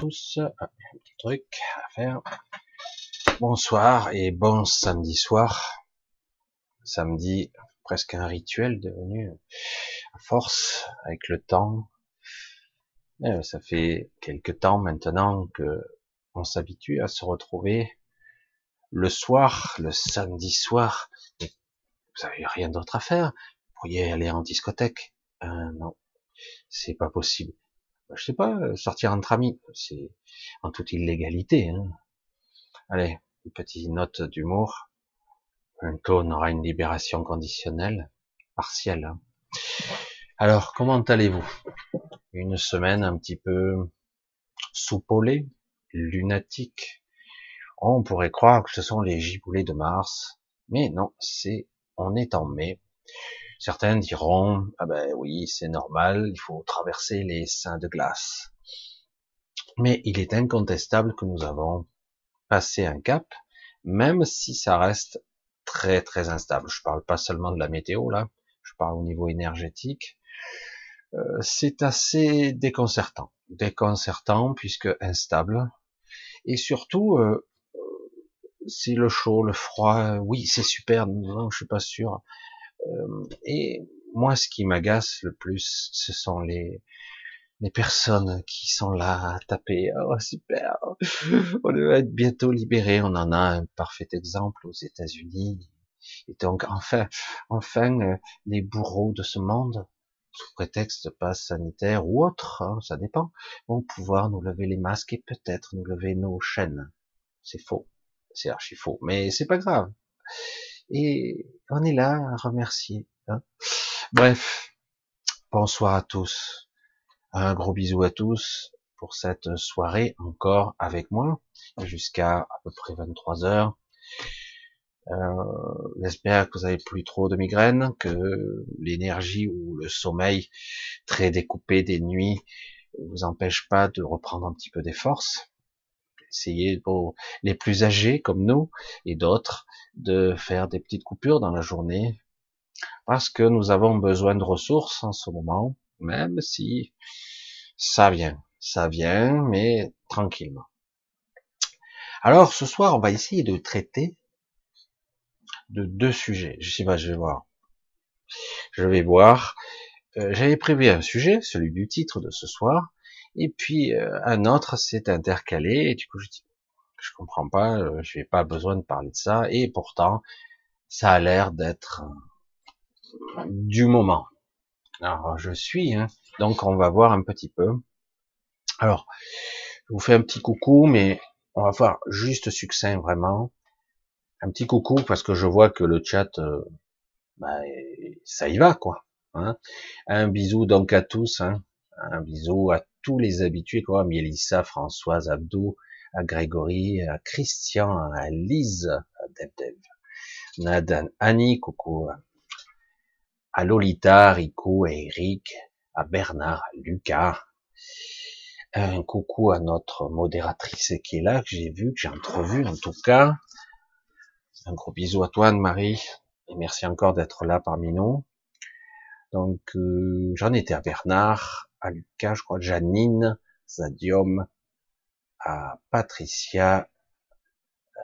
tous. Ah, un petit truc à faire. Bonsoir et bon samedi soir. Samedi, presque un rituel devenu à force avec le temps. Euh, ça fait quelque temps maintenant que on s'habitue à se retrouver le soir, le samedi soir. vous avez rien d'autre à faire. Vous pourriez aller en discothèque. Euh, non, c'est pas possible. Je sais pas, sortir entre amis, c'est en toute illégalité. Hein. Allez, une petite note d'humour. Bientôt, on aura une libération conditionnelle, partielle. Hein. Alors, comment allez-vous? Une semaine un petit peu soupolée, lunatique. On pourrait croire que ce sont les giboulées de Mars, mais non, c'est on est en mai. Certains diront, ah ben oui, c'est normal, il faut traverser les seins de glace. Mais il est incontestable que nous avons passé un cap, même si ça reste très très instable. Je parle pas seulement de la météo là, je parle au niveau énergétique. Euh, c'est assez déconcertant, déconcertant puisque instable, et surtout euh, c'est le chaud, le froid. Oui, c'est super. Non, je suis pas sûr. Euh, et moi, ce qui m'agace le plus, ce sont les les personnes qui sont là à taper. Oh super, on va être bientôt libérés. On en a un parfait exemple aux États-Unis. Et donc enfin, enfin, euh, les bourreaux de ce monde, sous prétexte passe sanitaire ou autre, hein, ça dépend, vont pouvoir nous lever les masques et peut-être nous lever nos chaînes. C'est faux, c'est archi faux, mais c'est pas grave. Et on est là à remercier. Hein. Bref, bonsoir à tous. Un gros bisou à tous pour cette soirée encore avec moi jusqu'à à peu près 23 heures. Euh, J'espère que vous avez plus trop de migraines, que l'énergie ou le sommeil très découpé des nuits vous empêche pas de reprendre un petit peu des forces essayer pour les plus âgés comme nous et d'autres de faire des petites coupures dans la journée parce que nous avons besoin de ressources en ce moment, même si ça vient, ça vient, mais tranquillement. Alors ce soir, on va essayer de traiter de deux sujets. Je sais pas, je vais voir. Je vais voir. Euh, j'avais prévu un sujet, celui du titre de ce soir, et puis euh, un autre s'est intercalé, et du coup je dis, je comprends pas, euh, je n'ai pas besoin de parler de ça, et pourtant ça a l'air d'être euh, du moment. Alors je suis, hein, donc on va voir un petit peu. Alors, je vous fais un petit coucou, mais on va voir juste succinct vraiment. Un petit coucou parce que je vois que le chat, bah, ça y va quoi. Hein. Un bisou donc à tous, hein. un bisou à tous les habitués, quoi, Mélissa, Françoise, Abdou, à Grégory, à Christian, à Lise, à Dev Nadan, Annie, coucou, à Lolita, Rico, à Eric, à Bernard, à Lucas, un coucou à notre modératrice qui est là, que j'ai vu, que j'ai entrevu en tout cas. Un gros bisou à toi Anne-Marie, et merci encore d'être là parmi nous. Donc euh, j'en étais à Bernard, à Lucas, je crois, Janine, Zadium, à Patricia,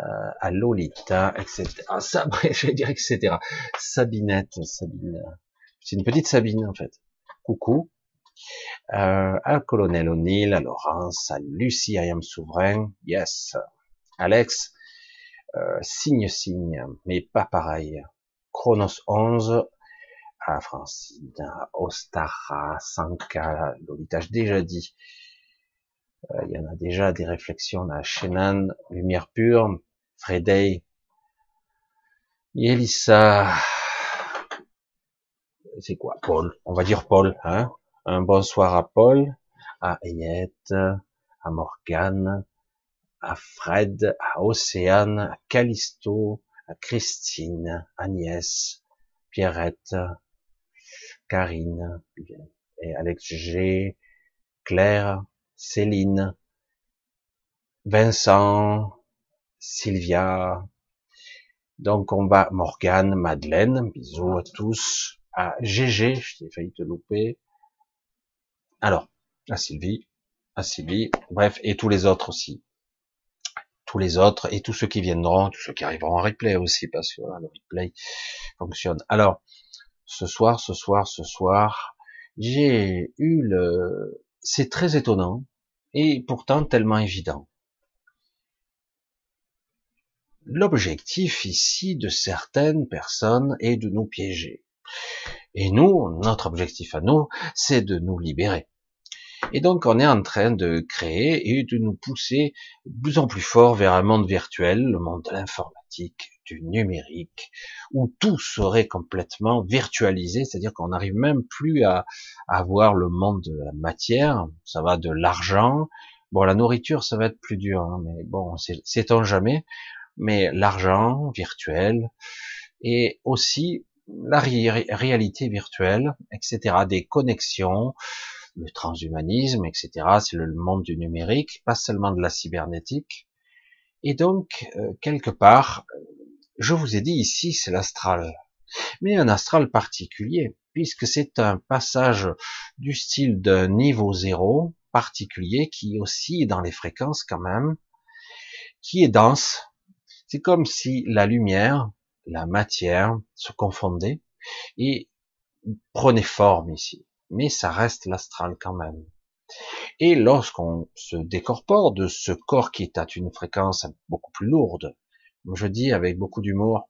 euh, à Lolita, etc. Ah, ça, je vais dire etc. Sabinette, Sabine. C'est une petite Sabine, en fait. Coucou. Euh, à Colonel O'Neill, à Laurence, à Lucie, I am souverain. Yes. Alex, euh, signe, signe, mais pas pareil. Chronos 11, à Francine, à Ostara, Sanka, Lolita, déjà dit. Euh, il y en a déjà des réflexions à Shenan, Lumière Pure, Fredey, Elissa, c'est quoi? Paul, on va dire Paul, hein? Un bonsoir à Paul, à Ayette, à Morgane, à Fred, à Océane, à Callisto, à Christine, Agnès, Pierrette, Karine, et Alex G, Claire, Céline, Vincent, Sylvia, donc on va Morgane, Madeleine, bisous à tous, à GG, j'ai failli te louper. Alors, à Sylvie, Asibi, bref, et tous les autres aussi. Tous les autres et tous ceux qui viendront, tous ceux qui arriveront en replay aussi, parce que le replay fonctionne. Alors, ce soir, ce soir, ce soir, j'ai eu le... C'est très étonnant, et pourtant tellement évident. L'objectif ici de certaines personnes est de nous piéger. Et nous, notre objectif à nous, c'est de nous libérer. Et donc on est en train de créer et de nous pousser de plus en plus fort vers un monde virtuel, le monde de l'informatique, du numérique, où tout serait complètement virtualisé, c'est-à-dire qu'on n'arrive même plus à, à, voir le monde de la matière, ça va de l'argent, bon la nourriture ça va être plus dur, hein, mais bon c'est on jamais, mais l'argent virtuel et aussi la réalité virtuelle, etc., des connexions, le transhumanisme, etc. C'est le monde du numérique, pas seulement de la cybernétique. Et donc, euh, quelque part, je vous ai dit ici, c'est l'astral. Mais un astral particulier, puisque c'est un passage du style d'un niveau zéro particulier qui aussi dans les fréquences quand même, qui est dense. C'est comme si la lumière, la matière se confondaient et prenait forme ici mais ça reste l'astral quand même. Et lorsqu'on se décorpore de ce corps qui est à une fréquence beaucoup plus lourde, je dis avec beaucoup d'humour,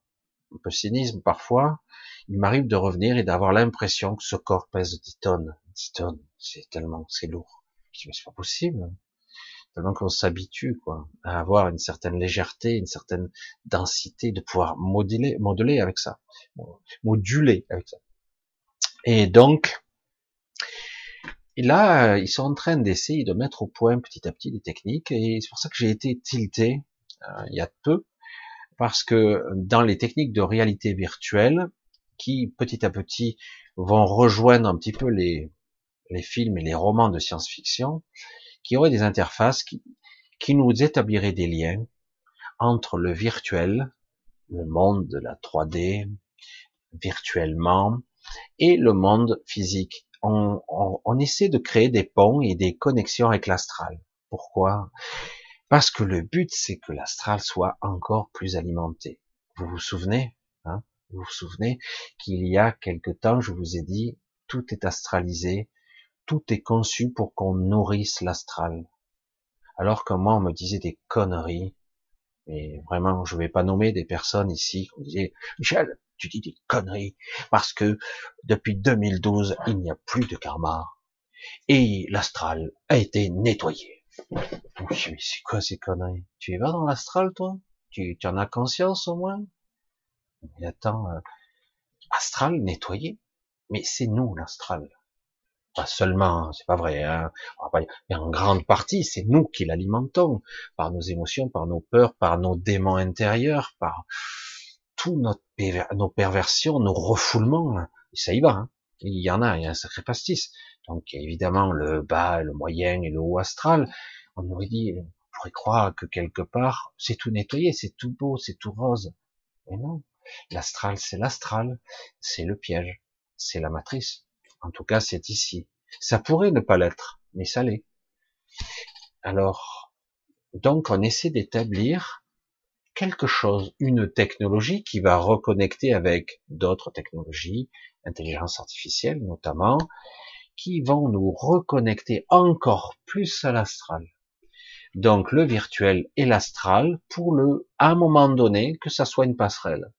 un peu cynisme parfois, il m'arrive de revenir et d'avoir l'impression que ce corps pèse 10 tonnes. 10 tonnes, c'est tellement, c'est lourd. Je dis, mais c'est pas possible. Tellement qu'on s'habitue, quoi, à avoir une certaine légèreté, une certaine densité, de pouvoir moduler, modeler avec ça, moduler avec ça. Et donc, et là, ils sont en train d'essayer de mettre au point petit à petit des techniques, et c'est pour ça que j'ai été tilté euh, il y a peu, parce que dans les techniques de réalité virtuelle, qui petit à petit vont rejoindre un petit peu les, films et les romans de science-fiction, qui auraient des interfaces qui, qui nous établiraient des liens entre le virtuel, le monde de la 3D, virtuellement, et le monde physique on, essaie de créer des ponts et des connexions avec l'astral. Pourquoi? Parce que le but, c'est que l'astral soit encore plus alimenté. Vous vous souvenez hein Vous vous souvenez qu'il y a quelque temps, je vous ai dit, tout est astralisé, tout est conçu pour qu'on nourrisse l'astral. Alors que moi, on me disait des conneries, mais vraiment, je vais pas nommer des personnes ici qui me disaient, Michel, tu dis des conneries, parce que depuis 2012, il n'y a plus de karma, et l'astral a été nettoyé. Mais c'est quoi ces conneries? Tu y vas dans l'astral, toi? Tu, tu, en as conscience au moins? Mais attends, euh, astral nettoyé? Mais c'est nous l'astral. Pas seulement, c'est pas vrai, hein mais en grande partie, c'est nous qui l'alimentons, par nos émotions, par nos peurs, par nos démons intérieurs, par tout notre nos perversions, nos refoulements, hein. ça y va. Hein. Il y en a, il y a un sacré pastis. Donc évidemment le bas, le moyen et le haut astral. On aurait dit, on pourrait croire que quelque part c'est tout nettoyé, c'est tout beau, c'est tout rose. Mais non, l'astral c'est l'astral, c'est le piège, c'est la matrice. En tout cas c'est ici. Ça pourrait ne pas l'être, mais ça l'est. Alors, donc on essaie d'établir quelque chose, une technologie qui va reconnecter avec d'autres technologies, intelligence artificielle notamment, qui vont nous reconnecter encore plus à l'astral. Donc le virtuel et l'astral pour le, à un moment donné, que ça soit une passerelle.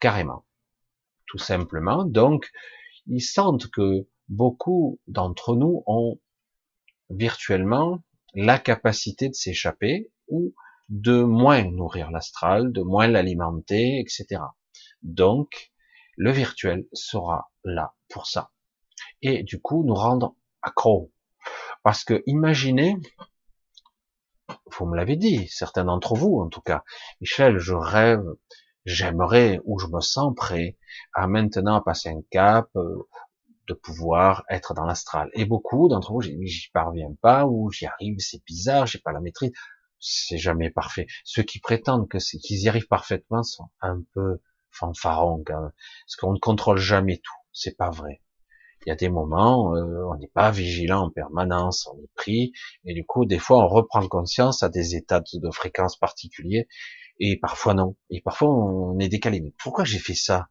Carrément. Tout simplement. Donc, ils sentent que beaucoup d'entre nous ont virtuellement la capacité de s'échapper ou de moins nourrir l'astral, de moins l'alimenter, etc. Donc, le virtuel sera là pour ça. Et du coup, nous rendre accro. Parce que imaginez, vous me l'avez dit, certains d'entre vous en tout cas, Michel, je rêve, j'aimerais ou je me sens prêt à maintenant passer un cap, euh, de pouvoir être dans l'astral. Et beaucoup d'entre vous, j'y parviens pas, ou j'y arrive, c'est bizarre, j'ai pas la maîtrise c'est jamais parfait. Ceux qui prétendent que qu'ils y arrivent parfaitement sont un peu fanfarons, parce qu'on ne contrôle jamais tout. C'est pas vrai. Il y a des moments, euh, on n'est pas vigilant en permanence, on est pris, et du coup, des fois, on reprend conscience à des états de, fréquence particuliers, et parfois non, et parfois on est décalé. Mais pourquoi j'ai fait ça?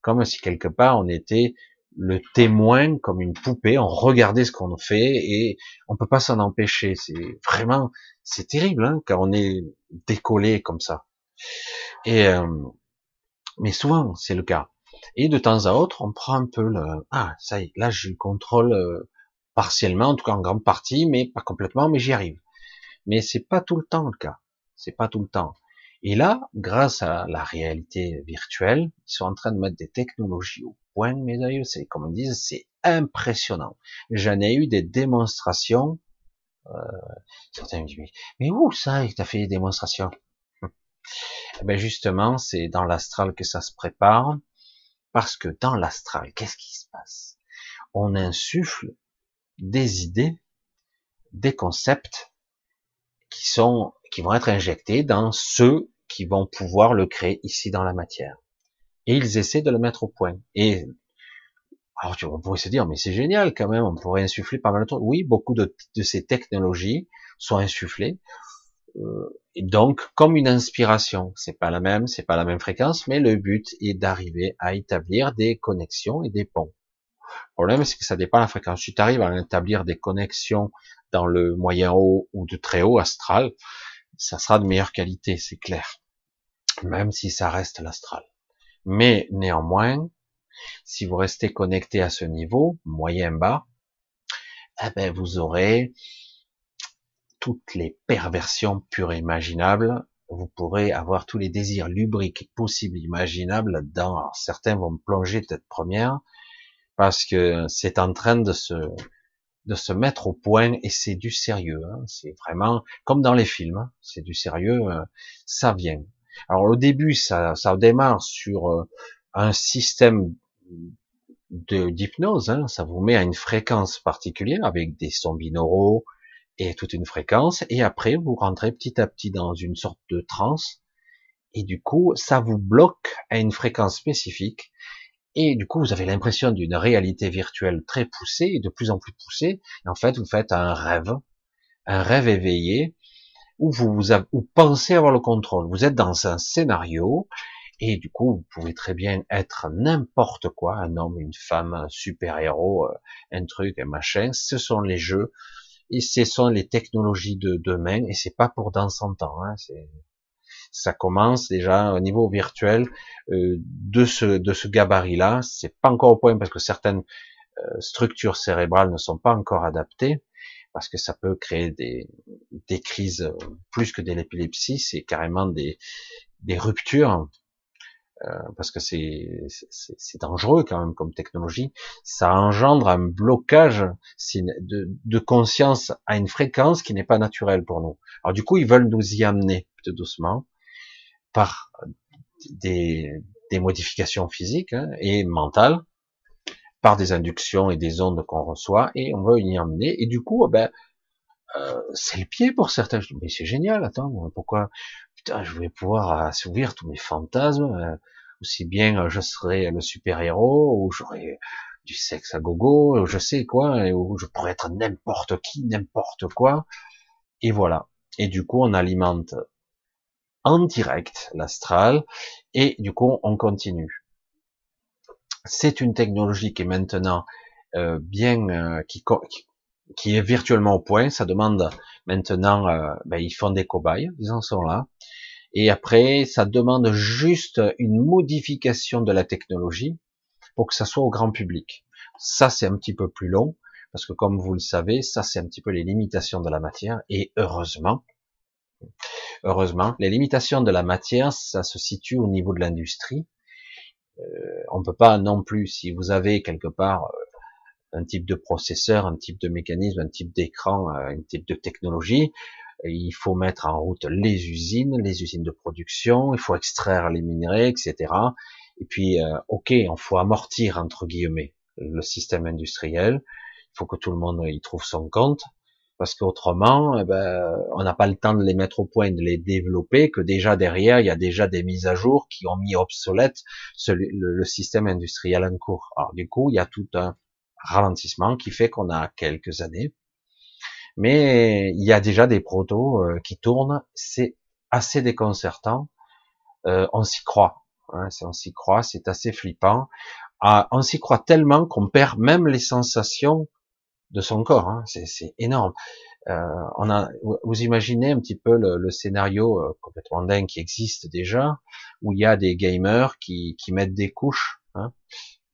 Comme si quelque part on était le témoin comme une poupée, on regardait ce qu'on fait et on peut pas s'en empêcher. C'est vraiment, c'est terrible hein, quand on est décollé comme ça. Et euh, mais souvent c'est le cas. Et de temps à autre, on prend un peu le ah ça y est, là le contrôle euh, partiellement, en tout cas en grande partie, mais pas complètement, mais j'y arrive. Mais c'est pas tout le temps le cas. C'est pas tout le temps. Et là, grâce à la réalité virtuelle, ils sont en train de mettre des technologies au point, mes aïeux, c'est comme on dit, c'est impressionnant. J'en ai eu des démonstrations. Euh, certains me disent mais où ça tu as fait des démonstrations? Ben justement, c'est dans l'astral que ça se prépare, parce que dans l'astral, qu'est-ce qui se passe? On insuffle des idées, des concepts qui sont, qui vont être injectés dans ceux qui vont pouvoir le créer ici dans la matière. Et ils essaient de le mettre au point. Et alors on pourrait se dire, mais c'est génial quand même, on pourrait insuffler pas mal de trucs. Oui, beaucoup de, de ces technologies sont insufflées. Euh, donc, comme une inspiration, c'est pas la même, c'est pas la même fréquence, mais le but est d'arriver à établir des connexions et des ponts. Le problème, c'est que ça dépend de la fréquence. Si tu arrives à établir des connexions dans le moyen haut ou de très haut astral, ça sera de meilleure qualité, c'est clair. Même si ça reste l'astral. Mais néanmoins, si vous restez connecté à ce niveau, moyen bas, eh ben vous aurez toutes les perversions pures et imaginables. Vous pourrez avoir tous les désirs lubriques possibles, imaginables là-dedans. certains vont plonger tête première parce que c'est en train de se de se mettre au point et c'est du sérieux. Hein. C'est vraiment comme dans les films, hein. c'est du sérieux. Euh, ça vient. Alors au début, ça, ça démarre sur euh, un système d'hypnose. Hein. Ça vous met à une fréquence particulière avec des sons binauraux, et toute une fréquence, et après vous rentrez petit à petit dans une sorte de transe, et du coup ça vous bloque à une fréquence spécifique, et du coup vous avez l'impression d'une réalité virtuelle très poussée, et de plus en plus poussée, en fait vous faites un rêve, un rêve éveillé, où vous, vous, pensez avoir le contrôle. Vous êtes dans un scénario, et du coup, vous pouvez très bien être n'importe quoi, un homme, une femme, un super-héros, euh, un truc, un machin. Ce sont les jeux et ce sont les technologies de demain, et c'est pas pour dans 100 ans. Hein, ça commence déjà au niveau virtuel euh, de ce de ce gabarit-là. C'est pas encore au point parce que certaines euh, structures cérébrales ne sont pas encore adaptées, parce que ça peut créer des des crises euh, plus que de l'épilepsie, c'est carrément des des ruptures parce que c'est dangereux quand même comme technologie, ça engendre un blocage de, de conscience à une fréquence qui n'est pas naturelle pour nous. Alors du coup, ils veulent nous y amener tout doucement par des, des modifications physiques hein, et mentales, par des inductions et des ondes qu'on reçoit, et on veut y amener. Et du coup, ben, euh, c'est le pied pour certains. Mais c'est génial, attends, pourquoi? Putain, je vais pouvoir assouvir tous mes fantasmes, euh, aussi bien euh, je serais le super-héros, ou j'aurais du sexe à gogo, je sais quoi, ou je pourrais être n'importe qui, n'importe quoi. Et voilà. Et du coup, on alimente en direct l'astral, et du coup, on continue. C'est une technologie qui est maintenant euh, bien, qui, qui est virtuellement au point. Ça demande maintenant, euh, ben, ils font des cobayes, ils en sont là. Et après, ça demande juste une modification de la technologie pour que ça soit au grand public. Ça, c'est un petit peu plus long, parce que comme vous le savez, ça, c'est un petit peu les limitations de la matière. Et heureusement, heureusement, les limitations de la matière, ça se situe au niveau de l'industrie. Euh, on peut pas non plus, si vous avez quelque part euh, un type de processeur, un type de mécanisme, un type d'écran, euh, un type de technologie. Il faut mettre en route les usines, les usines de production, il faut extraire les minerais, etc. Et puis, euh, ok, on faut amortir entre guillemets le système industriel. Il faut que tout le monde y trouve son compte. parce qu'autrement, eh ben, on n'a pas le temps de les mettre au point, de les développer, que déjà derrière, il y a déjà des mises à jour qui ont mis obsolète le, système industriel en cours. Alors du coup, il y a tout un ralentissement qui fait qu'on a quelques années, mais il y a déjà des protos euh, qui tournent, c'est assez déconcertant, euh, on s'y croit, hein, on s'y croit, c'est assez flippant, ah, on s'y croit tellement qu'on perd même les sensations de son corps. Hein. C'est énorme. Euh, vous imaginez un petit peu le, scénario complètement dingue qui existe déjà, où il y a des gamers qui, qui mettent des couches. Hein.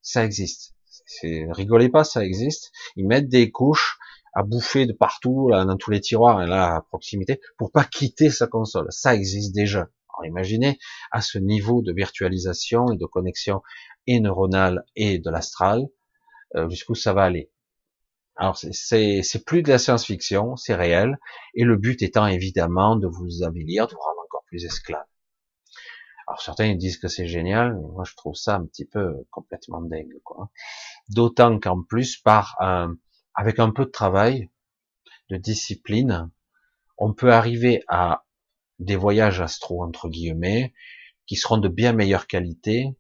Ça existe. Rigolez pas, ça existe. Ils mettent des couches à bouffer de partout, là, dans tous les tiroirs, et là, à proximité, pour pas quitter sa console. Ça existe déjà. Alors imaginez à ce niveau de virtualisation et de connexion et neuronale et de l'astral, euh, jusqu'où ça va aller. Alors c'est plus de la science-fiction, c'est réel, et le but étant évidemment de vous avilir, de vous rendre encore plus esclave. Alors certains disent que c'est génial, mais moi je trouve ça un petit peu complètement dingue, quoi. D'autant qu'en plus, avec un peu de travail, de discipline, on peut arriver à des voyages astro entre guillemets, qui seront de bien meilleure qualité,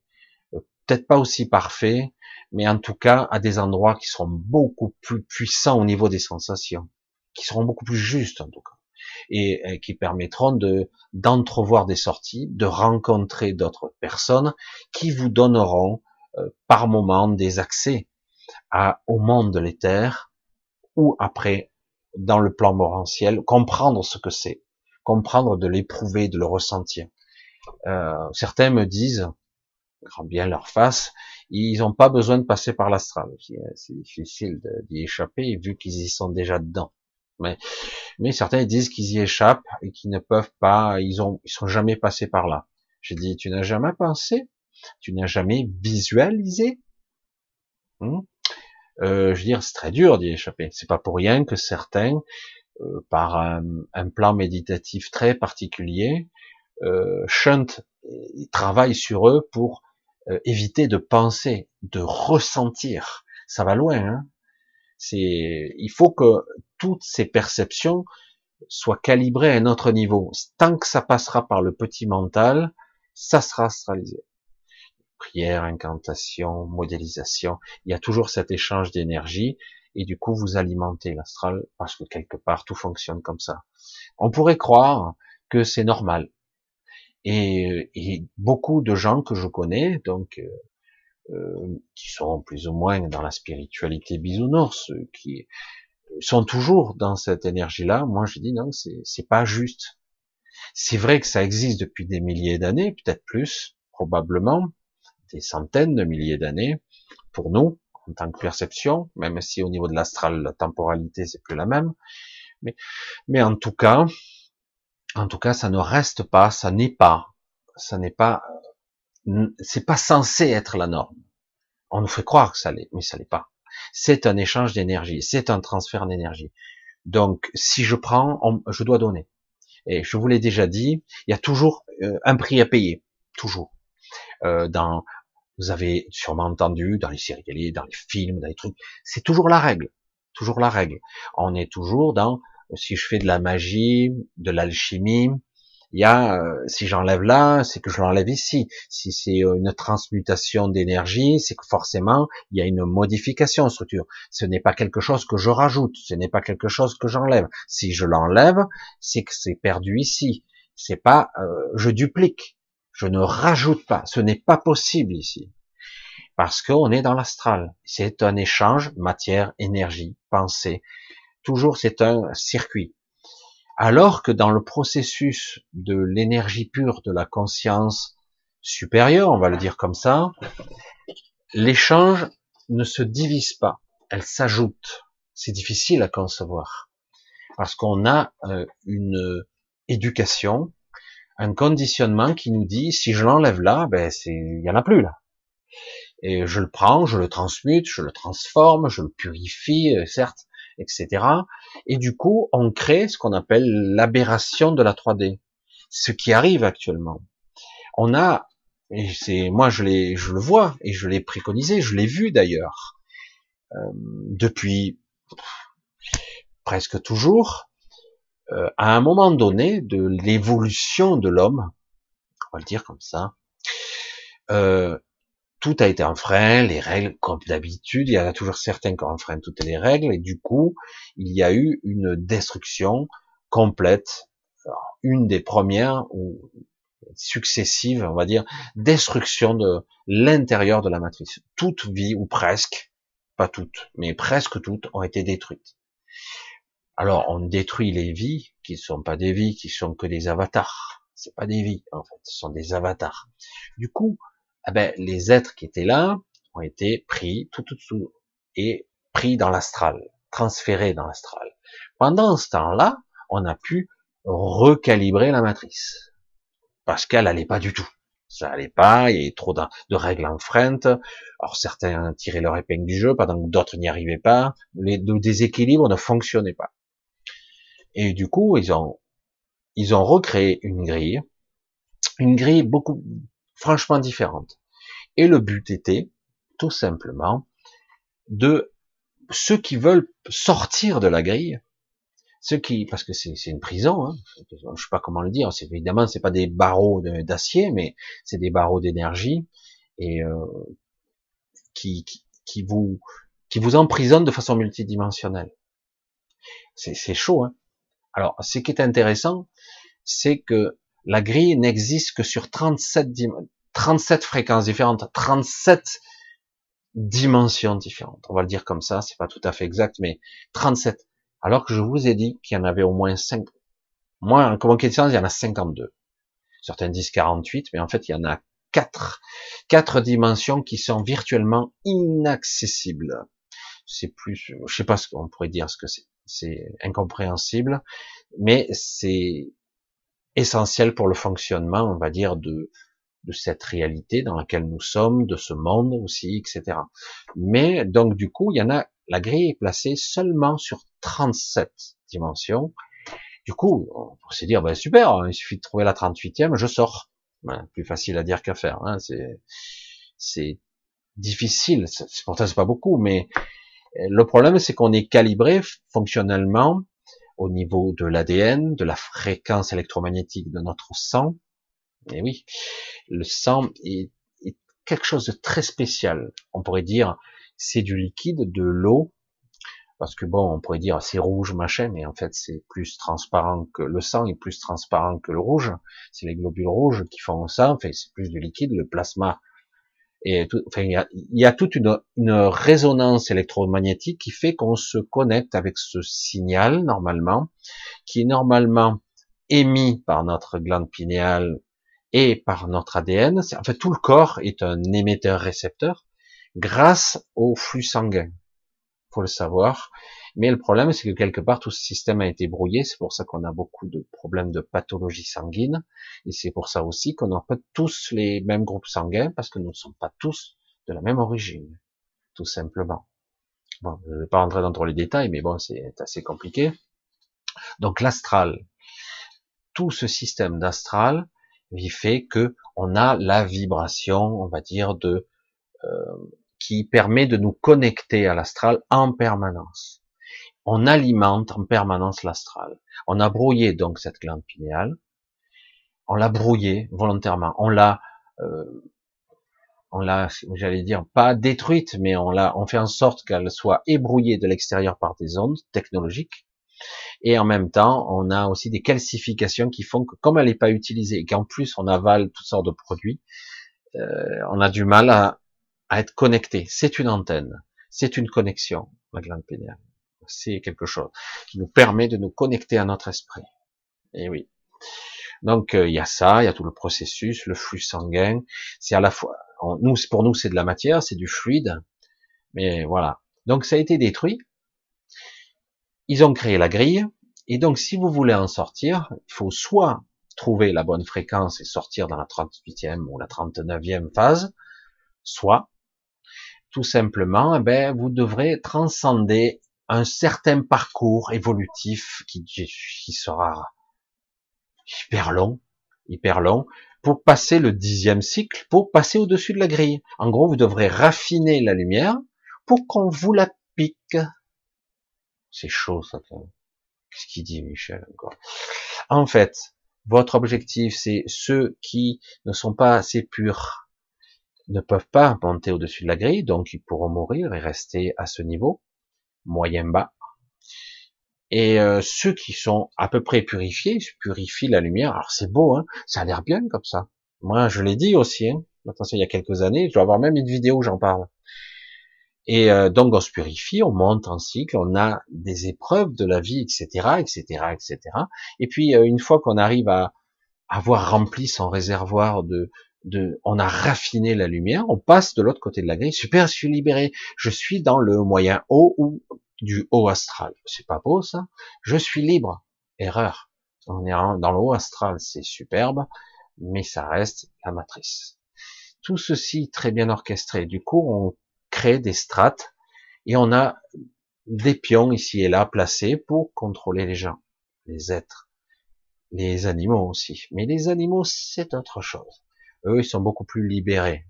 euh, peut-être pas aussi parfaits, mais en tout cas à des endroits qui seront beaucoup plus puissants au niveau des sensations, qui seront beaucoup plus justes en tout cas, et, qui permettront de d'entrevoir des sorties, de rencontrer d'autres personnes qui vous donneront euh, par moment des accès à, au monde de l'éther ou après dans le plan morantiel, comprendre ce que c'est, comprendre de l'éprouver, de le ressentir. Euh, certains me disent, grand bien leur face, ils n'ont pas besoin de passer par l'astral. C'est difficile d'y échapper vu qu'ils y sont déjà dedans. Mais, mais certains disent qu'ils y échappent et qu'ils ne peuvent pas, ils ont, ils sont jamais passés par là. J'ai dit, tu n'as jamais pensé, tu n'as jamais visualisé? Hmm? Euh, je veux dire, c'est très dur d'y échapper. C'est pas pour rien que certains, euh, par un, plan méditatif très particulier, euh, chantent, ils travaillent sur eux pour euh, éviter de penser, de ressentir. Ça va loin. Hein c'est, il faut que toutes ces perceptions soient calibrées à un autre niveau. Tant que ça passera par le petit mental, ça sera astralisé. Prière, incantation, modélisation, il y a toujours cet échange d'énergie et du coup vous alimentez l'astral parce que quelque part tout fonctionne comme ça. On pourrait croire que c'est normal, et, beaucoup de gens que je connais, donc euh, euh, qui sont plus ou moins dans la spiritualité bisounours, qui sont toujours dans cette énergie-là. Moi, je dis non, c'est pas juste. C'est vrai que ça existe depuis des milliers d'années, peut-être plus, probablement, des centaines de milliers d'années. Pour nous, en tant que perception, même si au niveau de l'astral, la temporalité, c'est plus la même. Mais, en tout cas, en tout cas, ça ne reste pas, ça n'est pas, ça n'est pas, c'est pas censé être la norme. On nous fait croire que ça l'est, mais ça l'est pas. C'est un échange d'énergie, c'est un transfert d'énergie. Donc, si je prends, je dois donner. Et je vous l'ai déjà dit, il y a toujours euh, un prix à payer, toujours. Euh, dans, vous avez sûrement entendu dans les séries dans les films, dans les trucs, c'est toujours la règle, toujours la règle. On est toujours dans si je fais de la magie, de l'alchimie, il y a, euh, si j'enlève là, c'est que je l'enlève ici. Si c'est une transmutation d'énergie, c'est que forcément, il y a une modification en structure. Ce n'est pas quelque chose que je rajoute, ce n'est pas quelque chose que j'enlève. Si je l'enlève, c'est que c'est perdu ici. C'est pas, euh, je duplique. Je ne rajoute pas. Ce n'est pas possible ici. Parce qu'on est dans l'astral. C'est un échange matière, énergie, pensée, toujours c'est un circuit. Alors que dans le processus de l'énergie pure de la conscience supérieure, on va le dire comme ça, l'échange ne se divise pas, elle s'ajoute. C'est difficile à concevoir parce qu'on a euh, une éducation, un conditionnement qui nous dit si je l'enlève là, ben c'est il y en a plus là. Et je le prends, je le transmute, je le transforme, je le purifie, euh, certes, etc. Et du coup, on crée ce qu'on appelle l'aberration de la 3D, ce qui arrive actuellement. On a, et c'est moi je le vois et je l'ai préconisé, je l'ai vu d'ailleurs euh, depuis presque toujours, euh, à un moment donné de l'évolution de l'homme, on va le dire comme ça, euh, tout a été enfreint, les règles comme d'habitude, il y en a toujours certains qui enfreignent toutes les règles, et du coup, il y a eu une destruction complète, une des premières ou successives, on va dire, destruction de l'intérieur de la matrice. Toute vie, ou presque, pas toutes, mais presque toutes, ont été détruites. Alors, on détruit les vies, qui ne sont pas des vies, qui sont que des avatars. C'est pas des vies, en fait, ce sont des avatars. Du coup, eh ben, les êtres qui étaient là ont été pris tout, tout, et pris dans l'astral, transférés dans l'astral. Pendant ce temps-là, on a pu recalibrer la matrice. Parce qu'elle allait pas du tout. Ça allait pas, il y avait trop de, règles enfreintes. Alors certains tiraient leur épingle du jeu, pendant que d'autres n'y arrivaient pas. Les, le déséquilibre ne fonctionnait pas. Et du coup, ils ont, ils ont recréé une grille, une grille beaucoup, franchement différente. Et le but était, tout simplement, de ceux qui veulent sortir de la grille, ceux qui, parce que c'est une prison, hein, je sais pas comment le dire, évidemment c'est pas des barreaux d'acier, mais c'est des barreaux d'énergie et euh, qui, vous qui vous emprisonnent de façon multidimensionnelle. C'est chaud. Hein Alors, ce qui est intéressant, c'est que la grille n'existe que sur 37, 37 fréquences différentes, 37 dimensions différentes. On va le dire comme ça, c'est pas tout à fait exact, mais 37. Alors que je vous ai dit qu'il y en avait au moins 5. Moi, en sens, il y en a 52. Certains disent 48, mais en fait, il y en a 4. 4 dimensions qui sont virtuellement inaccessibles. C'est plus, je sais pas ce qu'on pourrait dire ce que c'est. C'est incompréhensible, mais c'est essentiel pour le fonctionnement, on va dire, de, de cette réalité dans laquelle nous sommes, de ce monde aussi, etc. Mais donc du coup, il y en a, la grille est placée seulement sur 37 dimensions. Du coup, on pourrait se dire, ben super, hein, il suffit de trouver la 38e, je sors. Ben, plus facile à dire qu'à faire. Hein, c'est, c'est difficile. Pourtant, c'est pas beaucoup, mais le problème, c'est qu'on est calibré fonctionnellement au niveau de l'ADN, de la fréquence électromagnétique de notre sang. Et oui, le sang est, quelque chose de très spécial. On pourrait dire c'est du liquide, de l'eau, parce que bon, on pourrait dire c'est rouge machin, mais en fait c'est plus transparent que le sang est plus transparent que le rouge. C'est les globules rouges qui font ça. Enfin, c'est plus du liquide, le plasma. Il y a, toute une, une, résonance électromagnétique qui fait qu'on se connecte avec ce signal normalement, qui est normalement émis par notre glande pinéale et par notre ADN. En fait, tout le corps est un émetteur-récepteur grâce au flux sanguin. Faut le savoir. Mais le problème, c'est que quelque part, tout ce système a été brouillé. C'est pour ça qu'on a beaucoup de problèmes de pathologie sanguine. Et c'est pour ça aussi qu'on n'a pas tous les mêmes groupes sanguins, parce que nous ne sommes pas tous de la même origine. Tout simplement. Bon, je ne vais pas rentrer dans tous les détails, mais bon, c'est assez compliqué. Donc l'astral, tout ce système d'astral, il fait que on a la vibration, on va dire, de euh, qui permet de nous connecter à l'astral en permanence. On alimente en permanence l'astral. On a brouillé donc cette glande pinéale. On l'a brouillé volontairement. On l'a, euh, on l'a, j'allais dire pas détruite, mais on l'a, on fait en sorte qu'elle soit ébrouillée de l'extérieur par des ondes technologiques et en même temps, on a aussi des calcifications qui font que comme elle n'est pas utilisée et qu'en plus on avale toutes sortes de produits, euh, on a du mal à, être connecté. C'est une antenne, c'est une connexion, la glande péniale. C'est quelque chose qui nous permet de nous connecter à notre esprit. Et oui. Donc euh, il y a ça, il y a tout le processus, le flux sanguin. C'est à la fois, nous, pour nous, c'est de la matière, c'est du fluide, mais voilà. Donc ça a été détruit ils ont créé la grille, et donc si vous voulez en sortir, il faut soit trouver la bonne fréquence et sortir dans la 38e ou la 39e phase, soit tout simplement, eh ben, vous devrez transcender un certain parcours évolutif qui, qui sera hyper long, hyper long, pour passer le dixième cycle, pour passer au-dessus de la grille. En gros, vous devrez raffiner la lumière pour qu'on vous la pique c'est chaud ça. Qu'est-ce qu'il dit, Michel, encore? En fait, votre objectif, c'est ceux qui ne sont pas assez purs, ne peuvent pas monter au-dessus de la grille, donc ils pourront mourir et rester à ce niveau, moyen bas. Et euh, ceux qui sont à peu près purifiés, purifient la lumière. Alors c'est beau, hein ça a l'air bien comme ça. Moi, je l'ai dit aussi. Hein attention, il y a quelques années, je dois avoir même une vidéo où j'en parle. Et euh, donc on se purifie, on monte en cycle, on a des épreuves de la vie, etc., etc., etc. Et puis euh, une fois qu'on arrive à avoir rempli son réservoir de, on a raffiné la lumière, on passe de l'autre côté de la grille. Super, je suis libéré. Je suis dans le moyen haut ou du haut astral. C'est pas beau ça? Je suis libre. Erreur. On est dans le haut astral, c'est superbe, mais ça reste la matrice. Tout ceci très bien orchestré. Du coup, on crée des strates et on a des pions ici et là placés pour contrôler les gens, les êtres, les animaux aussi. Mais les animaux, c'est autre chose. Eux, ils sont beaucoup plus libérés.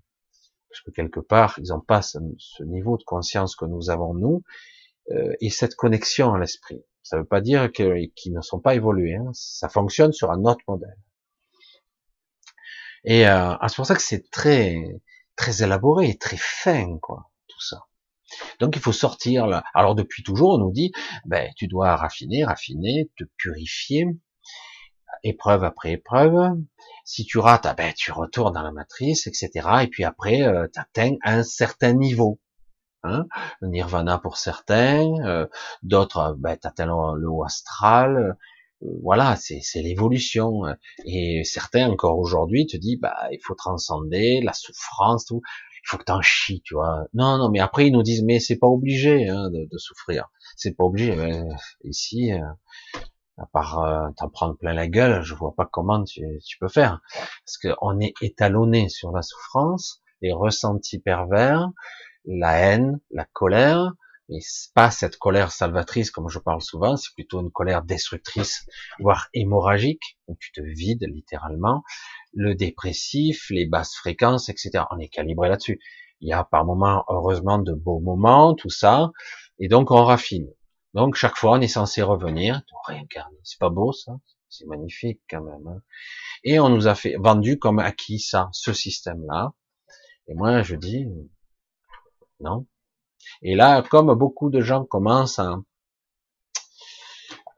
Parce que quelque part, ils n'ont pas ce, niveau de conscience que nous avons nous, euh, et cette connexion à l'esprit. Ça ne veut pas dire qu'ils ne sont pas évolués. Hein. Ça fonctionne sur un autre modèle. Et euh, c'est pour ça que c'est très très élaboré, très fin, quoi, tout ça. Donc il faut sortir là. Alors depuis toujours, on nous dit, ben tu dois raffiner, raffiner, te purifier, épreuve après épreuve. Si tu rates, ah ben tu retournes dans la matrice, etc. Et puis après, euh, tu atteins un certain niveau. Hein Nirvana pour certains, euh, d'autres, ben, tu atteins le haut astral, voilà, c'est l'évolution. Et certains encore aujourd'hui te disent, bah, il faut transcender la souffrance, tout. Il faut que t'en chies, tu vois. Non, non, mais après ils nous disent, mais c'est pas obligé hein, de, de, souffrir. C'est pas obligé. ici, euh, à part euh, t'en prendre plein la gueule, je vois pas comment tu, tu peux faire. Parce qu'on est étalonné sur la souffrance, les ressentis pervers, la haine, la colère, mais pas cette colère salvatrice comme je parle souvent, c'est plutôt une colère destructrice, voire hémorragique, où tu te vides littéralement. Le dépressif, les basses fréquences, etc. On est calibré là-dessus. Il y a par moments, heureusement, de beaux moments, tout ça, et donc on raffine. Donc chaque fois, on est censé revenir, réincarner. C'est pas beau ça? C'est magnifique quand même. Hein et on nous a fait vendu comme acquis ça, ce système-là. Et moi, je dis non, et là, comme beaucoup de gens commencent à,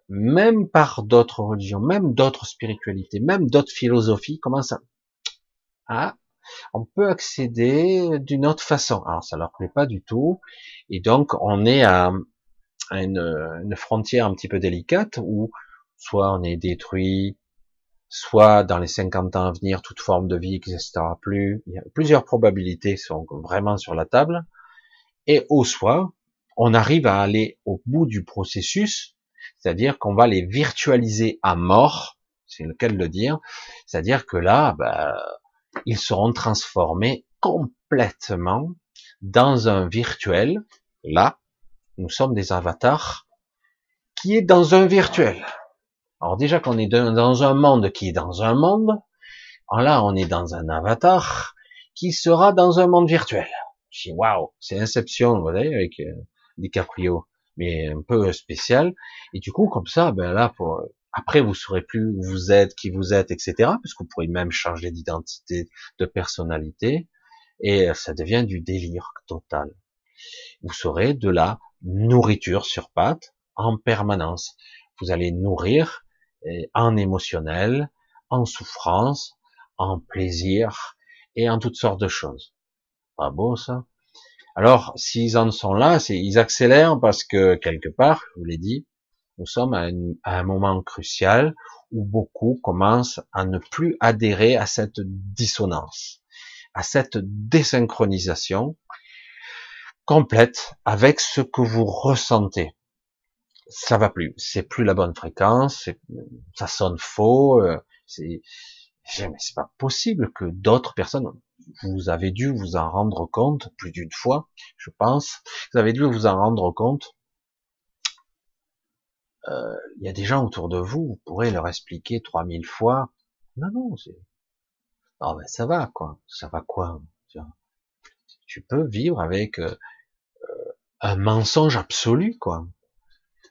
même par d'autres religions, même d'autres spiritualités, même d'autres philosophies, commencent à, ah, on peut accéder d'une autre façon. Alors ça leur plaît pas du tout, et donc on est à, une, frontière un petit peu délicate où soit on est détruit, soit dans les 50 ans à venir toute forme de vie n'existera plus. Plusieurs probabilités sont vraiment sur la table. Et au soir, on arrive à aller au bout du processus, c'est-à-dire qu'on va les virtualiser à mort, c'est le cas de le dire, c'est-à-dire que là, bah, ils seront transformés complètement dans un virtuel. Là, nous sommes des avatars qui est dans un virtuel. Alors déjà qu'on est dans un monde qui est dans un monde, alors là on est dans un avatar qui sera dans un monde virtuel. Je dis waouh, c'est Inception, vous voyez, avec euh, DiCaprio, mais un peu spécial. Et du coup, comme ça, ben là, après, vous saurez plus où vous êtes, qui vous êtes, etc. Parce que vous pourrez même changer d'identité, de personnalité, et ça devient du délire total. Vous serez de la nourriture sur pattes en permanence. Vous allez nourrir en émotionnel, en souffrance, en plaisir et en toutes sortes de choses. Pas beau ça? Alors, s'ils en sont là, ils accélèrent parce que quelque part, je vous l'ai dit, nous sommes à, un moment crucial où beaucoup commencent à ne plus adhérer à cette dissonance, à cette désynchronisation complète avec ce que vous ressentez. Ça va plus, c'est plus la bonne fréquence, ça sonne faux, euh, c'est c'est pas possible que d'autres personnes, vous avez dû vous en rendre compte plus d'une fois, je pense. Vous avez dû vous en rendre compte. Euh, il y a des gens autour de vous, vous pourrez leur expliquer 3000 fois. Non, non, c'est, non, ben ça va, quoi. Ça va quoi? Tu peux vivre avec euh, un mensonge absolu, quoi.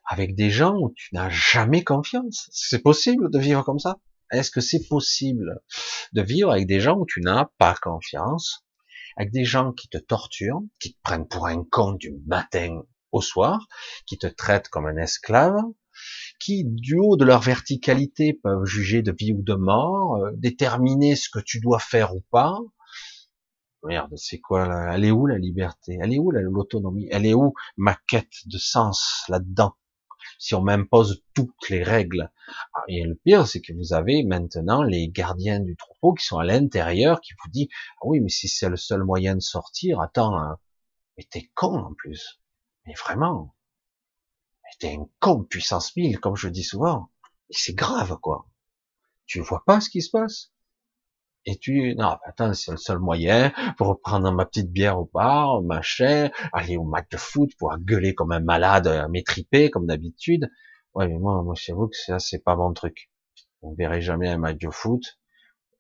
avec des gens où tu n'as jamais confiance. C'est possible de vivre comme ça? Est-ce que c'est possible de vivre avec des gens où tu n'as pas confiance, avec des gens qui te torturent, qui te prennent pour un con du matin au soir, qui te traitent comme un esclave, qui, du haut de leur verticalité, peuvent juger de vie ou de mort, euh, déterminer ce que tu dois faire ou pas? Merde, c'est quoi là? Elle est où la liberté? Elle est où l'autonomie? Elle est où ma quête de sens là-dedans? Si on m'impose toutes les règles. Ah, et le pire, c'est que vous avez maintenant les gardiens du troupeau qui sont à l'intérieur, qui vous disent ah oui, mais si c'est le seul moyen de sortir, attends, hein, mais t'es con en plus. Mais vraiment, t'es un con puissance 1000, comme je dis souvent. Et c'est grave, quoi. Tu vois pas ce qui se passe? Et tu, non, attends, c'est le seul moyen pour prendre ma petite bière au bar, machin, aller au match de foot, pour gueuler comme un malade, euh, m'étriper, comme d'habitude. Ouais, mais moi, moi, j'avoue que ça, c'est pas mon truc. On verrait jamais un match de foot.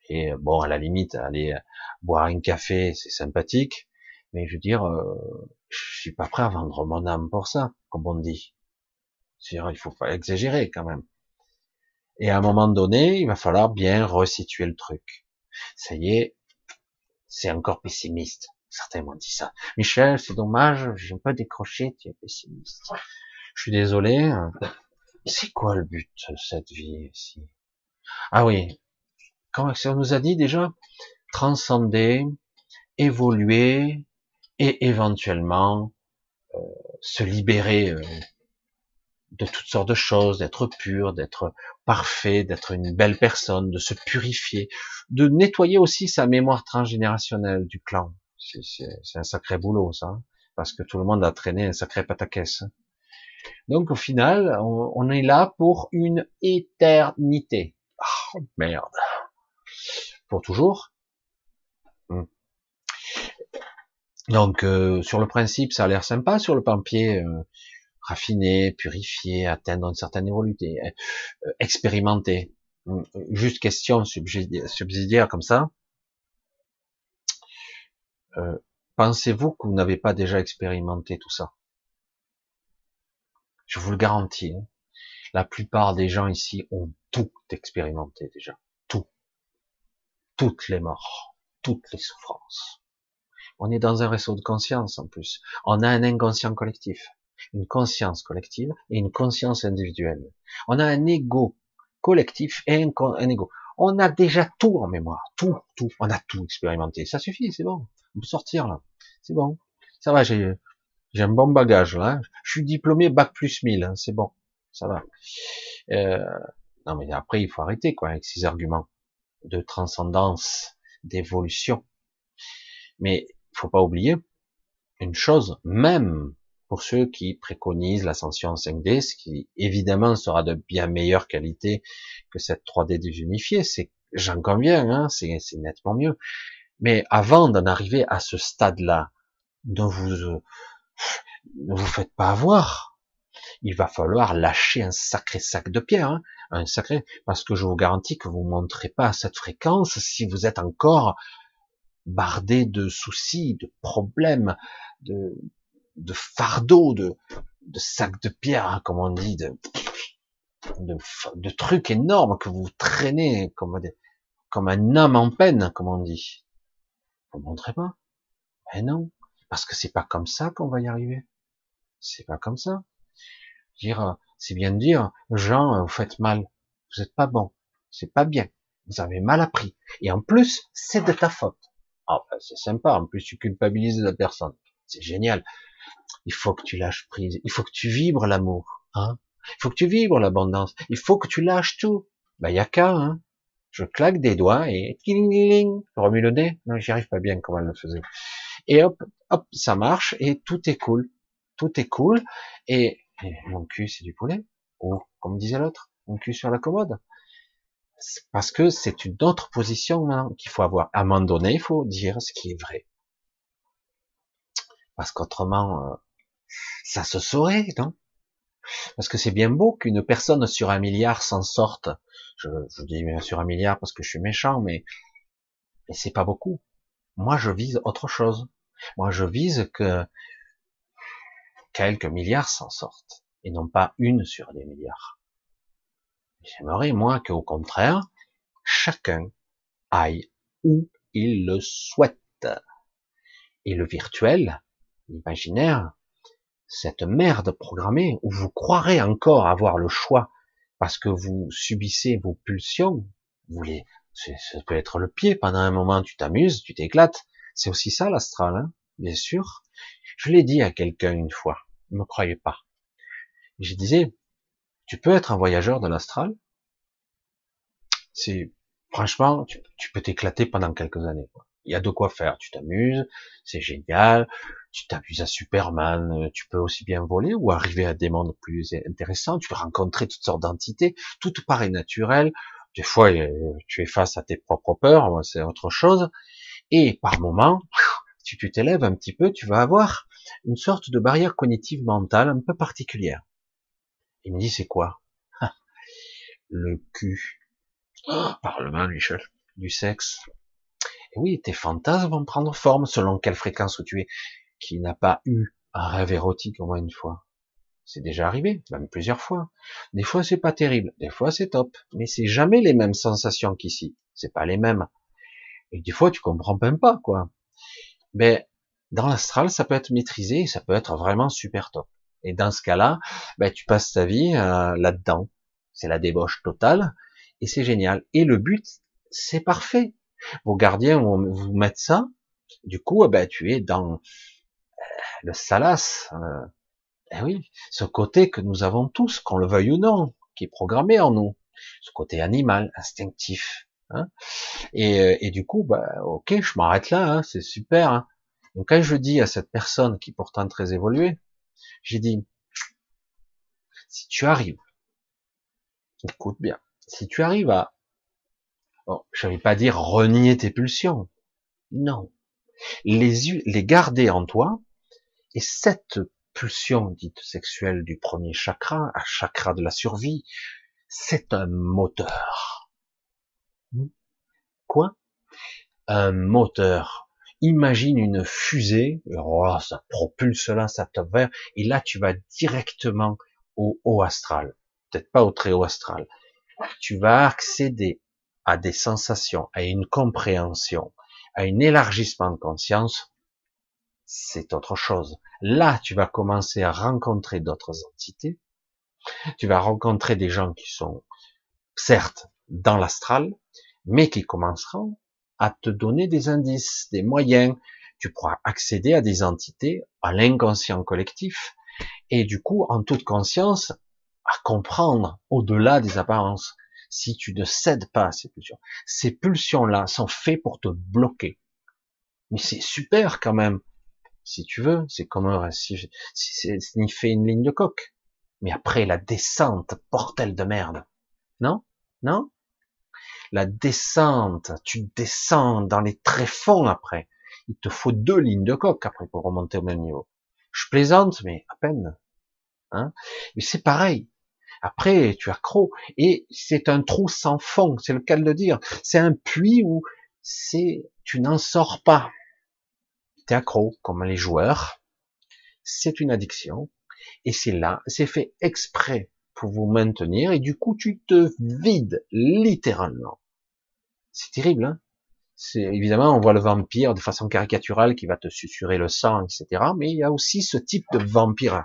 Et bon, à la limite, aller boire un café, c'est sympathique. Mais je veux dire, euh, je suis pas prêt à vendre mon âme pour ça, comme on dit. Il faut pas exagérer quand même. Et à un moment donné, il va falloir bien resituer le truc. Ça y est, c'est encore pessimiste. Certains m'ont dit ça. Michel, c'est dommage, j'ai pas décroché, tu es pessimiste. Je suis désolé. C'est quoi le but de cette vie ici? Ah oui, comment on nous a dit déjà? Transcender, évoluer et éventuellement euh, se libérer euh, de toutes sortes de choses, d'être pur, d'être parfait, d'être une belle personne, de se purifier, de nettoyer aussi sa mémoire transgénérationnelle du clan. C'est un sacré boulot, ça, hein, parce que tout le monde a traîné un sacré pataquès. Donc au final, on, est là pour une éternité. Oh, merde. Pour toujours. Hmm. Donc euh, sur le principe, ça a l'air sympa. Sur le papier, euh, raffiner, purifier, atteindre une certaine évolution, euh, expérimenter. Hum, juste question subsidiaire comme ça. Euh, pensez-vous que vous n'avez pas déjà expérimenté tout ça? Je vous le garantis. Hein. La plupart des gens ici ont tout expérimenté déjà. Tout. Toutes les morts. Toutes les souffrances. On est dans un réseau de conscience en plus. On a un inconscient collectif une conscience collective et une conscience individuelle. On a un ego collectif et un, un ego. On a déjà tout en mémoire, tout, tout. On a tout expérimenté. Ça suffit, c'est bon. On peut sortir là. C'est bon. Ça va, j'ai, j'ai un bon bagage là. Je suis diplômé bac plus 1000, hein. c'est bon. Ça va. Euh, non mais après il faut arrêter quoi avec ces arguments de transcendance, d'évolution. Mais faut pas oublier une chose, même pour ceux qui préconisent l'ascension 5D, ce qui évidemment sera de bien meilleure qualité que cette 3D désunifiée, c'est, j'en conviens, hein, c'est, nettement mieux. Mais avant d'en arriver à ce stade-là, ne vous, ne vous faites pas avoir. Il va falloir lâcher un sacré sac de pierre, hein, un sacré, parce que je vous garantis que vous ne monterez pas à cette fréquence si vous êtes encore bardé de soucis, de problèmes, de, de fardeau, de, de sacs de pierre, hein, comme on dit, de, de, trucs énormes que vous traînez comme, un homme en peine, comme on dit. Vous montrez pas? Mais non, parce que c'est pas comme ça qu'on va y arriver. C'est pas comme ça. Dire, c'est bien de dire, Jean, vous faites mal, vous êtes pas bon, c'est pas bien, vous avez mal appris, et en plus, c'est de ta faute. Ah, ben, c'est sympa, en plus tu culpabilises la personne, c'est génial il faut que tu lâches prise, il faut que tu vibres l'amour, hein. Il faut que tu vibres l'abondance, il faut que tu lâches tout. Ben, y a qu'à, hein. Je claque des doigts et je remue le nez. Non, j'y arrive pas bien comme elle le faisait. Et hop, hop, ça marche et tout est cool. Tout est cool. Et, mon cul, c'est du poulet. Ou, comme disait l'autre, mon cul sur la commode. Parce que c'est une autre position qu'il faut avoir. À un moment donné, il faut dire ce qui est vrai. Parce qu'autrement, euh, ça se saurait, non? Parce que c'est bien beau qu'une personne sur un milliard s'en sorte. Je, je dis bien sur un milliard parce que je suis méchant, mais, mais c'est pas beaucoup. Moi, je vise autre chose. Moi, je vise que quelques milliards s'en sortent. et non pas une sur des milliards. J'aimerais, moi, qu'au contraire, chacun aille où il le souhaite. Et le virtuel, l'imaginaire, cette merde programmée où vous croirez encore avoir le choix parce que vous subissez vos pulsions, vous voulez, ça peut être le pied, pendant un moment tu t'amuses, tu t'éclates, c'est aussi ça l'astral, hein, bien sûr. Je l'ai dit à quelqu'un une fois, il me croyait pas. Je disais, tu peux être un voyageur de l'astral, c'est franchement, tu, peux t'éclater pendant quelques années. Il y a de quoi faire, tu t'amuses, c'est génial, tu t'amuses à Superman, euh, tu peux aussi bien voler ou arriver à des mondes plus intéressants, tu peux rencontrer toutes sortes d'entités, tout paraît naturel, des fois euh, tu es face à tes propres peurs, c'est autre chose, et par moment, si tu t'élèves un petit peu, tu vas avoir une sorte de barrière cognitive mentale un peu particulière. Il me dit c'est quoi? Le cul. Oh, Parlement, Michel. Du sexe. Et oui, tes fantasmes vont prendre forme selon quelle fréquence tu es. Qui n'a pas eu un rêve érotique au moins une fois? C'est déjà arrivé, même plusieurs fois. Des fois c'est pas terrible, des fois c'est top, mais c'est jamais les mêmes sensations qu'ici. C'est pas les mêmes. Et des fois tu comprends même pas quoi. Mais dans l'astral, ça peut être maîtrisé, ça peut être vraiment super top. Et dans ce cas-là, ben, tu passes ta vie euh, là-dedans. C'est la débauche totale, et c'est génial. Et le but, c'est parfait. Vos gardiens vont vous mettre ça. Du coup, eh ben, tu es dans euh, le salas. Euh, eh oui, ce côté que nous avons tous, qu'on le veuille ou non, qui est programmé en nous, ce côté animal, instinctif. Hein et, euh, et, du coup, bah, ok, je m'arrête là, hein, c'est super. Hein. Donc quand je dis à cette personne qui est pourtant très évoluée, j'ai dit, si tu arrives, écoute bien, si tu arrives à Je ne vais pas dire renier tes pulsions. Non. Les, les garder en toi, et cette pulsion dite sexuelle du premier chakra, un chakra de la survie, c'est un moteur. Hmm? Quoi? Un moteur. Imagine une fusée, oh, ça propulse là, ça te vers, et là tu vas directement au haut astral. Peut-être pas au très haut astral. Tu vas accéder à des sensations, à une compréhension, à un élargissement de conscience, c'est autre chose. Là, tu vas commencer à rencontrer d'autres entités. Tu vas rencontrer des gens qui sont, certes, dans l'astral, mais qui commenceront à te donner des indices, des moyens. Tu pourras accéder à des entités, à l'inconscient collectif, et du coup, en toute conscience, à comprendre au-delà des apparences si tu ne cèdes pas à ces pulsions. Ces pulsions-là sont faites pour te bloquer. Mais c'est super quand même. Si tu veux, c'est comme un, si, si fait une ligne de coque. Mais après, la descente, portelle de merde. Non? Non? La descente, tu descends dans les tréfonds après. Il te faut deux lignes de coque après pour remonter au même niveau. Je plaisante, mais à peine. Hein? Mais c'est pareil. Après, tu accro. Et c'est un trou sans fond, c'est le cas de le dire. C'est un puits où c'est, tu n'en sors pas. T'es accro, comme les joueurs. C'est une addiction. Et c'est là, c'est fait exprès pour vous maintenir. Et du coup, tu te vides, littéralement. C'est terrible, hein c'est évidemment on voit le vampire de façon caricaturale qui va te susurrer le sang, etc. Mais il y a aussi ce type de vampire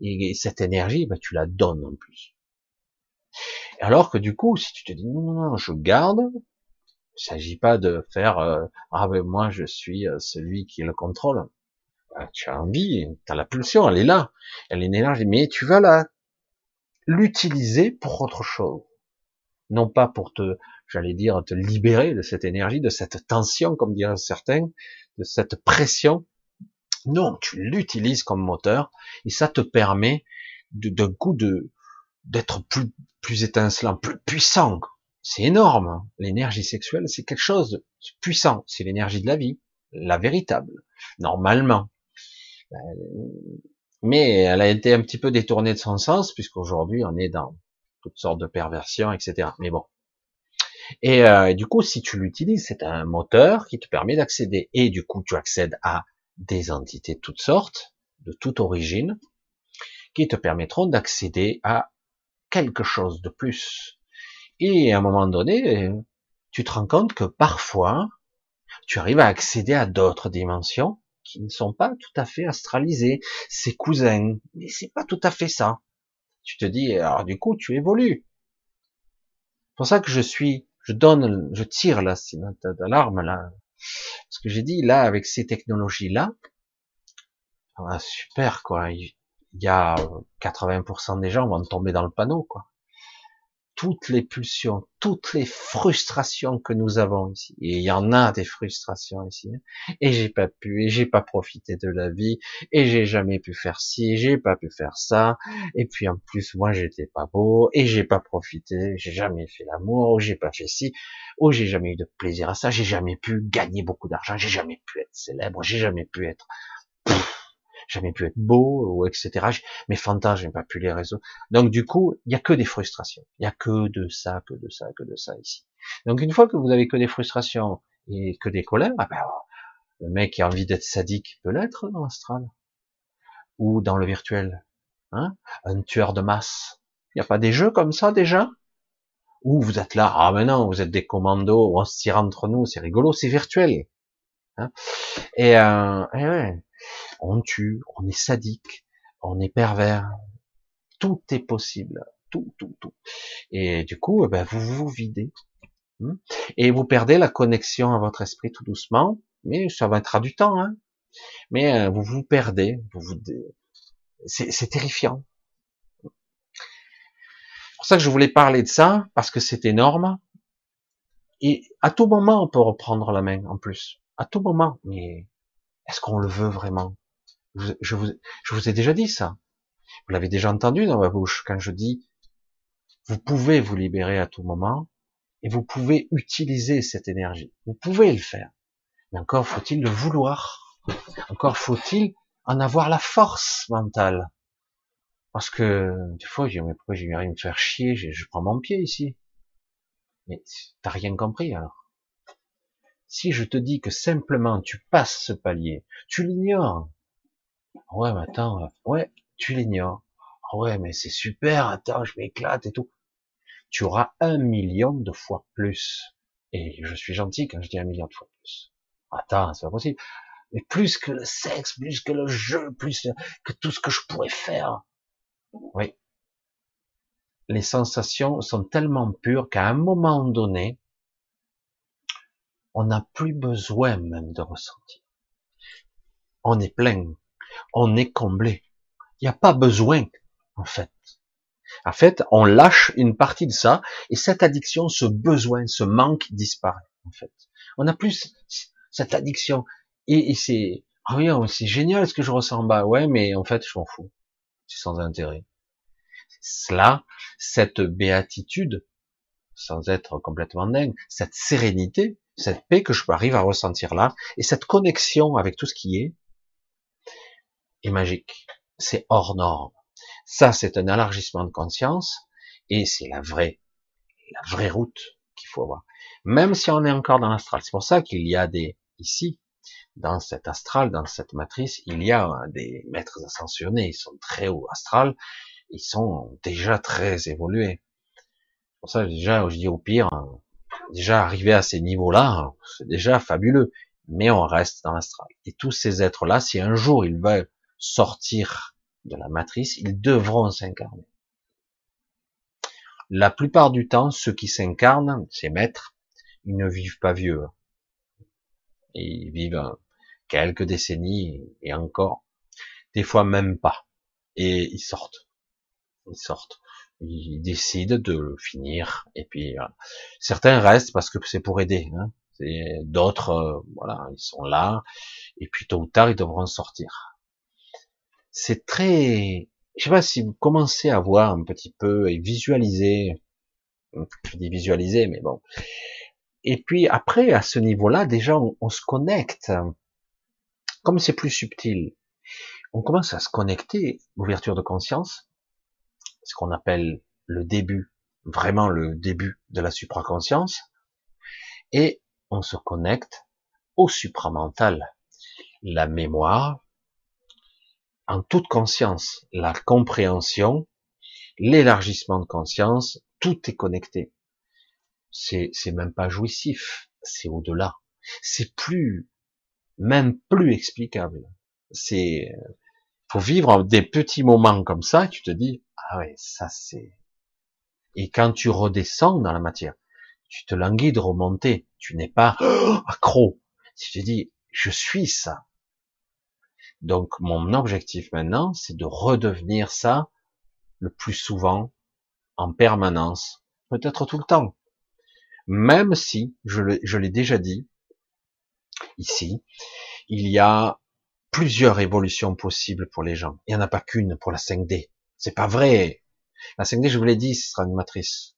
et cette énergie, bah, tu la donnes en plus. Alors que du coup, si tu te dis non, non, non, je garde, il s'agit pas de faire euh, ah ben moi je suis euh, celui qui le contrôle. Bah, tu as envie, tu as la pulsion, elle est là, elle est une énergie, mais tu vas la l'utiliser pour autre chose, non pas pour te, j'allais dire, te libérer de cette énergie, de cette tension, comme diraient certains, de cette pression non, tu l'utilises comme moteur et ça te permet d'un coup de d'être plus plus étincelant, plus puissant. C'est énorme. Hein. L'énergie sexuelle, c'est quelque chose de puissant. C'est l'énergie de la vie, la véritable, normalement. Euh, mais elle a été un petit peu détournée de son sens puisqu'aujourd'hui on est dans toutes sortes de perversions, etc. Mais bon. Et euh, du coup, si tu l'utilises, c'est un moteur qui te permet d'accéder. Et du coup, tu accèdes à des entités de toutes sortes, de toute origine, qui te permettront d'accéder à quelque chose de plus. Et à un moment donné, tu te rends compte que parfois, tu arrives à accéder à d'autres dimensions qui ne sont pas tout à fait astralisées, c'est cousins, mais c'est pas tout à fait ça. Tu te dis, alors du coup, tu évolues. C'est pour ça que je suis, je donne, je tire la signal d'alarme là, parce que j'ai dit là, avec ces technologies là, ah, super quoi, il y a 80% des gens vont tomber dans le panneau quoi toutes les pulsions, toutes les frustrations que nous avons ici. Et il y en a des frustrations ici. Hein. Et j'ai pas pu, et j'ai pas profité de la vie, et j'ai jamais pu faire ci, j'ai pas pu faire ça. Et puis en plus, moi j'étais pas beau, et j'ai pas profité, j'ai jamais fait l'amour, j'ai pas fait ci, ou j'ai jamais eu de plaisir à ça, j'ai jamais pu gagner beaucoup d'argent, j'ai jamais pu être célèbre, j'ai jamais pu être jamais pu être beau, ou etc. Mes fantasmes, j'ai pas pu les résoudre. Donc du coup, il y a que des frustrations. Il y a que de ça, que de ça, que de ça ici. Donc une fois que vous avez que des frustrations et que des colères, ah ben, le mec qui a envie d'être sadique peut l'être dans l'astral ou dans le virtuel. Hein Un tueur de masse. Il n'y a pas des jeux comme ça déjà Ou vous êtes là, ah mais non, vous êtes des commandos, on se tire entre nous, c'est rigolo, c'est virtuel. Hein et, euh, et ouais on tue, on est sadique, on est pervers, tout est possible, tout, tout, tout. Et du coup, eh ben, vous vous videz. Hmm? Et vous perdez la connexion à votre esprit tout doucement, mais ça va être à du temps. Hein. Mais euh, vous vous perdez, vous vous... c'est terrifiant. C'est pour ça que je voulais parler de ça, parce que c'est énorme. Et à tout moment, on peut reprendre la main en plus. À tout moment. Mais est-ce qu'on le veut vraiment? Je vous, ai déjà dit ça. Vous l'avez déjà entendu dans ma bouche quand je dis, vous pouvez vous libérer à tout moment et vous pouvez utiliser cette énergie. Vous pouvez le faire. Mais encore faut-il le vouloir. Encore faut-il en avoir la force mentale. Parce que des fois, je dis, mais pourquoi j'ai rien me faire chier, je, je, prends mon pied ici. Mais t'as rien compris alors. Si je te dis que simplement tu passes ce palier, tu l'ignores, Ouais, mais attends, ouais, tu l'ignores. Ouais, mais c'est super, attends, je m'éclate et tout. Tu auras un million de fois plus. Et je suis gentil quand je dis un million de fois plus. Attends, c'est pas possible. Mais plus que le sexe, plus que le jeu, plus que tout ce que je pourrais faire. Oui. Les sensations sont tellement pures qu'à un moment donné, on n'a plus besoin même de ressentir. On est plein on est comblé. Il n'y a pas besoin, en fait. En fait, on lâche une partie de ça, et cette addiction, ce besoin, ce manque disparaît, en fait. On n'a plus cette addiction. Et, c'est, ah oui, oh, c'est génial ce que je ressens en bas. Ouais, mais en fait, je m'en fous. C'est sans intérêt. Cela, cette béatitude, sans être complètement dingue, cette sérénité, cette paix que je peux arriver à ressentir là, et cette connexion avec tout ce qui est, est magique. C'est hors norme. Ça, c'est un élargissement de conscience et c'est la vraie, la vraie route qu'il faut avoir. Même si on est encore dans l'astral. C'est pour ça qu'il y a des, ici, dans cet astral, dans cette matrice, il y a des maîtres ascensionnés. Ils sont très haut astral. Ils sont déjà très évolués. Pour ça, déjà, je dis au pire, déjà arriver à ces niveaux-là, c'est déjà fabuleux. Mais on reste dans l'astral. Et tous ces êtres-là, si un jour ils veulent sortir de la matrice, ils devront s'incarner. La plupart du temps, ceux qui s'incarnent, ces maîtres, ils ne vivent pas vieux. Ils vivent quelques décennies et encore, des fois même pas. Et ils sortent. Ils sortent. Ils décident de finir. Et puis, euh, certains restent parce que c'est pour aider. Hein. D'autres, euh, voilà, ils sont là. Et puis tôt ou tard, ils devront sortir c'est très, je sais pas si vous commencez à voir un petit peu et visualiser, je dis visualiser, mais bon. Et puis après, à ce niveau-là, déjà, on, se connecte. Comme c'est plus subtil, on commence à se connecter, ouverture de conscience, ce qu'on appelle le début, vraiment le début de la supraconscience, et on se connecte au supramental, la mémoire, en toute conscience, la compréhension, l'élargissement de conscience, tout est connecté. C'est, c'est même pas jouissif, c'est au-delà. C'est plus, même plus explicable. C'est, faut vivre des petits moments comme ça, tu te dis, ah ouais, ça c'est, et quand tu redescends dans la matière, tu te languis de remonter, tu n'es pas accro. Tu te dis, je suis ça. Donc mon objectif maintenant, c'est de redevenir ça le plus souvent, en permanence, peut-être tout le temps. Même si, je l'ai déjà dit, ici, il y a plusieurs évolutions possibles pour les gens. Il n'y en a pas qu'une pour la 5D. C'est pas vrai. La 5D, je vous l'ai dit, ce sera une matrice.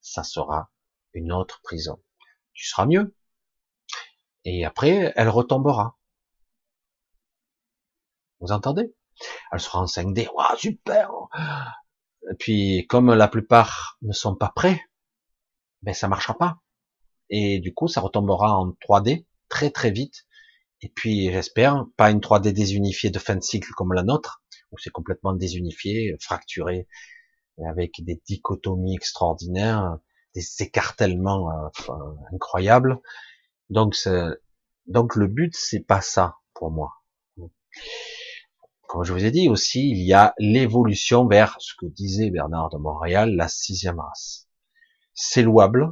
Ça sera une autre prison. Tu seras mieux. Et après, elle retombera. Vous entendez? Elle sera en 5D. Waouh, super Et puis, comme la plupart ne sont pas prêts, ben ça marchera pas. Et du coup, ça retombera en 3D très très vite. Et puis, j'espère, pas une 3D désunifiée de fin de cycle comme la nôtre, où c'est complètement désunifié, fracturé, avec des dichotomies extraordinaires, des écartèlements euh, incroyables. Donc, donc le but, c'est pas ça pour moi. Comme je vous ai dit aussi, il y a l'évolution vers ce que disait Bernard de Montréal, la sixième race. C'est louable,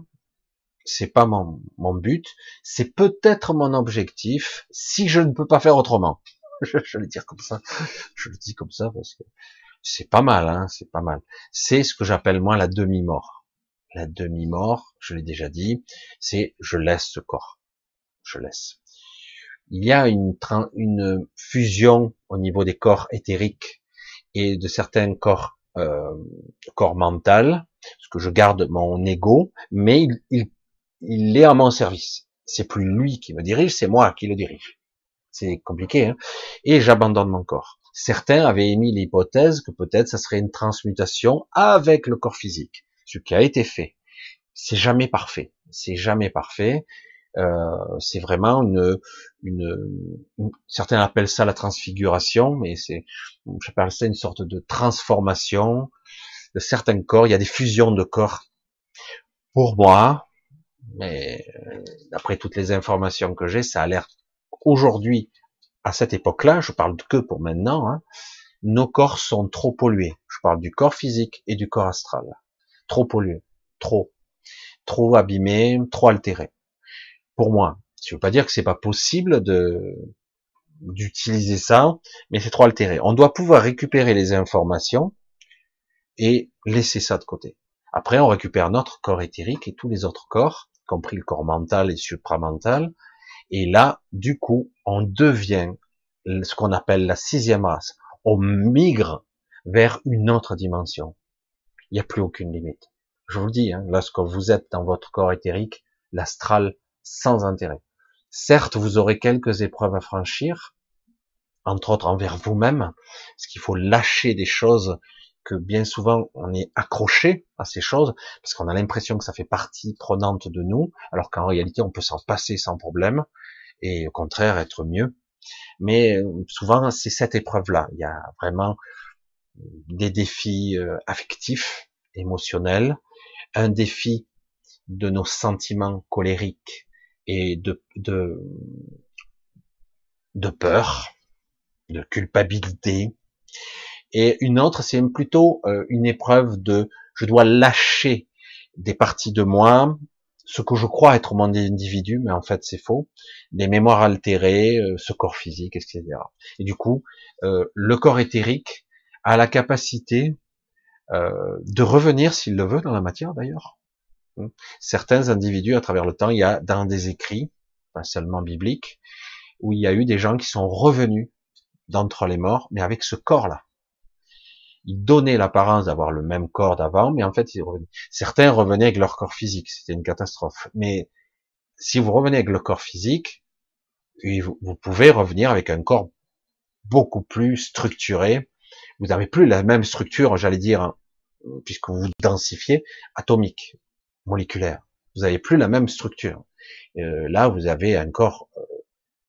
c'est pas mon, mon but, c'est peut-être mon objectif si je ne peux pas faire autrement. je, je vais le dire comme ça, je le dis comme ça parce que c'est pas mal, hein, c'est pas mal. C'est ce que j'appelle moi la demi-mort. La demi-mort, je l'ai déjà dit, c'est je laisse ce corps. Je laisse. Il y a une, une fusion au niveau des corps éthériques et de certains corps euh, corps mental, parce que je garde mon ego, mais il, il, il est à mon service. C'est plus lui qui me dirige, c'est moi qui le dirige. C'est compliqué, hein et j'abandonne mon corps. Certains avaient émis l'hypothèse que peut-être ça serait une transmutation avec le corps physique, ce qui a été fait. C'est jamais parfait, c'est jamais parfait. Euh, c'est vraiment une, une, certains appellent ça la transfiguration, mais c'est, j'appelle ça une sorte de transformation de certains corps. Il y a des fusions de corps. Pour moi, mais euh, d'après toutes les informations que j'ai, ça a l'air aujourd'hui à cette époque-là, je parle que pour maintenant, hein, nos corps sont trop pollués. Je parle du corps physique et du corps astral. Trop pollués. Trop. Trop abîmés, trop altérés. Pour moi. Je veux pas dire que c'est pas possible de, d'utiliser ça, mais c'est trop altéré. On doit pouvoir récupérer les informations et laisser ça de côté. Après, on récupère notre corps éthérique et tous les autres corps, compris le corps mental et supramental, et là, du coup, on devient ce qu'on appelle la sixième race. On migre vers une autre dimension. Il n'y a plus aucune limite. Je vous le dis, hein, lorsque vous êtes dans votre corps éthérique, l'astral sans intérêt. Certes, vous aurez quelques épreuves à franchir, entre autres envers vous-même, parce qu'il faut lâcher des choses que bien souvent on est accroché à ces choses parce qu'on a l'impression que ça fait partie prenante de nous, alors qu'en réalité on peut s'en passer sans problème et au contraire être mieux. Mais euh, souvent c'est cette épreuve-là. Il y a vraiment des défis euh, affectifs, émotionnels, un défi de nos sentiments colériques et de, de, de peur, de culpabilité, et une autre, c'est plutôt euh, une épreuve de je dois lâcher des parties de moi, ce que je crois être mon individu, mais en fait c'est faux, des mémoires altérées, euh, ce corps physique, etc. Et du coup, euh, le corps éthérique a la capacité de revenir, s'il le veut, dans la matière d'ailleurs. Hum. Certains individus, à travers le temps, il y a dans des écrits, pas seulement bibliques, où il y a eu des gens qui sont revenus d'entre les morts, mais avec ce corps-là ils donnaient l'apparence d'avoir le même corps d'avant, mais en fait, certains revenaient avec leur corps physique. C'était une catastrophe. Mais si vous revenez avec le corps physique, vous, pouvez revenir avec un corps beaucoup plus structuré. Vous n'avez plus la même structure, j'allais dire, puisque vous densifiez, atomique, moléculaire. Vous n'avez plus la même structure. Euh, là, vous avez un corps euh,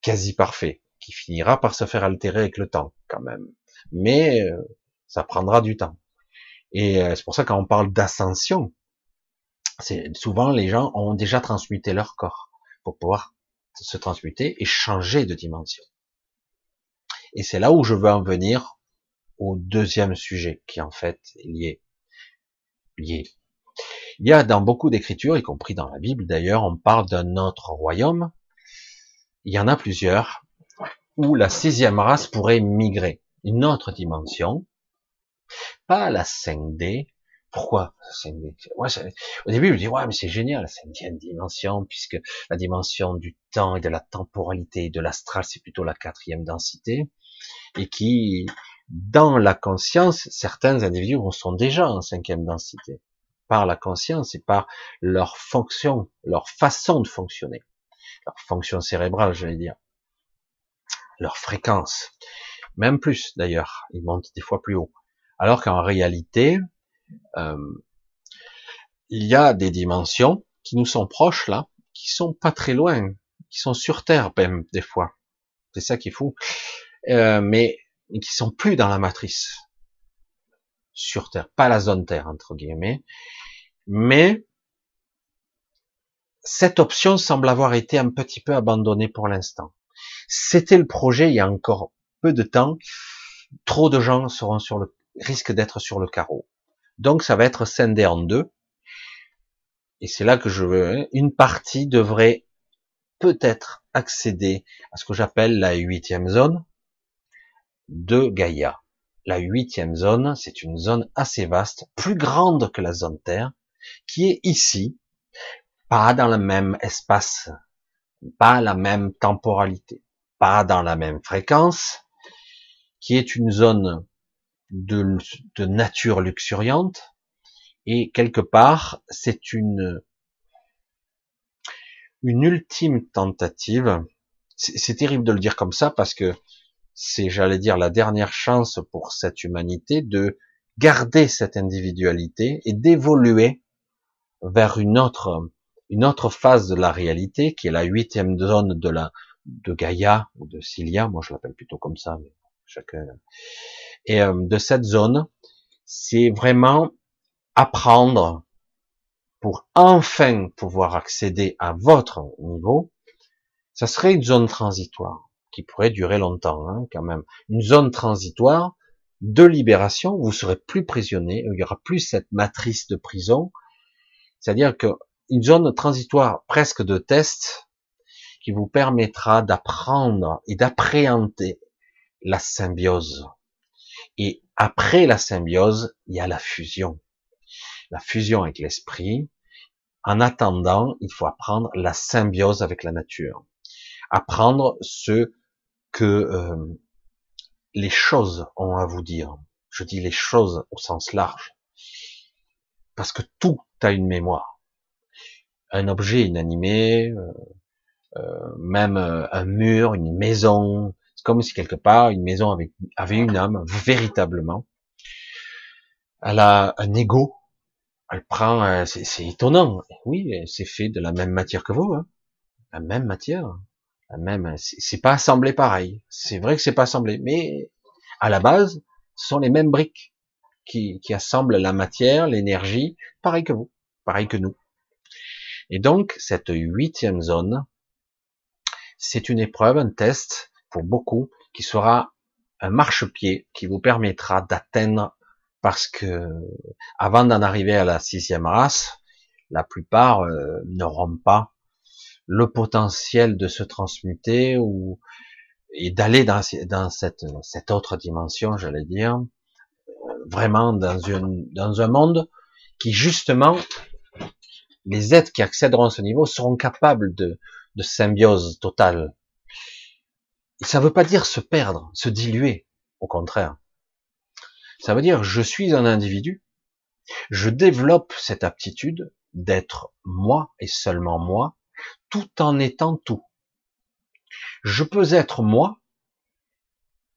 quasi parfait, qui finira par se faire altérer avec le temps, quand même. mais euh, ça prendra du temps. Et euh, c'est pour ça quand on parle d'ascension, c'est souvent les gens ont déjà transmuté leur corps pour pouvoir se transmuter et changer de dimension. Et c'est là où je veux en venir au deuxième sujet qui en fait est lié. lié. Il y a dans beaucoup d'écritures, y compris dans la Bible d'ailleurs, on parle d'un autre royaume. Il y en a plusieurs où la sixième race pourrait migrer, une autre dimension, pas la 5D. Pourquoi 5D Au début, je me dis ouais, mais c'est génial la cinquième dimension, puisque la dimension du temps et de la temporalité de l'astral, c'est plutôt la quatrième densité, et qui, dans la conscience, certains individus sont déjà en cinquième densité. Par la conscience et par leur fonction, leur façon de fonctionner, leur fonction cérébrale, j'allais dire, leur fréquence, même plus d'ailleurs, ils montent des fois plus haut. Alors qu'en réalité, euh, il y a des dimensions qui nous sont proches là, qui sont pas très loin, qui sont sur Terre même des fois. C'est ça qui est fou, euh, mais qui sont plus dans la matrice sur Terre, pas la zone Terre entre guillemets, mais cette option semble avoir été un petit peu abandonnée pour l'instant. C'était le projet il y a encore peu de temps. Trop de gens seront sur le risquent d'être sur le carreau. Donc ça va être scindé en deux. Et c'est là que je veux. Hein, une partie devrait peut-être accéder à ce que j'appelle la huitième zone de Gaïa. La huitième zone, c'est une zone assez vaste, plus grande que la zone Terre, qui est ici, pas dans le même espace, pas la même temporalité, pas dans la même fréquence, qui est une zone de, de nature luxuriante, et quelque part, c'est une, une ultime tentative. C'est terrible de le dire comme ça parce que c'est, j'allais dire, la dernière chance pour cette humanité de garder cette individualité et d'évoluer vers une autre, une autre phase de la réalité qui est la huitième zone de la, de Gaïa ou de Cilia. Moi, je l'appelle plutôt comme ça, mais Et euh, de cette zone, c'est vraiment apprendre pour enfin pouvoir accéder à votre niveau. Ça serait une zone transitoire qui pourrait durer longtemps hein, quand même. Une zone transitoire de libération, vous serez plus prisonnier, il y aura plus cette matrice de prison, c'est-à-dire que une zone transitoire presque de test qui vous permettra d'apprendre et d'appréhender la symbiose. Et après la symbiose, il y a la fusion. La fusion avec l'esprit. En attendant, il faut apprendre la symbiose avec la nature. Apprendre ce que euh, les choses ont à vous dire. Je dis les choses au sens large. Parce que tout a une mémoire. Un objet inanimé, euh, euh, même un mur, une maison, comme si quelque part une maison avait, avait une âme, véritablement. Elle a un ego. Elle prend, c'est étonnant. Oui, c'est fait de la même matière que vous, hein. la même matière même, c'est pas assemblé pareil. C'est vrai que c'est pas assemblé, mais à la base, ce sont les mêmes briques qui, qui assemblent la matière, l'énergie, pareil que vous, pareil que nous. Et donc, cette huitième zone, c'est une épreuve, un test pour beaucoup, qui sera un marchepied qui vous permettra d'atteindre, parce que avant d'en arriver à la sixième race, la plupart euh, n'auront pas le potentiel de se transmuter ou et d'aller dans, dans cette, cette autre dimension, j'allais dire, vraiment dans, une, dans un monde qui justement, les êtres qui accéderont à ce niveau seront capables de, de symbiose totale. Ça ne veut pas dire se perdre, se diluer, au contraire. Ça veut dire je suis un individu, je développe cette aptitude d'être moi et seulement moi, tout en étant tout. Je peux être moi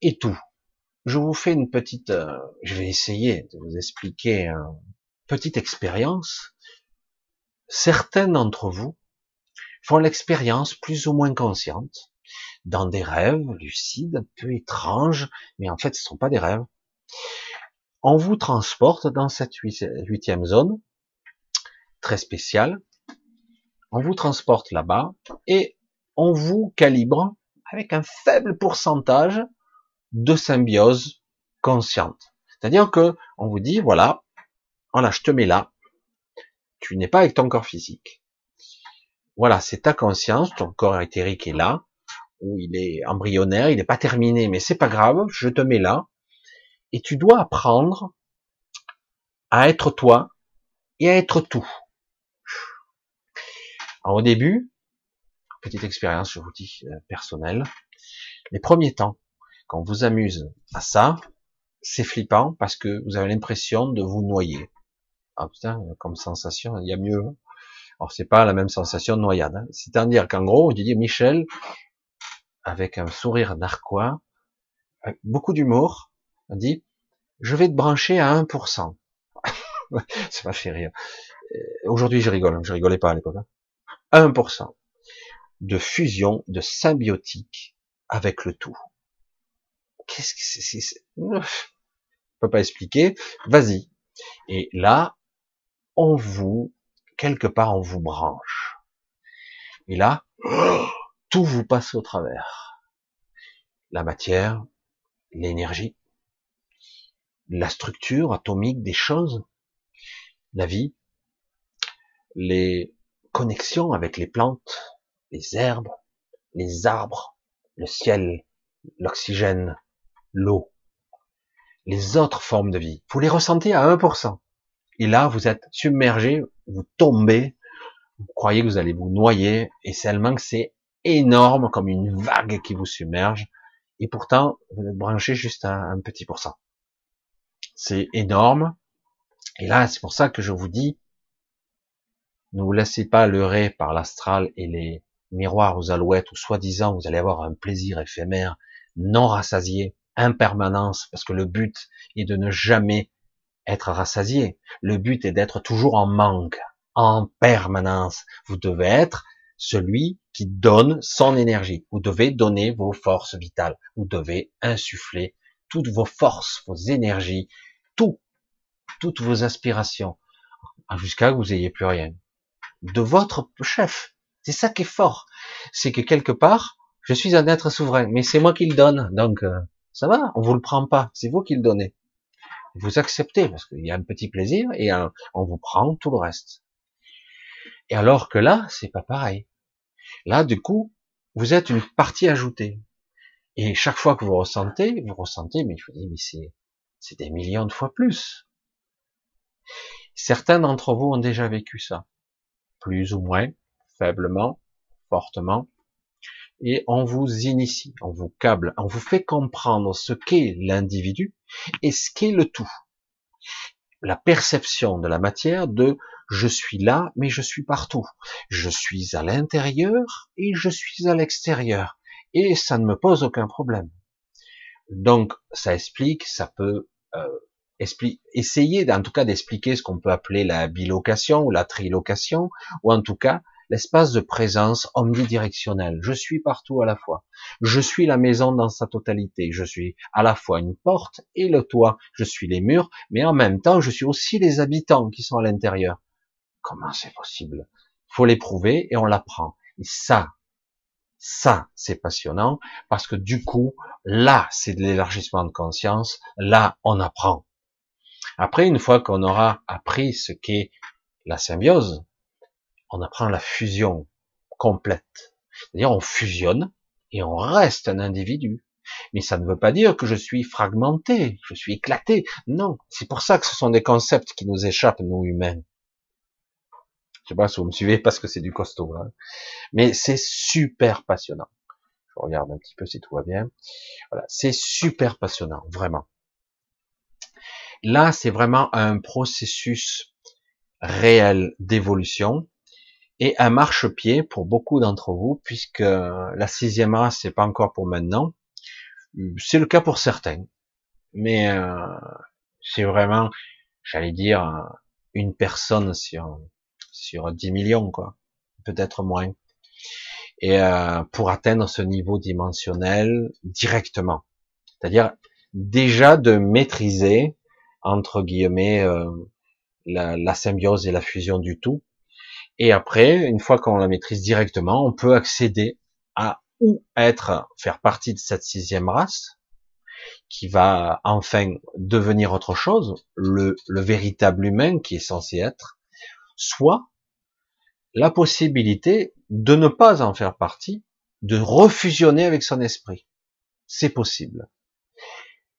et tout. Je vous fais une petite, euh, je vais essayer de vous expliquer une petite expérience. Certains d'entre vous font l'expérience plus ou moins consciente dans des rêves lucides, un peu étranges, mais en fait, ce ne sont pas des rêves. On vous transporte dans cette huitième zone, très spéciale. On vous transporte là-bas et on vous calibre avec un faible pourcentage de symbiose consciente. C'est-à-dire que on vous dit, voilà, voilà, je te mets là. Tu n'es pas avec ton corps physique. Voilà, c'est ta conscience, ton corps éthérique est là, où il est embryonnaire, il n'est pas terminé, mais c'est pas grave, je te mets là, et tu dois apprendre à être toi et à être tout. au début, petite expérience, je vous dis, euh, personnelle, les premiers temps, quand on vous amuse à ça, c'est flippant parce que vous avez l'impression de vous noyer. Ah putain, comme sensation, il y a mieux. Alors c'est pas la même sensation de noyade. Hein. C'est-à-dire qu'en gros, on dit Michel, avec un sourire narquois, beaucoup d'humour, dit, je vais te brancher à 1%. ça m'a fait rire. Euh, aujourd'hui, je rigole, je rigolais pas à l'époque. 1% hein. de fusion, de symbiotique avec le tout. Qu'est-ce que c'est, Je peux pas expliquer. Vas-y. Et là, on vous quelque part on vous branche. Et là, tout vous passe au travers. La matière, l'énergie, la structure atomique des choses, la vie, les connexions avec les plantes, les herbes, les arbres, le ciel, l'oxygène, l'eau, les autres formes de vie. Vous les ressentez à 1%. Et là, vous êtes submergé, vous tombez, vous croyez que vous allez vous noyer, et seulement que c'est énorme comme une vague qui vous submerge, et pourtant, vous êtes branché juste à un petit pourcent. C'est énorme, et là, c'est pour ça que je vous dis, ne vous laissez pas leurrer par l'astral et les miroirs aux alouettes, où soi-disant vous allez avoir un plaisir éphémère, non rassasié, impermanence, parce que le but est de ne jamais être rassasié. Le but est d'être toujours en manque, en permanence. Vous devez être celui qui donne son énergie. Vous devez donner vos forces vitales. Vous devez insuffler toutes vos forces, vos énergies, tout, toutes vos aspirations, jusqu'à que vous ayez plus rien. De votre chef. C'est ça qui est fort. C'est que quelque part, je suis un être souverain, mais c'est moi qui le donne. Donc, euh, ça va, on vous le prend pas. C'est vous qui le donnez vous acceptez parce qu'il y a un petit plaisir et on vous prend tout le reste. Et alors que là, c'est pas pareil. Là, du coup, vous êtes une partie ajoutée. Et chaque fois que vous ressentez, vous ressentez, mais je vous dis, mais c'est, c'est des millions de fois plus. Certains d'entre vous ont déjà vécu ça. Plus ou moins, faiblement, fortement. Et on vous initie, on vous câble, on vous fait comprendre ce qu'est l'individu et ce qu'est le tout. La perception de la matière de je suis là, mais je suis partout. Je suis à l'intérieur et je suis à l'extérieur. Et ça ne me pose aucun problème. Donc, ça explique, ça peut euh, essayer en tout cas d'expliquer ce qu'on peut appeler la bilocation ou la trilocation, ou en tout cas l'espace de présence omnidirectionnelle. Je suis partout à la fois. Je suis la maison dans sa totalité. Je suis à la fois une porte et le toit. Je suis les murs, mais en même temps, je suis aussi les habitants qui sont à l'intérieur. Comment c'est possible? Faut l'éprouver et on l'apprend. Et ça, ça, c'est passionnant parce que du coup, là, c'est de l'élargissement de conscience. Là, on apprend. Après, une fois qu'on aura appris ce qu'est la symbiose, on apprend la fusion complète. C'est-à-dire on fusionne et on reste un individu. Mais ça ne veut pas dire que je suis fragmenté, je suis éclaté. Non, c'est pour ça que ce sont des concepts qui nous échappent, nous humains. Je sais pas si vous me suivez parce que c'est du costaud. Mais c'est super passionnant. Je regarde un petit peu si tout va bien. Voilà, c'est super passionnant, vraiment. Là, c'est vraiment un processus réel d'évolution et un marchepied pour beaucoup d'entre vous, puisque la sixième race, c'est pas encore pour maintenant. C'est le cas pour certains, mais euh, c'est vraiment, j'allais dire, une personne sur sur 10 millions, quoi, peut-être moins. et euh, pour atteindre ce niveau dimensionnel directement. C'est-à-dire déjà de maîtriser entre guillemets euh, la, la, symbiose et la fusion du tout. Et après, une fois qu'on la maîtrise directement, on peut accéder à ou être, faire partie de cette sixième race, qui va enfin devenir autre chose, le, le véritable humain qui est censé être, soit la possibilité de ne pas en faire partie, de refusionner avec son esprit. C'est possible.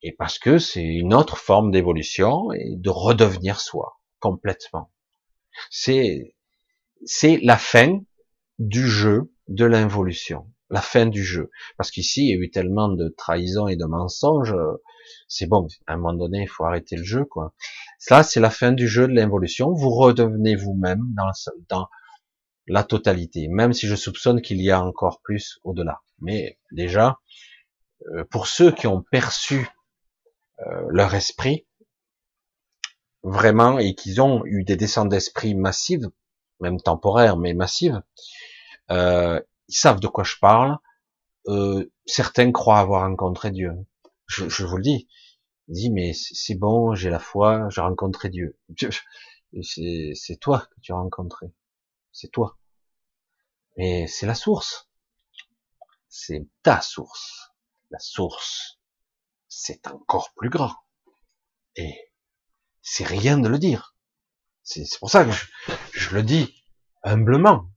Et parce que c'est une autre forme d'évolution et de redevenir soi, complètement. C'est, c'est la fin du jeu de l'involution. La fin du jeu. Parce qu'ici, il y a eu tellement de trahison et de mensonges. C'est bon. À un moment donné, il faut arrêter le jeu, quoi. Ça, c'est la fin du jeu de l'involution. Vous redevenez vous-même dans, dans la totalité. Même si je soupçonne qu'il y a encore plus au-delà. Mais déjà, euh, pour ceux qui ont perçu euh, leur esprit, vraiment, et qu'ils ont eu des descentes d'esprit massives, même temporaires, mais massives, euh, ils savent de quoi je parle. Euh, certains croient avoir rencontré Dieu. Je, je vous le dis. Ils disent, mais c'est bon, j'ai la foi, j'ai rencontré Dieu. C'est toi que tu as rencontré. C'est toi. Mais c'est la source. C'est ta source. La source c'est encore plus grand. Et c'est rien de le dire. C'est pour ça que je, le dis humblement.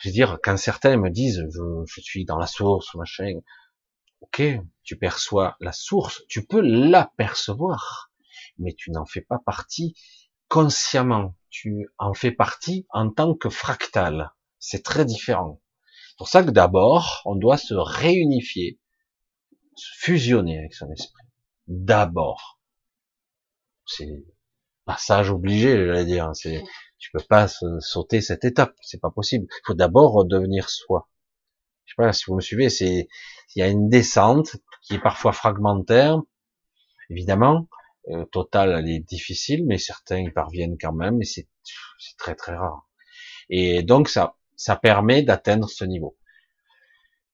Je veux dire, quand certains me disent, je, suis dans la source, machin, ok, tu perçois la source, tu peux l'apercevoir, mais tu n'en fais pas partie consciemment. Tu en fais partie en tant que fractal. C'est très différent. C'est pour ça que d'abord, on doit se réunifier fusionner avec son esprit. D'abord. C'est passage obligé, j'allais dire. C'est, tu peux pas sauter cette étape. C'est pas possible. Il faut d'abord redevenir soi. Je sais pas si vous me suivez. C'est, il y a une descente qui est parfois fragmentaire. Évidemment, euh, total, elle est difficile, mais certains y parviennent quand même, mais c'est, c'est très très rare. Et donc ça, ça permet d'atteindre ce niveau.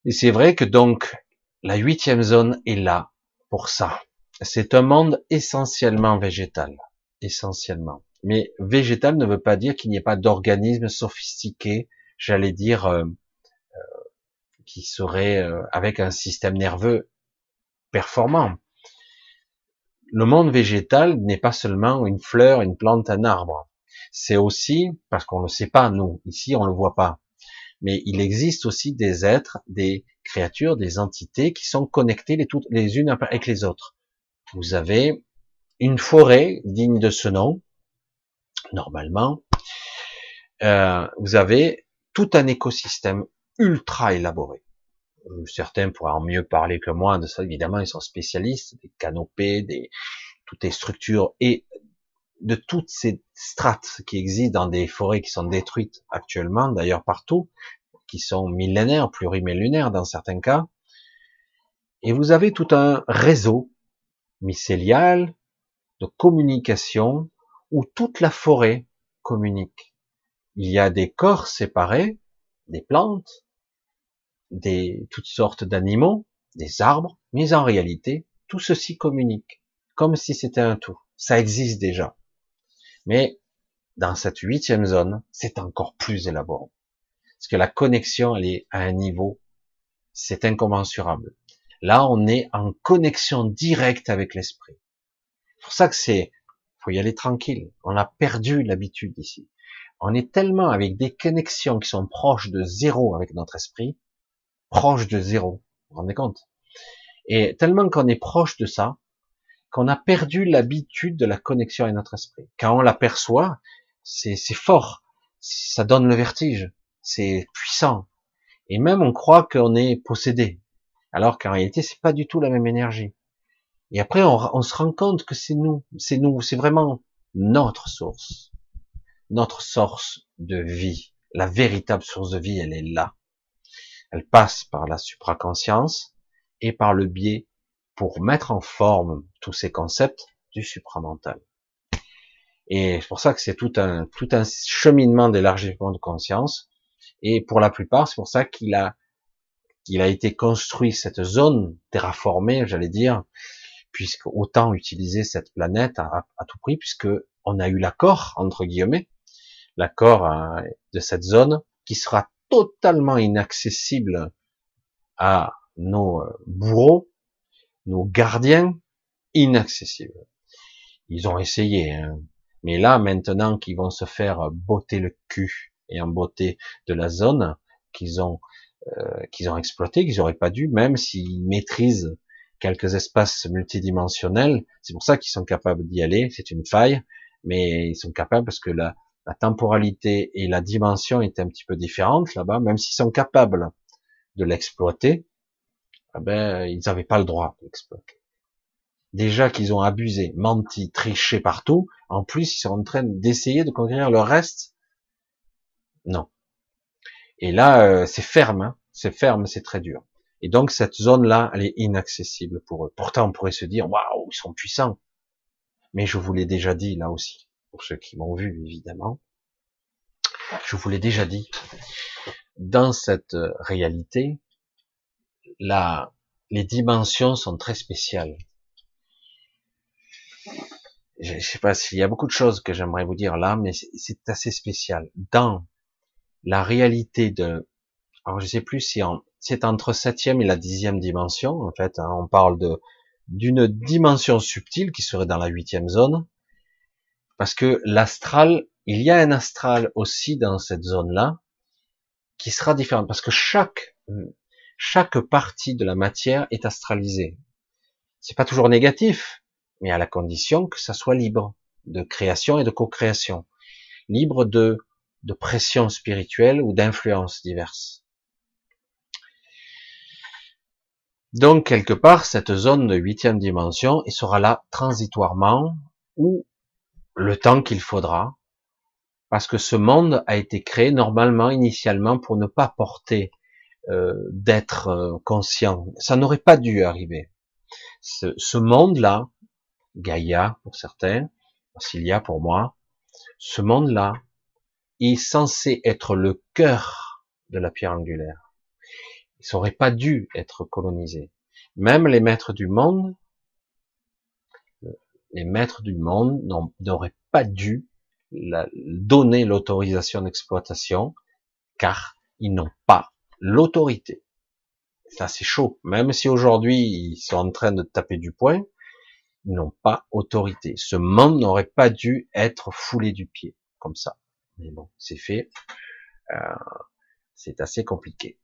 Et c'est vrai que donc la huitième zone est là pour ça. C'est un monde essentiellement végétal, essentiellement. Mais végétal ne veut pas dire qu'il n'y ait pas d'organismes sophistiqués, j'allais dire, euh, euh, qui seraient euh, avec un système nerveux performant. Le monde végétal n'est pas seulement une fleur, une plante, un arbre. C'est aussi, parce qu'on ne le sait pas, nous, ici on ne le voit pas, mais il existe aussi des êtres, des créatures, des entités qui sont connectées les, toutes, les unes avec les autres. Vous avez une forêt digne de ce nom, normalement. Euh, vous avez tout un écosystème ultra élaboré. Certains pourraient en mieux parler que moi de ça, évidemment, ils sont spécialistes, des canopées, des, toutes les structures et de toutes ces strates qui existent dans des forêts qui sont détruites actuellement, d'ailleurs partout, qui sont millénaires, plurimillénaires dans certains cas. Et vous avez tout un réseau mycélial de communication où toute la forêt communique. Il y a des corps séparés, des plantes, des toutes sortes d'animaux, des arbres, mais en réalité, tout ceci communique, comme si c'était un tout. Ça existe déjà. Mais dans cette huitième zone, c'est encore plus élaboré. Parce que la connexion, elle est à un niveau, c'est incommensurable. Là, on est en connexion directe avec l'esprit. C'est pour ça que c'est, faut y aller tranquille. On a perdu l'habitude ici. On est tellement avec des connexions qui sont proches de zéro avec notre esprit, proches de zéro. Vous vous rendez compte? Et tellement qu'on est proche de ça, qu'on a perdu l'habitude de la connexion avec notre esprit. Quand on l'aperçoit, c'est fort, ça donne le vertige, c'est puissant. Et même on croit qu'on est possédé, alors qu'en réalité c'est pas du tout la même énergie. Et après on, se rend compte que c'est nous, c'est nous, c'est vraiment notre source, notre source de vie, la véritable source de vie, elle est là. Elle passe par la supraconscience et par le biais pour mettre en forme tous ces concepts du supramental. Et c'est pour ça que c'est tout un, tout un cheminement d'élargissement de conscience. Et pour la plupart, c'est pour ça qu'il a il a été construit cette zone terraformée, j'allais dire, puisque autant utiliser cette planète à, tout prix, puisque on a eu l'accord entre guillemets, l'accord euh, de cette zone qui sera totalement inaccessible à nos euh, bourreaux, nos gardiens, inaccessibles. Ils ont essayé, hein. mais là maintenant qu'ils vont se faire botter le cul et en beauté de la zone qu'ils ont euh, qu'ils ont exploité, qu'ils n'auraient pas dû, même s'ils maîtrisent quelques espaces multidimensionnels. C'est pour ça qu'ils sont capables d'y aller. C'est une faille, mais ils sont capables parce que la, temporalité et la dimension est un petit peu différente là-bas. Même s'ils sont capables de l'exploiter, eh ben ils n'avaient pas le droit d'exploiter. Déjà qu'ils ont abusé, menti, triché partout. En plus, ils sont en train d'essayer de conquérir le reste. Non, et là, euh, c'est ferme, hein. c'est ferme, c'est très dur. Et donc cette zone-là, elle est inaccessible pour eux. Pourtant, on pourrait se dire, waouh, ils sont puissants. Mais je vous l'ai déjà dit là aussi, pour ceux qui m'ont vu évidemment. Je vous l'ai déjà dit. Dans cette réalité, là, les dimensions sont très spéciales. Je, ne sais pas s'il y a beaucoup de choses que j'aimerais vous dire là, mais c'est assez spécial. Dans la réalité de, alors je sais plus si c'est entre septième et la dixième dimension, en fait, hein, on parle de d'une dimension subtile qui serait dans la huitième zone, parce que l'astral, il y a un astral aussi dans cette zone-là, qui sera différent, parce que chaque chaque partie de la matière est astralisée. C'est pas toujours négatif, mais à la condition que ça soit libre de création et de co-création, libre de de pression spirituelle ou d'influences diverses. Donc, quelque part, cette zone de huitième dimension, il sera là transitoirement ou le temps qu'il faudra, parce que ce monde a été créé normalement, initialement, pour ne pas porter euh, d'être euh, conscient. Ça n'aurait pas dû arriver. Ce, ce monde-là, Gaïa pour certains, Cilia pour moi, ce monde-là est censé être le cœur de la pierre angulaire. Il n'aurait pas dû être colonisé. Même les maîtres du monde, les maîtres du monde n'auraient pas dû donner l'autorisation d'exploitation, car ils n'ont pas l'autorité. Ça c'est chaud. Même si aujourd'hui ils sont en train de taper du poing, ils n'ont pas autorité. Ce monde n'aurait pas dû être foulé du pied, comme ça. Mais bon, c'est fait. Euh, c'est assez compliqué.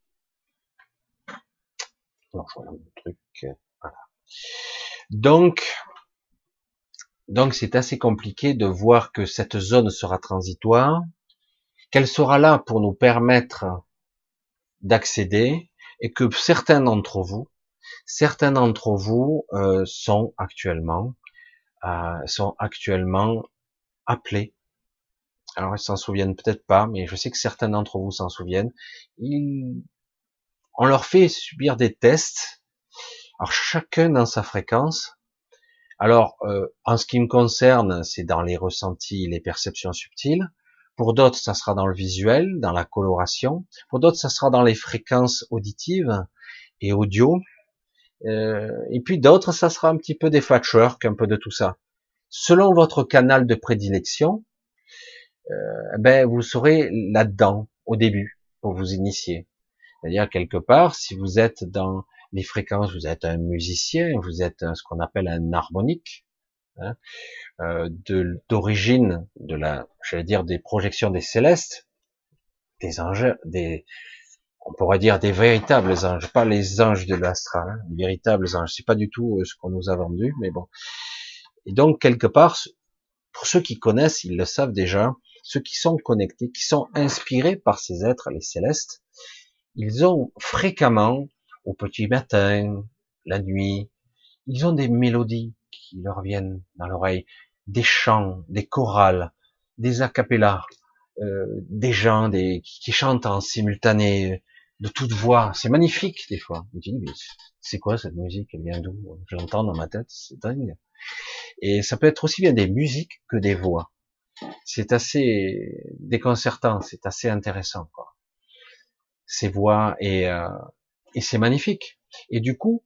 Donc, donc c'est assez compliqué de voir que cette zone sera transitoire, qu'elle sera là pour nous permettre d'accéder, et que certains d'entre vous, certains d'entre vous euh, sont actuellement, euh, sont actuellement appelés. Alors ils s'en souviennent peut-être pas, mais je sais que certains d'entre vous s'en souviennent, on leur fait subir des tests, alors chacun dans sa fréquence. Alors, euh, en ce qui me concerne, c'est dans les ressentis, les perceptions subtiles. Pour d'autres, ça sera dans le visuel, dans la coloration. Pour d'autres, ça sera dans les fréquences auditives et audio. Euh, et puis d'autres, ça sera un petit peu des patchwork, un peu de tout ça. Selon votre canal de prédilection, euh, ben vous serez là-dedans au début pour vous initier. C'est-à-dire quelque part, si vous êtes dans les fréquences, vous êtes un musicien, vous êtes ce qu'on appelle un harmonique, hein, euh, d'origine de, la, j'allais dire des projections des célestes, des anges, des, on pourrait dire des véritables anges, pas les anges de l'astral, hein, les véritables anges. C'est pas du tout euh, ce qu'on nous a vendu, mais bon. Et donc quelque part, pour ceux qui connaissent, ils le savent déjà, ceux qui sont connectés, qui sont inspirés par ces êtres, les célestes, ils ont fréquemment, au petit matin, la nuit, ils ont des mélodies qui leur viennent dans l'oreille, des chants, des chorales, des acapellas, euh, des gens des, qui chantent en simultané, de toute voix. C'est magnifique des fois. C'est quoi cette musique? Elle vient d'où? Je l'entends dans ma tête, c'est dingue. Et ça peut être aussi bien des musiques que des voix c'est assez déconcertant, c'est assez intéressant, quoi. Ces voix et, euh, Et c'est magnifique. Et du coup,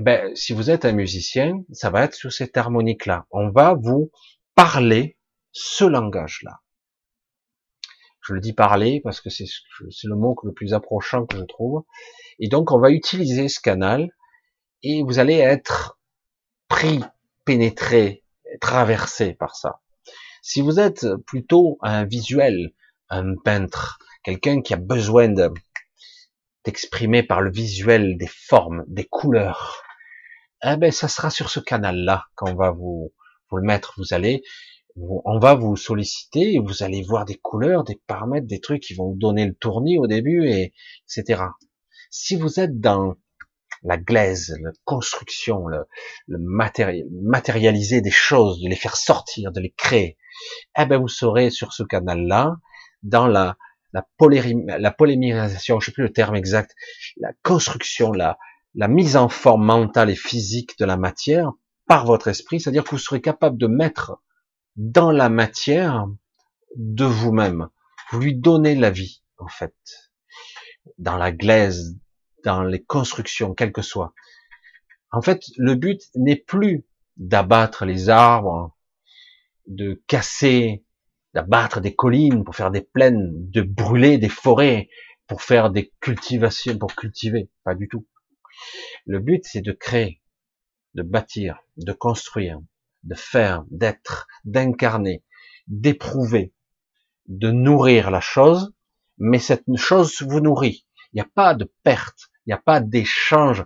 ben, si vous êtes un musicien, ça va être sur cette harmonique-là. On va vous parler ce langage-là. Je le dis parler parce que c'est le mot le plus approchant que je trouve. Et donc, on va utiliser ce canal et vous allez être pris, pénétré, traversé par ça. Si vous êtes plutôt un visuel, un peintre, quelqu'un qui a besoin d'exprimer par le visuel des formes, des couleurs, eh ben ça sera sur ce canal-là qu'on va vous, vous le mettre. Vous allez, on va vous solliciter et vous allez voir des couleurs, des paramètres, des trucs qui vont vous donner le tournis au début et etc. Si vous êtes dans la glaise, la construction, le, le matérialiser des choses, de les faire sortir, de les créer, eh ben vous serez sur ce canal-là dans la la, la polymérisation, je sais plus le terme exact, la construction, la, la mise en forme mentale et physique de la matière par votre esprit, c'est-à-dire que vous serez capable de mettre dans la matière de vous-même. Vous lui donnez la vie, en fait. Dans la glaise, dans les constructions, quelles que soient. En fait, le but n'est plus d'abattre les arbres, de casser, d'abattre des collines pour faire des plaines, de brûler des forêts pour faire des cultivations, pour cultiver. Pas du tout. Le but, c'est de créer, de bâtir, de construire, de faire, d'être, d'incarner, d'éprouver, de nourrir la chose, mais cette chose vous nourrit. Il n'y a pas de perte, il n'y a pas d'échange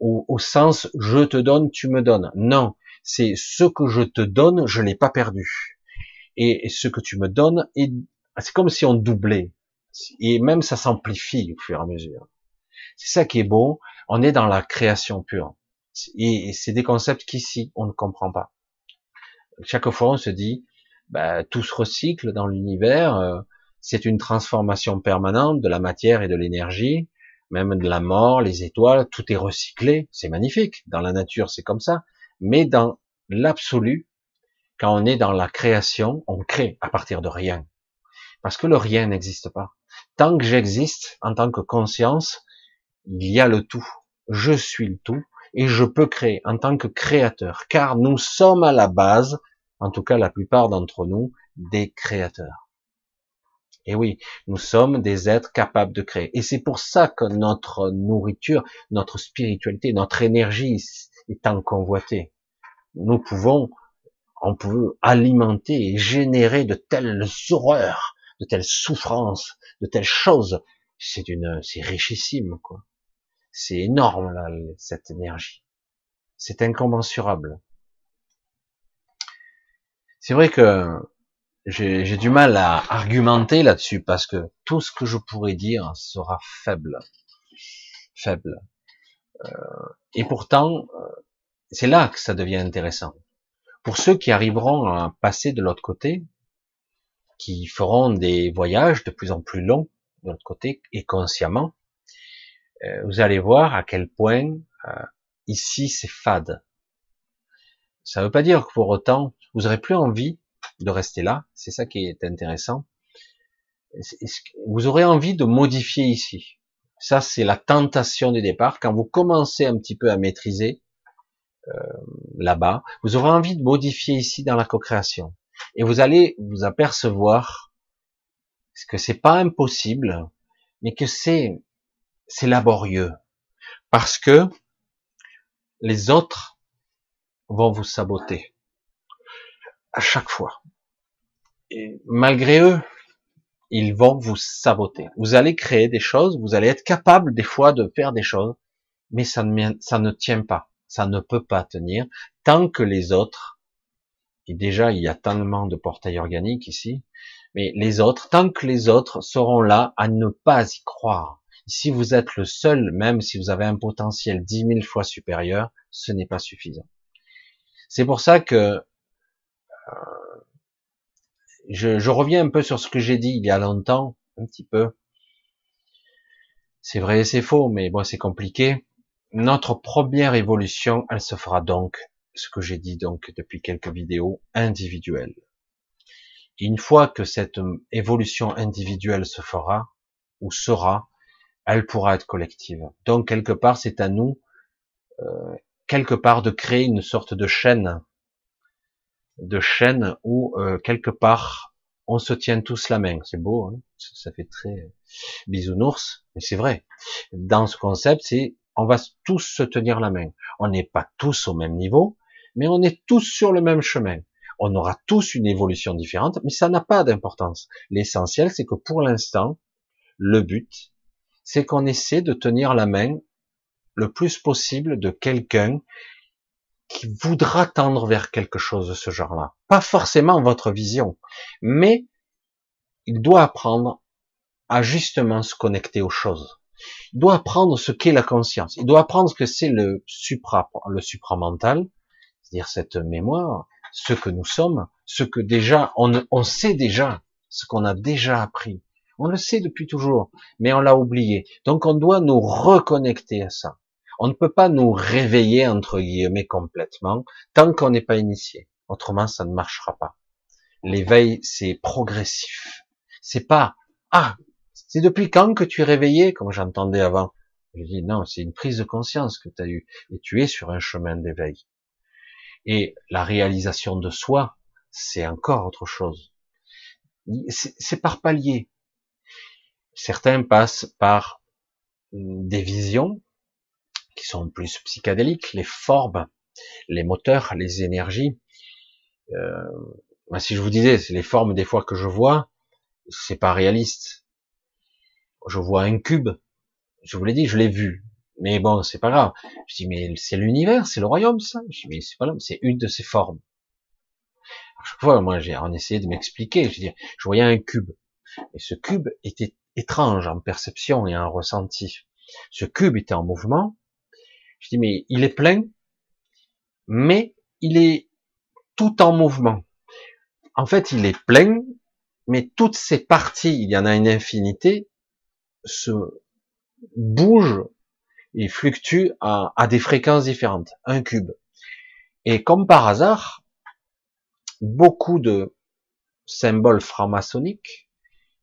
au, sens je te donne, tu me donnes. Non, c'est ce que je te donne, je l'ai pas perdu. Et, ce que tu me donnes, c'est comme si on doublait. Et même ça s'amplifie au fur et à mesure. C'est ça qui est beau. On est dans la création pure. Et c'est des concepts qu'ici, on ne comprend pas. Chaque fois, on se dit, bah, tout se recycle dans l'univers. Euh, c'est une transformation permanente de la matière et de l'énergie, même de la mort, les étoiles, tout est recyclé. C'est magnifique. Dans la nature, c'est comme ça. Mais dans l'absolu, quand on est dans la création, on crée à partir de rien. Parce que le rien n'existe pas. Tant que j'existe, en tant que conscience, il y a le tout. Je suis le tout et je peux créer en tant que créateur, car nous sommes à la base, en tout cas la plupart d'entre nous, des créateurs. Et oui, nous sommes des êtres capables de créer. Et c'est pour ça que notre nourriture, notre spiritualité, notre énergie est convoitée. Nous pouvons, on peut alimenter et générer de telles horreurs, de telles souffrances, de telles choses. C'est une, c'est richissime, quoi. C'est énorme, là, cette énergie. C'est incommensurable. C'est vrai que j'ai du mal à argumenter là-dessus parce que tout ce que je pourrais dire sera faible. Faible. Euh, et pourtant, euh, c'est là que ça devient intéressant. Pour ceux qui arriveront à passer de l'autre côté, qui feront des voyages de plus en plus longs de l'autre côté et consciemment, euh, vous allez voir à quel point euh, ici c'est fade. Ça ne veut pas dire que pour autant vous aurez plus envie de rester là. C'est ça qui est intéressant. Vous aurez envie de modifier ici? Ça c'est la tentation du départ. Quand vous commencez un petit peu à maîtriser là-bas, vous aurez envie de modifier ici dans la co-création. Et vous allez vous apercevoir que c'est pas impossible, mais que c'est c'est laborieux parce que les autres vont vous saboter à chaque fois. Et malgré eux, ils vont vous saboter. Vous allez créer des choses, vous allez être capable des fois de faire des choses, mais ça ne, ça ne tient pas, ça ne peut pas tenir tant que les autres, et déjà il y a tellement de portails organiques ici, mais les autres, tant que les autres seront là à ne pas y croire, si vous êtes le seul, même si vous avez un potentiel dix mille fois supérieur, ce n'est pas suffisant. C'est pour ça que euh, je, je, reviens un peu sur ce que j'ai dit il y a longtemps, un petit peu. C'est vrai et c'est faux, mais bon, c'est compliqué. Notre première évolution, elle se fera donc, ce que j'ai dit donc depuis quelques vidéos, individuelle. une fois que cette évolution individuelle se fera, ou sera, elle pourra être collective. Donc quelque part, c'est à nous, euh, quelque part, de créer une sorte de chaîne, de chaîne où euh, quelque part on se tient tous la main. C'est beau, hein? Ça fait très bisounours, mais c'est vrai. Dans ce concept, c'est on va tous se tenir la main. On n'est pas tous au même niveau, mais on est tous sur le même chemin. On aura tous une évolution différente, mais ça n'a pas d'importance. L'essentiel, c'est que pour l'instant, le but, c'est qu'on essaie de tenir la main le plus possible de quelqu'un qui voudra tendre vers quelque chose de ce genre-là. Pas forcément votre vision, mais il doit apprendre à justement se connecter aux choses. Il doit apprendre ce qu'est la conscience. Il doit apprendre ce que c'est le supra, le supramental, c'est-à-dire cette mémoire, ce que nous sommes, ce que déjà, on, on sait déjà, ce qu'on a déjà appris. On le sait depuis toujours, mais on l'a oublié. Donc on doit nous reconnecter à ça. On ne peut pas nous réveiller, entre guillemets, complètement, tant qu'on n'est pas initié. Autrement, ça ne marchera pas. L'éveil, c'est progressif. C'est pas, ah, c'est depuis quand que tu es réveillé, comme j'entendais avant? Je dis, non, c'est une prise de conscience que tu as eue. Et tu es sur un chemin d'éveil. Et la réalisation de soi, c'est encore autre chose. C'est par palier. Certains passent par des visions qui sont plus psychédéliques, les formes, les moteurs, les énergies. Euh, si je vous disais, c'est les formes des fois que je vois, c'est pas réaliste. Je vois un cube, je vous l'ai dit, je l'ai vu, mais bon, c'est pas grave. Je dis, mais c'est l'univers, c'est le royaume, ça. Je dis, mais c'est pas l'homme, c'est une de ces formes. À chaque fois, moi, j'ai en essayé de m'expliquer. Je dis, je voyais un cube. Et ce cube était étrange en perception et en ressenti. Ce cube était en mouvement. Je dis, mais il est plein, mais il est tout en mouvement. En fait, il est plein, mais toutes ces parties, il y en a une infinité, se bougent et fluctuent à, des fréquences différentes. Un cube. Et comme par hasard, beaucoup de symboles franc-maçonniques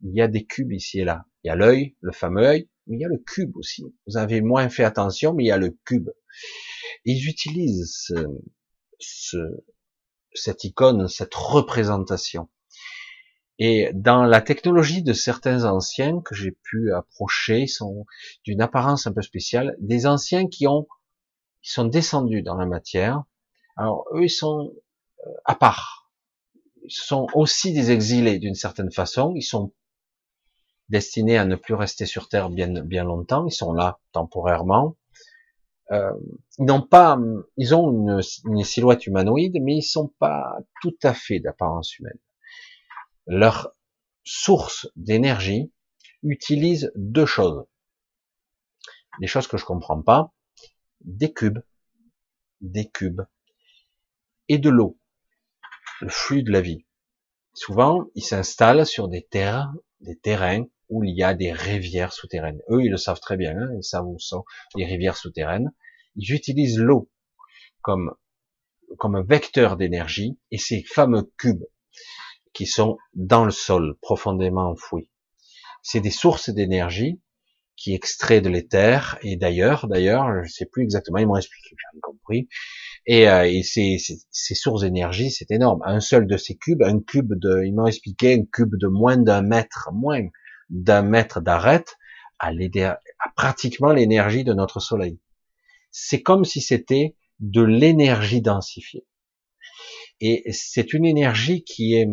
il y a des cubes ici et là. Il y a l'œil, le fameux œil, mais il y a le cube aussi. Vous avez moins fait attention, mais il y a le cube. Ils utilisent ce, cette icône, cette représentation. Et dans la technologie de certains anciens que j'ai pu approcher, sont d'une apparence un peu spéciale, des anciens qui ont, qui sont descendus dans la matière. Alors eux, ils sont euh, à part. Ils sont aussi des exilés d'une certaine façon. Ils sont destinés à ne plus rester sur Terre bien, bien longtemps. Ils sont là temporairement. Euh, ils n'ont pas, ils ont une, une, silhouette humanoïde, mais ils sont pas tout à fait d'apparence humaine. Leur source d'énergie utilise deux choses. Des choses que je comprends pas. Des cubes, des cubes et de l'eau. Le flux de la vie. Souvent, ils s'installent sur des terres, des terrains où il y a des rivières souterraines. Eux, ils le savent très bien, hein, ils savent où sont les rivières souterraines. Ils utilisent l'eau comme comme un vecteur d'énergie et ces fameux cubes qui sont dans le sol, profondément enfouis. C'est des sources d'énergie qui extraient de l'éther et d'ailleurs, d'ailleurs, je sais plus exactement, ils m'ont expliqué, j'ai compris. Et, euh, et ces, ces, ces, sources d'énergie, c'est énorme. Un seul de ces cubes, un cube de, ils m'ont expliqué, un cube de moins d'un mètre, moins d'un mètre d'arête à, à pratiquement l'énergie de notre soleil. C'est comme si c'était de l'énergie densifiée. Et c'est une énergie qui est,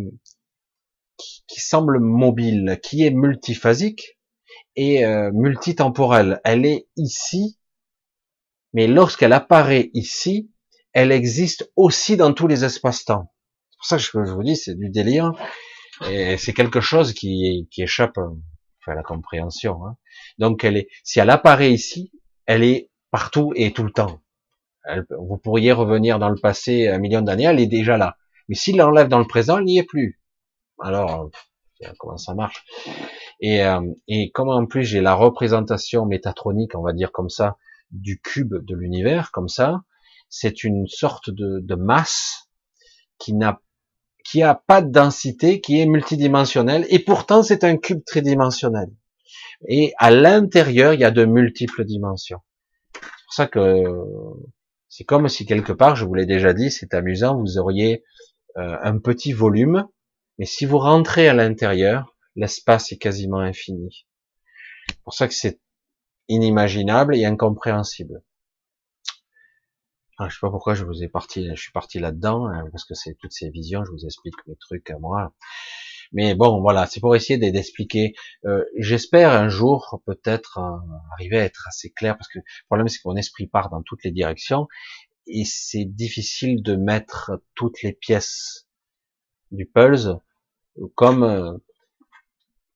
qui, semble mobile, qui est multiphasique et euh, multitemporelle. Elle est ici, mais lorsqu'elle apparaît ici, elle existe aussi dans tous les espaces-temps. C'est pour ça que je vous dis, c'est du délire. Et c'est quelque chose qui, qui échappe à la compréhension. Hein. Donc, elle est, si elle apparaît ici, elle est partout et tout le temps. vous pourriez revenir dans le passé un million d'années, elle est déjà là. Mais s'il l'enlève dans le présent, elle n'y est plus. Alors, comment ça marche? Et, euh, et comme en plus j'ai la représentation métatronique, on va dire comme ça, du cube de l'univers, comme ça, c'est une sorte de, de masse qui n'a qui a pas de densité, qui est multidimensionnel, et pourtant c'est un cube tridimensionnel. Et à l'intérieur, il y a de multiples dimensions. C'est pour ça que c'est comme si quelque part, je vous l'ai déjà dit, c'est amusant, vous auriez euh, un petit volume, mais si vous rentrez à l'intérieur, l'espace est quasiment infini. C'est pour ça que c'est inimaginable et incompréhensible. Ah, je sais pas pourquoi je vous ai parti, je suis parti là-dedans, hein, parce que c'est toutes ces visions, je vous explique mes trucs à moi. Mais bon, voilà, c'est pour essayer d'expliquer. Euh, J'espère un jour peut-être euh, arriver à être assez clair, parce que le problème c'est que mon esprit part dans toutes les directions, et c'est difficile de mettre toutes les pièces du puzzle comme euh,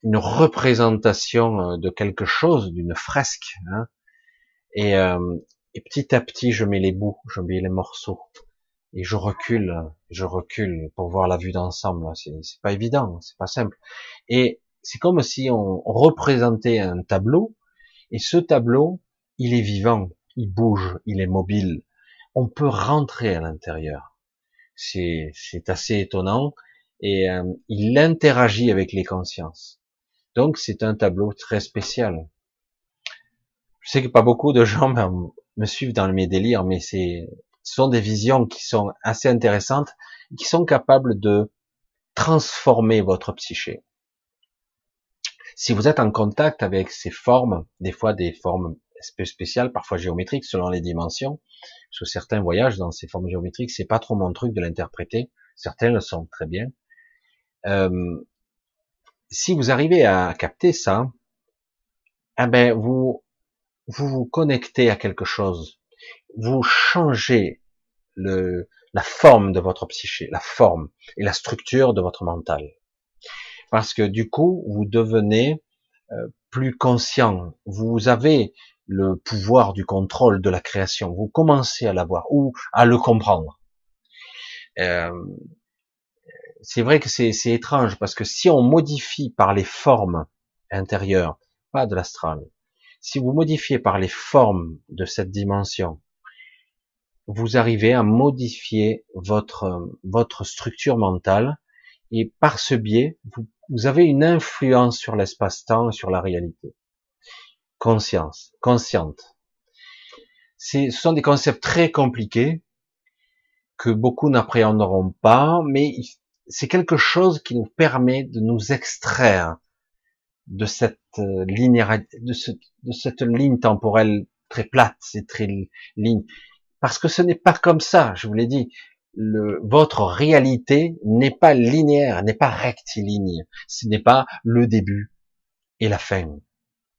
une représentation euh, de quelque chose, d'une fresque. Hein. Et, et petit à petit, je mets les bouts, je mets les morceaux et je recule, je recule pour voir la vue d'ensemble. C'est, pas évident, c'est pas simple. Et c'est comme si on représentait un tableau, et ce tableau, il est vivant, il bouge, il est mobile. On peut rentrer à l'intérieur. C'est assez étonnant, et euh, il interagit avec les consciences. Donc c'est un tableau très spécial. Je sais que pas beaucoup de gens me suivent dans mes délires, mais c'est ce sont des visions qui sont assez intéressantes, qui sont capables de transformer votre psyché. Si vous êtes en contact avec ces formes, des fois des formes spéciales, parfois géométriques selon les dimensions, que certains voyages dans ces formes géométriques, c'est pas trop mon truc de l'interpréter, certains le sont très bien. Euh, si vous arrivez à capter ça, eh ben vous vous vous connectez à quelque chose vous changez le, la forme de votre psyché, la forme et la structure de votre mental. Parce que du coup, vous devenez euh, plus conscient. Vous avez le pouvoir du contrôle de la création. Vous commencez à l'avoir ou à le comprendre. Euh, c'est vrai que c'est étrange parce que si on modifie par les formes intérieures, pas de l'astral, si vous modifiez par les formes de cette dimension, vous arrivez à modifier votre, votre structure mentale et par ce biais, vous, avez une influence sur l'espace-temps et sur la réalité. Conscience, consciente. Ce sont des concepts très compliqués que beaucoup n'appréhenderont pas, mais c'est quelque chose qui nous permet de nous extraire de cette euh, ligne, temporelle très plate, c'est très ligne. Parce que ce n'est pas comme ça, je vous l'ai dit. Votre réalité n'est pas linéaire, n'est pas rectiligne. Ce n'est pas le début et la fin.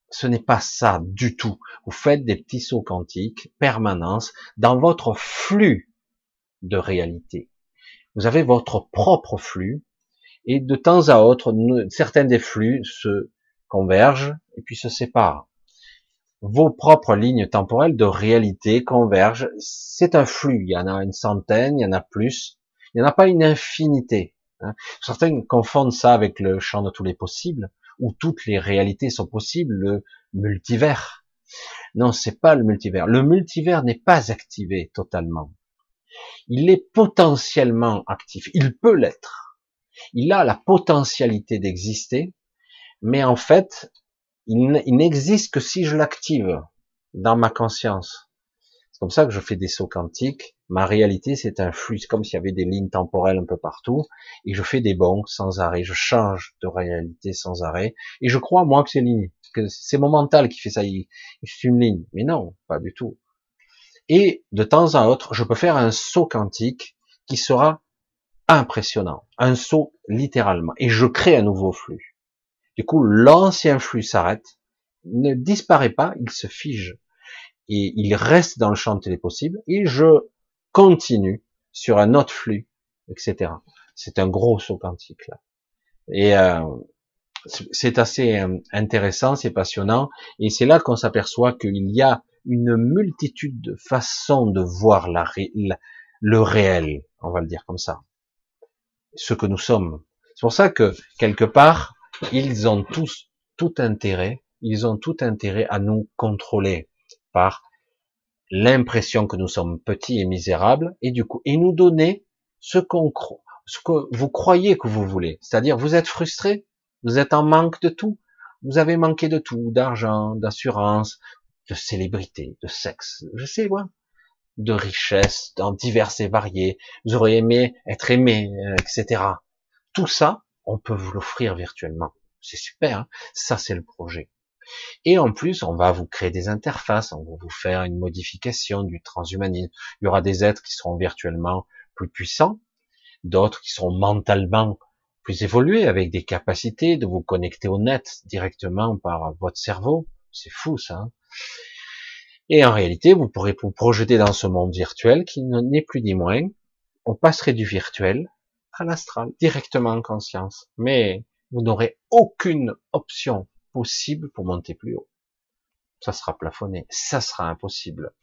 Ce n'est pas ça du tout. Vous faites des petits sauts quantiques, permanence, dans votre flux de réalité. Vous avez votre propre flux, et de temps à autre, certains des flux se convergent et puis se séparent vos propres lignes temporelles de réalité convergent. C'est un flux. Il y en a une centaine, il y en a plus. Il n'y en a pas une infinité. Hein. Certains confondent ça avec le champ de tous les possibles, où toutes les réalités sont possibles, le multivers. Non, c'est pas le multivers. Le multivers n'est pas activé totalement. Il est potentiellement actif. Il peut l'être. Il a la potentialité d'exister, mais en fait, il n'existe que si je l'active dans ma conscience. C'est comme ça que je fais des sauts quantiques. Ma réalité, c'est un flux, comme s'il y avait des lignes temporelles un peu partout, et je fais des bons sans arrêt. Je change de réalité sans arrêt, et je crois moi que c'est ligne, c'est mon mental qui fait ça. Fait une ligne, mais non, pas du tout. Et de temps en autre, je peux faire un saut quantique qui sera impressionnant, un saut littéralement, et je crée un nouveau flux. Du coup, l'ancien flux s'arrête, ne disparaît pas, il se fige. Et il reste dans le champ des possibles, et je continue sur un autre flux, etc. C'est un gros saut quantique, là. Et euh, c'est assez euh, intéressant, c'est passionnant, et c'est là qu'on s'aperçoit qu'il y a une multitude de façons de voir la, le réel, on va le dire comme ça, ce que nous sommes. C'est pour ça que quelque part, ils ont tous tout intérêt, ils ont tout intérêt à nous contrôler par l'impression que nous sommes petits et misérables, et du coup, et nous donner ce qu'on ce que vous croyez que vous voulez. C'est-à-dire, vous êtes frustré, vous êtes en manque de tout, Vous avez manqué de tout, d'argent, d'assurance, de célébrité, de sexe, je sais moi, de richesse, dans diverses et variées. Vous auriez aimé être aimé, euh, etc. Tout ça, on peut vous l'offrir virtuellement. C'est super, hein ça c'est le projet. Et en plus, on va vous créer des interfaces, on va vous faire une modification du transhumanisme. Il y aura des êtres qui seront virtuellement plus puissants, d'autres qui seront mentalement plus évolués, avec des capacités de vous connecter au net directement par votre cerveau. C'est fou ça. Hein. Et en réalité, vous pourrez vous projeter dans ce monde virtuel qui n'est plus ni moins. On passerait du virtuel à l'astral, directement en conscience. Mais vous n'aurez aucune option possible pour monter plus haut. Ça sera plafonné. Ça sera impossible.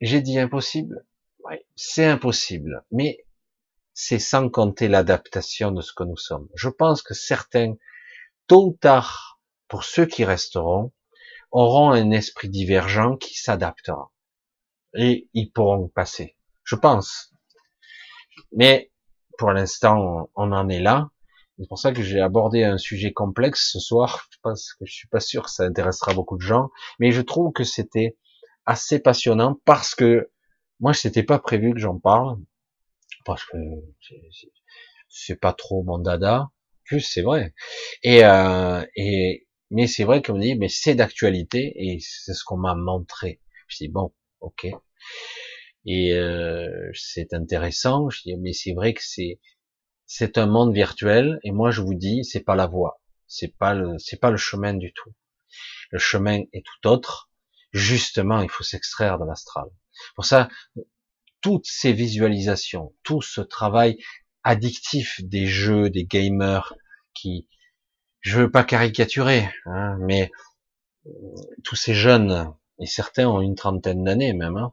J'ai dit impossible? Oui, c'est impossible. Mais c'est sans compter l'adaptation de ce que nous sommes. Je pense que certains, tôt ou tard, pour ceux qui resteront, auront un esprit divergent qui s'adaptera. Et ils pourront passer. Je pense. Mais, pour l'instant, on en est là. C'est pour ça que j'ai abordé un sujet complexe ce soir, parce que je suis pas sûr que ça intéressera beaucoup de gens, mais je trouve que c'était assez passionnant parce que moi, c'était pas prévu que j'en parle, parce que c'est pas trop mon dada. Plus, c'est vrai. Et, euh, et mais c'est vrai qu'on me dit, mais c'est d'actualité et c'est ce qu'on m'a montré. Je dis bon, ok. Et euh, c'est intéressant. Je dis, mais c'est vrai que c'est c'est un monde virtuel et moi je vous dis c'est pas la voie, c'est pas le c'est pas le chemin du tout. Le chemin est tout autre. Justement, il faut s'extraire de l'astral. Pour ça, toutes ces visualisations, tout ce travail addictif des jeux, des gamers qui, je veux pas caricaturer, hein, mais euh, tous ces jeunes, et certains ont une trentaine d'années même, hein,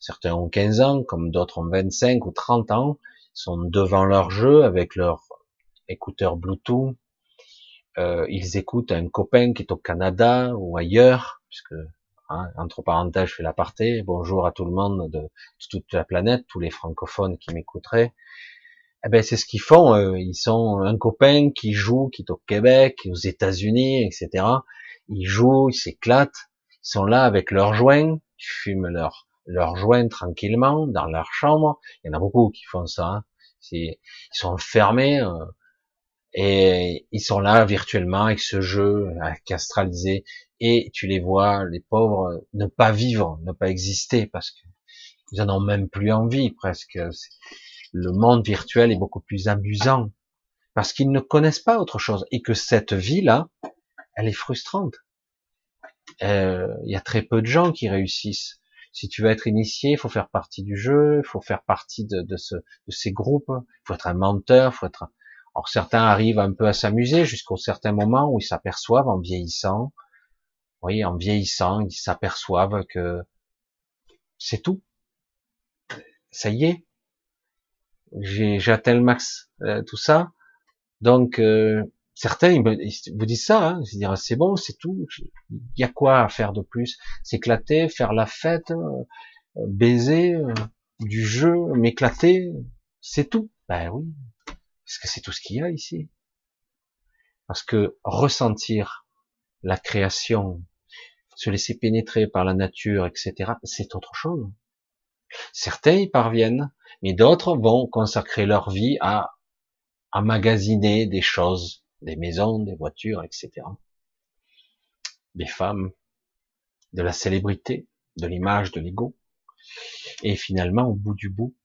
certains ont 15 ans, comme d'autres ont 25 ou 30 ans, sont devant leur jeu avec leur écouteur Bluetooth. Euh, ils écoutent un copain qui est au Canada ou ailleurs, puisque hein, entre parenthèses, je fais l'aparté. Bonjour à tout le monde de, toute la planète, tous les francophones qui m'écouteraient. Eh ben c'est ce qu'ils font. Euh, ils sont un copain qui joue, qui est au Québec, aux États-Unis, etc. Ils jouent, ils s'éclatent. Ils sont là avec leurs joints, ils fument leur leur joint tranquillement dans leur chambre. Il y en a beaucoup qui font ça. Hein. Ils sont enfermés euh, et ils sont là virtuellement avec ce jeu castralisé et tu les vois, les pauvres, ne pas vivre, ne pas exister parce que ils en ont même plus envie presque. Le monde virtuel est beaucoup plus amusant parce qu'ils ne connaissent pas autre chose et que cette vie-là, elle est frustrante. Euh, il y a très peu de gens qui réussissent si tu veux être initié, il faut faire partie du jeu, il faut faire partie de, de, ce, de ces groupes, il faut être un menteur, faut être. Alors certains arrivent un peu à s'amuser jusqu'au certain moment où ils s'aperçoivent en vieillissant, oui, en vieillissant, ils s'aperçoivent que c'est tout. Ça y est, j'ai atteint le max, euh, tout ça. Donc euh, certains ils, vous disent ça, hein, ils disent c'est bon, c'est tout. Il y a quoi à faire de plus? S'éclater, faire la fête, euh, baiser, euh, du jeu, m'éclater, c'est tout. Ben oui, parce que c'est tout ce qu'il y a ici. Parce que ressentir la création, se laisser pénétrer par la nature, etc., c'est autre chose. Certains y parviennent, mais d'autres vont consacrer leur vie à emmagasiner des choses, des maisons, des voitures, etc. Des femmes, de la célébrité, de l'image, de l'ego. Et finalement, au bout du bout,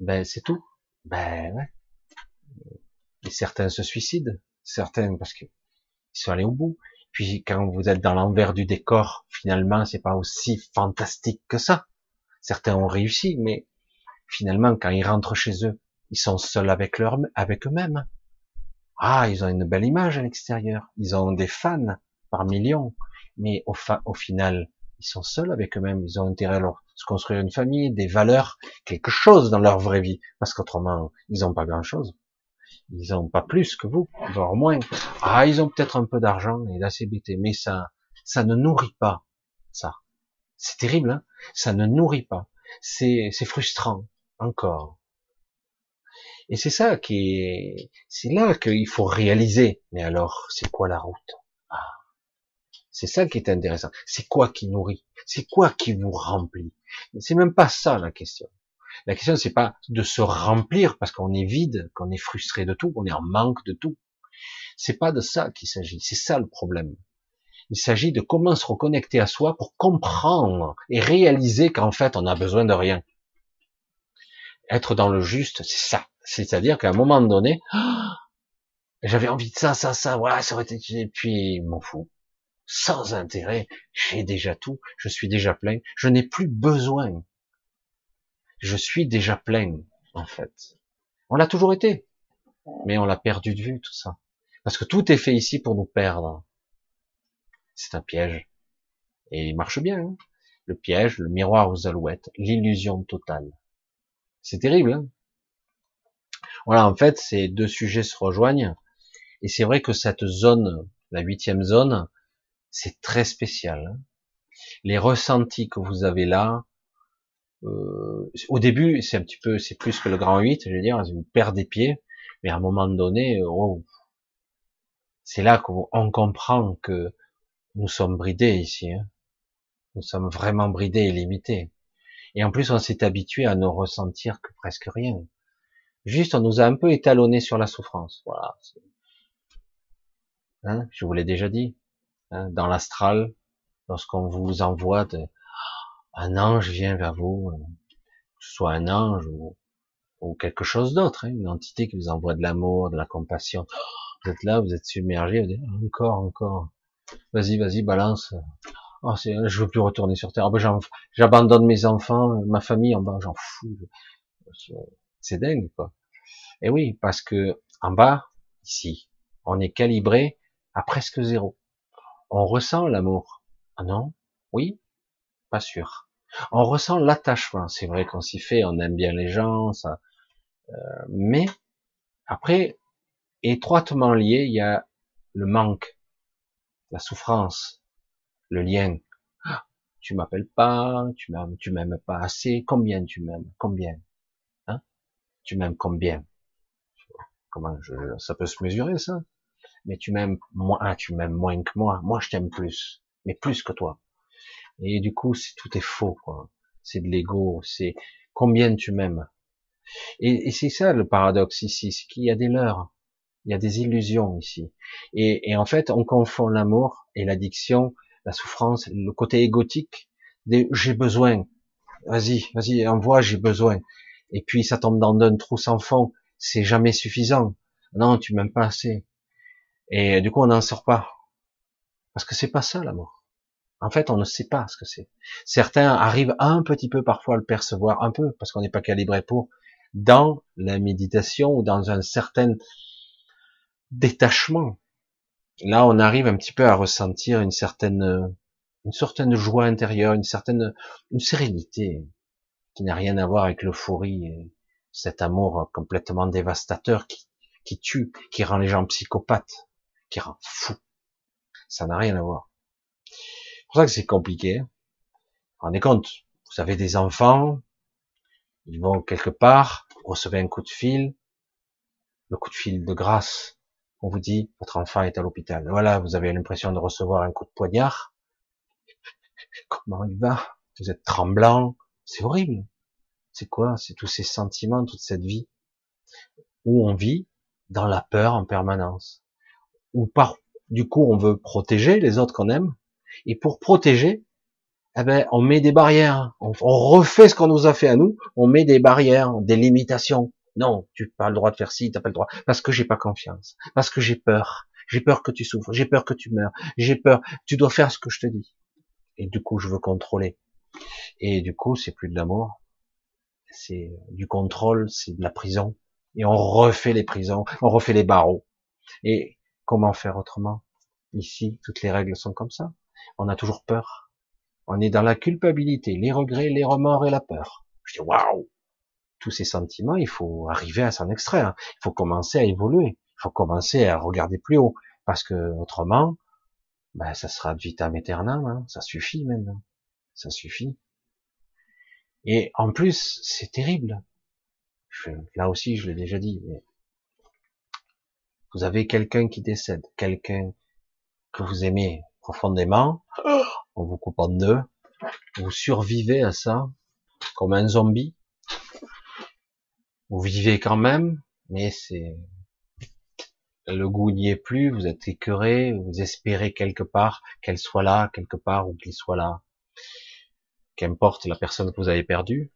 ben c'est tout. Ben ouais. Et certains se suicident, certains parce qu'ils sont allés au bout. Puis quand vous êtes dans l'envers du décor, finalement, c'est pas aussi fantastique que ça. Certains ont réussi, mais finalement, quand ils rentrent chez eux, ils sont seuls avec leur, avec eux-mêmes. Ah, ils ont une belle image à l'extérieur. Ils ont des fans par millions. Mais au, au final, ils sont seuls avec eux-mêmes. Ils ont intérêt à leur, se construire une famille, des valeurs, quelque chose dans leur vraie vie. Parce qu'autrement, ils n'ont pas grand-chose. Ils n'ont pas plus que vous, voire moins. Ah, ils ont peut-être un peu d'argent et d'activité, mais ça, ça ne nourrit pas ça. C'est terrible, hein ça ne nourrit pas. C'est, frustrant encore. Et c'est ça qui est, c'est là qu'il faut réaliser. Mais alors, c'est quoi la route? Ah. C'est ça qui est intéressant. C'est quoi qui nourrit? C'est quoi qui vous remplit? C'est même pas ça la question. La question c'est pas de se remplir parce qu'on est vide, qu'on est frustré de tout, qu'on est en manque de tout. C'est pas de ça qu'il s'agit. C'est ça le problème. Il s'agit de comment se reconnecter à soi pour comprendre et réaliser qu'en fait on a besoin de rien. Être dans le juste, c'est ça. C'est-à-dire qu'à un moment donné, j'avais envie de ça, ça, ça, voilà, ça aurait été, et puis, m'en fous. Sans intérêt, j'ai déjà tout, je suis déjà plein, je n'ai plus besoin. Je suis déjà plein, en fait. On l'a toujours été, mais on l'a perdu de vue, tout ça. Parce que tout est fait ici pour nous perdre. C'est un piège. Et il marche bien. Hein. le piège, le miroir aux alouettes, l'illusion totale. C'est terrible. Hein voilà, en fait, ces deux sujets se rejoignent. Et c'est vrai que cette zone, la huitième zone, c'est très spécial. Hein. Les ressentis que vous avez là, euh, au début, c'est un petit peu, c'est plus que le grand 8, je veux dire, vous perdez pied, mais à un moment donné, oh, c'est là qu'on comprend que nous sommes bridés ici. Hein. Nous sommes vraiment bridés et limités. Et en plus, on s'est habitué à ne ressentir que presque rien. Juste, on nous a un peu étalonné sur la souffrance. Voilà. Hein, je vous l'ai déjà dit. Hein, dans l'astral, lorsqu'on vous envoie un ange vient vers vous, euh, que ce soit un ange ou, ou quelque chose d'autre, hein, une entité qui vous envoie de l'amour, de la compassion. Vous êtes là, vous êtes submergé, vous dites, encore, encore. Vas-y, vas-y, balance. Oh, je veux plus retourner sur Terre. Oh, ben, j'abandonne mes enfants, ma famille en bas, j'en fous. C'est dingue, quoi. Et oui, parce que en bas, ici, on est calibré à presque zéro. On ressent l'amour. Ah non? Oui? Pas sûr. On ressent l'attachement. C'est vrai qu'on s'y fait, on aime bien les gens, ça. Euh, mais après, étroitement lié, il y a le manque, la souffrance, le lien. Ah, tu m'appelles pas, tu m'aimes, tu m'aimes pas assez. Combien tu m'aimes? Combien? Tu m'aimes combien? Comment je, ça peut se mesurer ça? Mais tu m'aimes moins, ah, tu m'aimes moins que moi. Moi, je t'aime plus, mais plus que toi. Et du coup, tout est faux. quoi. C'est de l'ego. C'est combien tu m'aimes. Et, et c'est ça le paradoxe ici, c'est qu'il y a des leurres, il y a des illusions ici. Et, en fait, on confond l'amour et l'addiction, la souffrance, le côté égotique. J'ai besoin. Vas-y, vas-y, envoie, j'ai besoin et puis ça tombe dans un trou sans fond, c'est jamais suffisant. Non, tu m'aimes pas assez. Et du coup, on n'en sort pas. Parce que c'est pas ça l'amour. En fait, on ne sait pas ce que c'est. Certains arrivent un petit peu parfois à le percevoir, un peu, parce qu'on n'est pas calibré pour, dans la méditation ou dans un certain détachement. Là, on arrive un petit peu à ressentir une certaine, une certaine joie intérieure, une certaine, une sérénité, qui n'a rien à voir avec l'euphorie et cet amour complètement dévastateur qui, qui tue, qui rend les gens psychopathes, qui rend fous. Ça n'a rien à voir. C'est pour ça que c'est compliqué. Rendez compte, vous avez des enfants, ils vont quelque part, recevez un coup de fil, le coup de fil de grâce, on vous dit, votre enfant est à l'hôpital. Voilà, vous avez l'impression de recevoir un coup de poignard. Comment il va? Vous êtes tremblant, c'est horrible. C'est quoi? C'est tous ces sentiments, toute cette vie où on vit dans la peur en permanence. Où par, du coup, on veut protéger les autres qu'on aime. Et pour protéger, eh ben, on met des barrières. On, refait ce qu'on nous a fait à nous. On met des barrières, des limitations. Non, tu n'as pas le droit de faire ci, tu n'as pas le droit. Parce que j'ai pas confiance. Parce que j'ai peur. J'ai peur que tu souffres. J'ai peur que tu meurs. J'ai peur. Tu dois faire ce que je te dis. Et du coup, je veux contrôler. Et du coup, c'est plus de l'amour, c'est du contrôle, c'est de la prison. Et on refait les prisons, on refait les barreaux. Et comment faire autrement? Ici, toutes les règles sont comme ça. On a toujours peur. On est dans la culpabilité, les regrets, les remords et la peur. Je dis waouh Tous ces sentiments, il faut arriver à s'en extraire. Il faut commencer à évoluer. Il faut commencer à regarder plus haut. Parce que autrement, ben, ça sera de vitam aeternam. Hein. Ça suffit maintenant ça suffit. Et en plus, c'est terrible. là aussi, je l'ai déjà dit, vous avez quelqu'un qui décède, quelqu'un que vous aimez profondément, on vous coupe en deux, vous survivez à ça comme un zombie, vous vivez quand même, mais c'est le goût n'y est plus, vous êtes écœuré, vous espérez quelque part qu'elle soit là, quelque part ou qu'il soit là. Qu'importe la personne que vous avez perdue.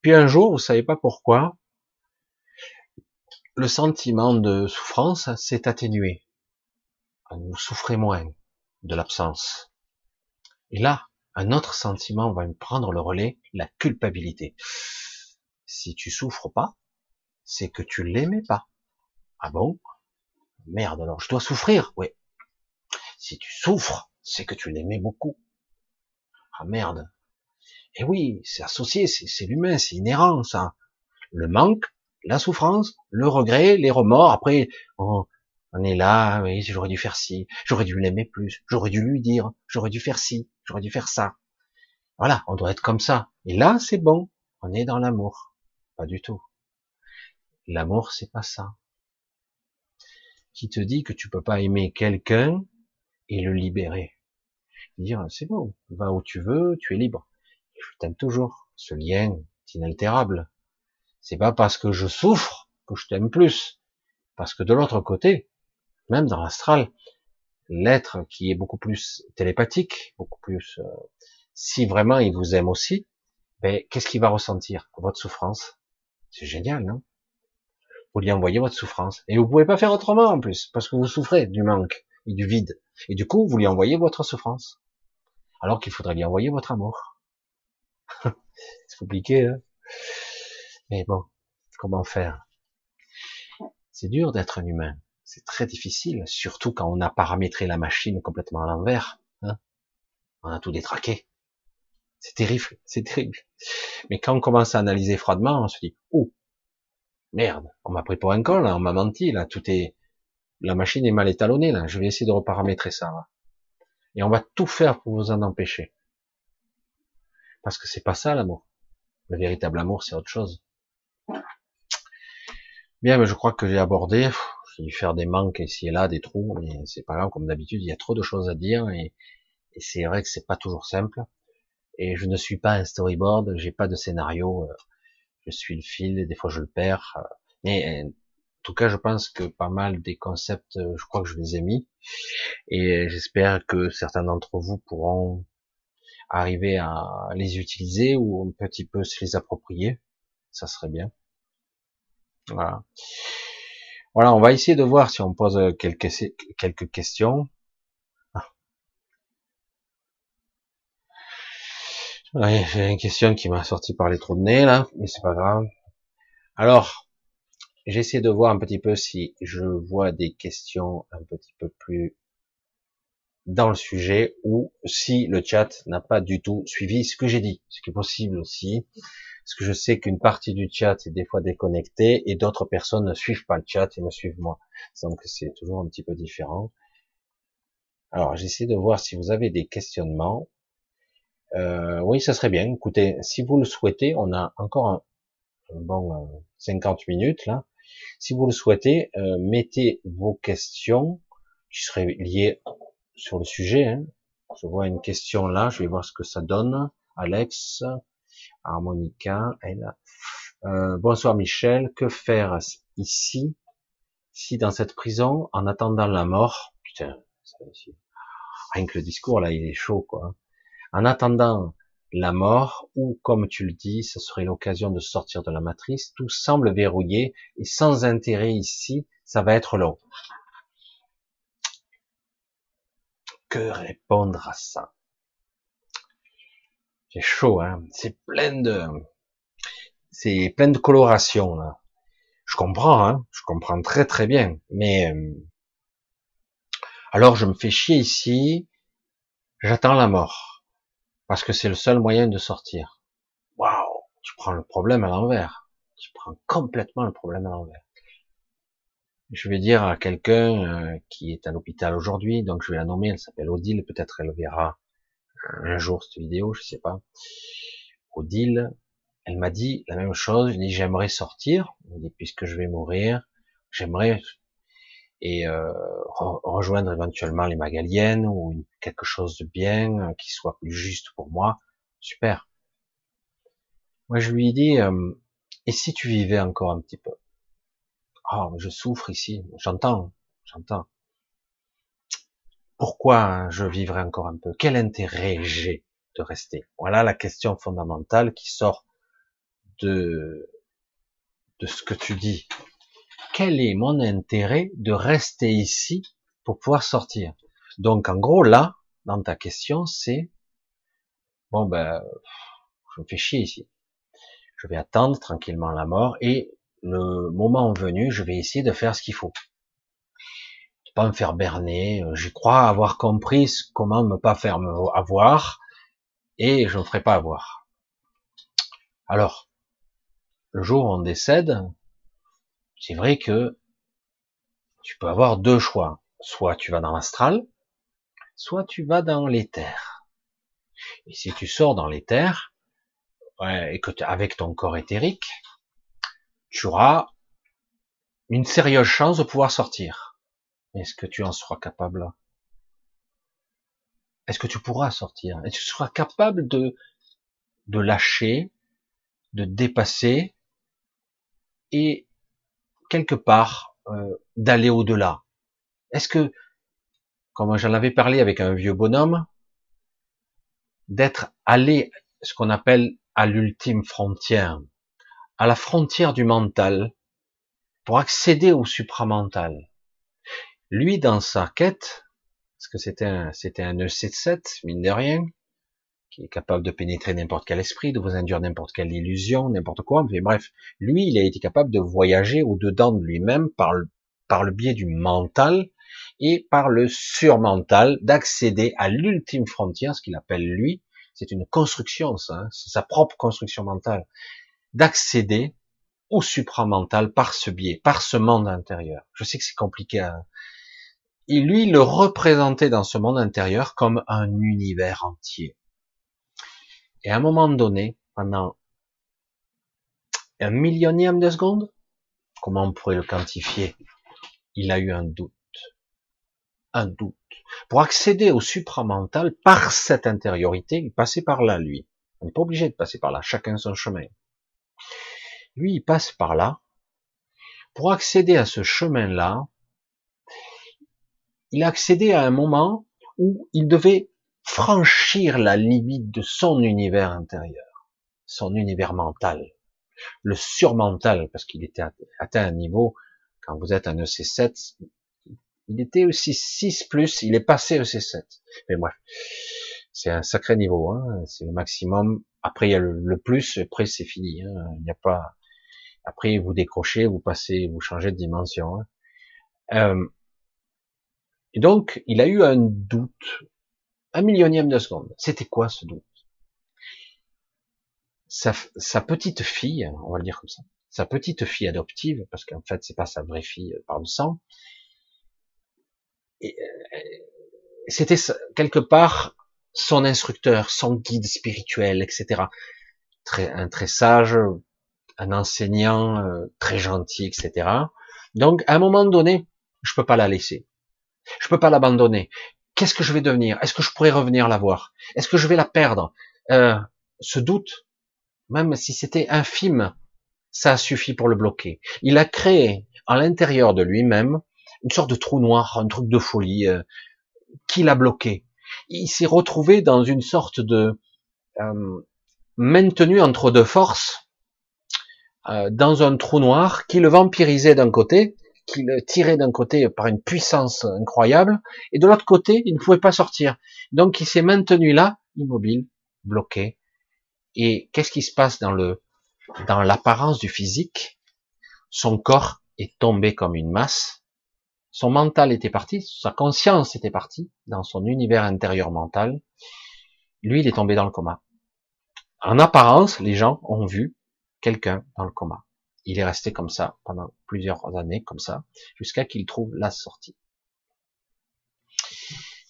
Puis un jour, vous savez pas pourquoi, le sentiment de souffrance s'est atténué. Vous souffrez moins de l'absence. Et là, un autre sentiment va me prendre le relais, la culpabilité. Si tu souffres pas, c'est que tu l'aimais pas. Ah bon? Merde, alors je dois souffrir, oui. Si tu souffres, c'est que tu l'aimais beaucoup. Ah merde. Et oui, c'est associé, c'est l'humain, c'est inhérent, ça. Le manque, la souffrance, le regret, les remords, après, on, on est là, oui, j'aurais dû faire ci, j'aurais dû l'aimer plus, j'aurais dû lui dire, j'aurais dû faire ci, j'aurais dû faire ça. Voilà, on doit être comme ça. Et là, c'est bon, on est dans l'amour. Pas du tout. L'amour, c'est pas ça qui te dit que tu peux pas aimer quelqu'un et le libérer. Dire, c'est bon, va où tu veux, tu es libre. Je t'aime toujours. Ce lien est inaltérable. C'est pas parce que je souffre que je t'aime plus. Parce que de l'autre côté, même dans l'astral, l'être qui est beaucoup plus télépathique, beaucoup plus, euh, si vraiment il vous aime aussi, ben, qu'est-ce qu'il va ressentir? Votre souffrance? C'est génial, non? vous lui envoyez votre souffrance. Et vous pouvez pas faire autrement en plus, parce que vous souffrez du manque et du vide. Et du coup, vous lui envoyez votre souffrance. Alors qu'il faudrait lui envoyer votre amour. C'est compliqué, hein? Mais bon, comment faire? C'est dur d'être un humain. C'est très difficile, surtout quand on a paramétré la machine complètement à l'envers. Hein? On a tout détraqué. C'est terrible, c'est terrible. Mais quand on commence à analyser froidement, on se dit, oh, Merde, on m'a pris pour un con, là, on m'a menti, là, tout est, la machine est mal étalonnée, là, je vais essayer de reparamétrer ça, Et on va tout faire pour vous en empêcher. Parce que c'est pas ça, l'amour. Le véritable amour, c'est autre chose. Bien, mais je crois que j'ai abordé, j'ai dû faire des manques ici et là, des trous, mais c'est pas grave, comme d'habitude, il y a trop de choses à dire, et, et c'est vrai que c'est pas toujours simple. Et je ne suis pas un storyboard, j'ai pas de scénario, euh, je suis le fil, des fois je le perds. Euh, mais en tout cas, je pense que pas mal des concepts, euh, je crois que je les ai mis, et j'espère que certains d'entre vous pourront arriver à les utiliser ou un petit peu se les approprier. Ça serait bien. Voilà. Voilà, on va essayer de voir si on pose quelques, quelques questions. Ouais, j'ai une question qui m'a sorti par les trous de nez, là, mais c'est pas grave. Alors, j'essaie de voir un petit peu si je vois des questions un petit peu plus dans le sujet ou si le chat n'a pas du tout suivi ce que j'ai dit, ce qui est possible aussi, parce que je sais qu'une partie du chat est des fois déconnectée et d'autres personnes ne suivent pas le chat et me suivent moi. Donc c'est toujours un petit peu différent. Alors j'essaie de voir si vous avez des questionnements. Euh, oui, ça serait bien. Écoutez, si vous le souhaitez, on a encore un, bon 50 euh, minutes là. Si vous le souhaitez, euh, mettez vos questions qui seraient liées sur le sujet. Hein. Je vois une question là, je vais voir ce que ça donne. Alex, Harmonica, elle. Euh, bonsoir Michel, que faire ici, si dans cette prison, en attendant la mort, putain, rien que le discours là, il est chaud quoi. En attendant la mort, ou comme tu le dis, ce serait l'occasion de sortir de la matrice, tout semble verrouillé et sans intérêt ici, ça va être long. Que répondre à ça? C'est chaud, hein. C'est plein de, c'est plein de coloration là. Je comprends, hein. Je comprends très très bien, mais euh, alors je me fais chier ici, j'attends la mort parce que c'est le seul moyen de sortir. Waouh, tu prends le problème à l'envers. Tu prends complètement le problème à l'envers. Je vais dire à quelqu'un euh, qui est à l'hôpital aujourd'hui, donc je vais la nommer, elle s'appelle Odile, peut-être elle verra un jour cette vidéo, je sais pas. Odile, elle m'a dit la même chose. Elle dit j'aimerais sortir. Puisque je vais mourir, j'aimerais et euh, rejoindre éventuellement les Magaliennes ou quelque chose de bien euh, qui soit plus juste pour moi. Super. Moi je lui ai dit euh, et si tu vivais encore un petit peu? Oh, je souffre ici. J'entends, j'entends. Pourquoi je vivrais encore un peu? Quel intérêt j'ai de rester? Voilà la question fondamentale qui sort de, de ce que tu dis. Quel est mon intérêt de rester ici pour pouvoir sortir? Donc en gros là, dans ta question, c'est bon ben je me fais chier ici. Je vais attendre tranquillement la mort et le moment venu, je vais essayer de faire ce qu'il faut. De pas me faire berner. Je crois avoir compris comment ne pas faire avoir et je ne ferai pas avoir. Alors, le jour où on décède, c'est vrai que tu peux avoir deux choix. Soit tu vas dans l'astral, soit tu vas dans l'éther. Et si tu sors dans l'éther, et que avec ton corps éthérique, tu auras une sérieuse chance de pouvoir sortir. Est-ce que tu en seras capable? Est-ce que tu pourras sortir? Est-ce que tu seras capable de, de lâcher, de dépasser et quelque part euh, d'aller au-delà Est-ce que, comme j'en avais parlé avec un vieux bonhomme, d'être allé, ce qu'on appelle à l'ultime frontière, à la frontière du mental pour accéder au supramental? Lui, dans sa quête, parce que c'était un, c'était un EC7, mine de rien, qui est capable de pénétrer n'importe quel esprit, de vous induire n'importe quelle illusion, n'importe quoi, mais bref, lui, il a été capable de voyager au-dedans de lui-même par le, par le biais du mental et par le surmental, d'accéder à l'ultime frontière, ce qu'il appelle lui, c'est une construction, ça, hein, c'est sa propre construction mentale d'accéder au supramental par ce biais, par ce monde intérieur. Je sais que c'est compliqué à... Et lui, le représentait dans ce monde intérieur comme un univers entier. Et à un moment donné, pendant un millionième de seconde, comment on pourrait le quantifier? Il a eu un doute. Un doute. Pour accéder au supramental par cette intériorité, il passait par là, lui. On n'est pas obligé de passer par là, chacun son chemin. Lui, il passe par là. Pour accéder à ce chemin-là, il a accédé à un moment où il devait franchir la limite de son univers intérieur, son univers mental, le surmental, parce qu'il était atteint un niveau, quand vous êtes un EC7, il était aussi 6 plus, il est passé EC7. Mais bref, c'est un sacré niveau, hein, c'est le maximum. Après, il y a le, plus, après c'est fini. Hein, il n'y a pas, après, vous décrochez, vous passez, vous changez de dimension. Hein. Euh, et donc, il a eu un doute, un millionième de seconde. C'était quoi ce doute sa, sa, petite fille, on va le dire comme ça, sa petite fille adoptive, parce qu'en fait, c'est pas sa vraie fille par le sang. Euh, c'était quelque part son instructeur, son guide spirituel, etc. Très, un très sage, un enseignant euh, très gentil, etc. Donc, à un moment donné, je peux pas la laisser. Je peux pas l'abandonner. Qu'est-ce que je vais devenir? Est-ce que je pourrais revenir la voir? Est-ce que je vais la perdre? Euh, Ce doute, même si c'était infime, ça a suffi pour le bloquer. Il a créé à l'intérieur de lui-même une sorte de trou noir, un truc de folie euh, qui l'a bloqué. Il s'est retrouvé dans une sorte de euh, maintenu entre deux forces euh, dans un trou noir qui le vampirisait d'un côté, qui le tirait d'un côté par une puissance incroyable, et de l'autre côté, il ne pouvait pas sortir. Donc il s'est maintenu là, immobile, bloqué. Et qu'est-ce qui se passe dans le dans l'apparence du physique? Son corps est tombé comme une masse. Son mental était parti, sa conscience était partie dans son univers intérieur mental. Lui, il est tombé dans le coma. En apparence, les gens ont vu quelqu'un dans le coma. Il est resté comme ça pendant plusieurs années, comme ça, jusqu'à qu'il trouve la sortie.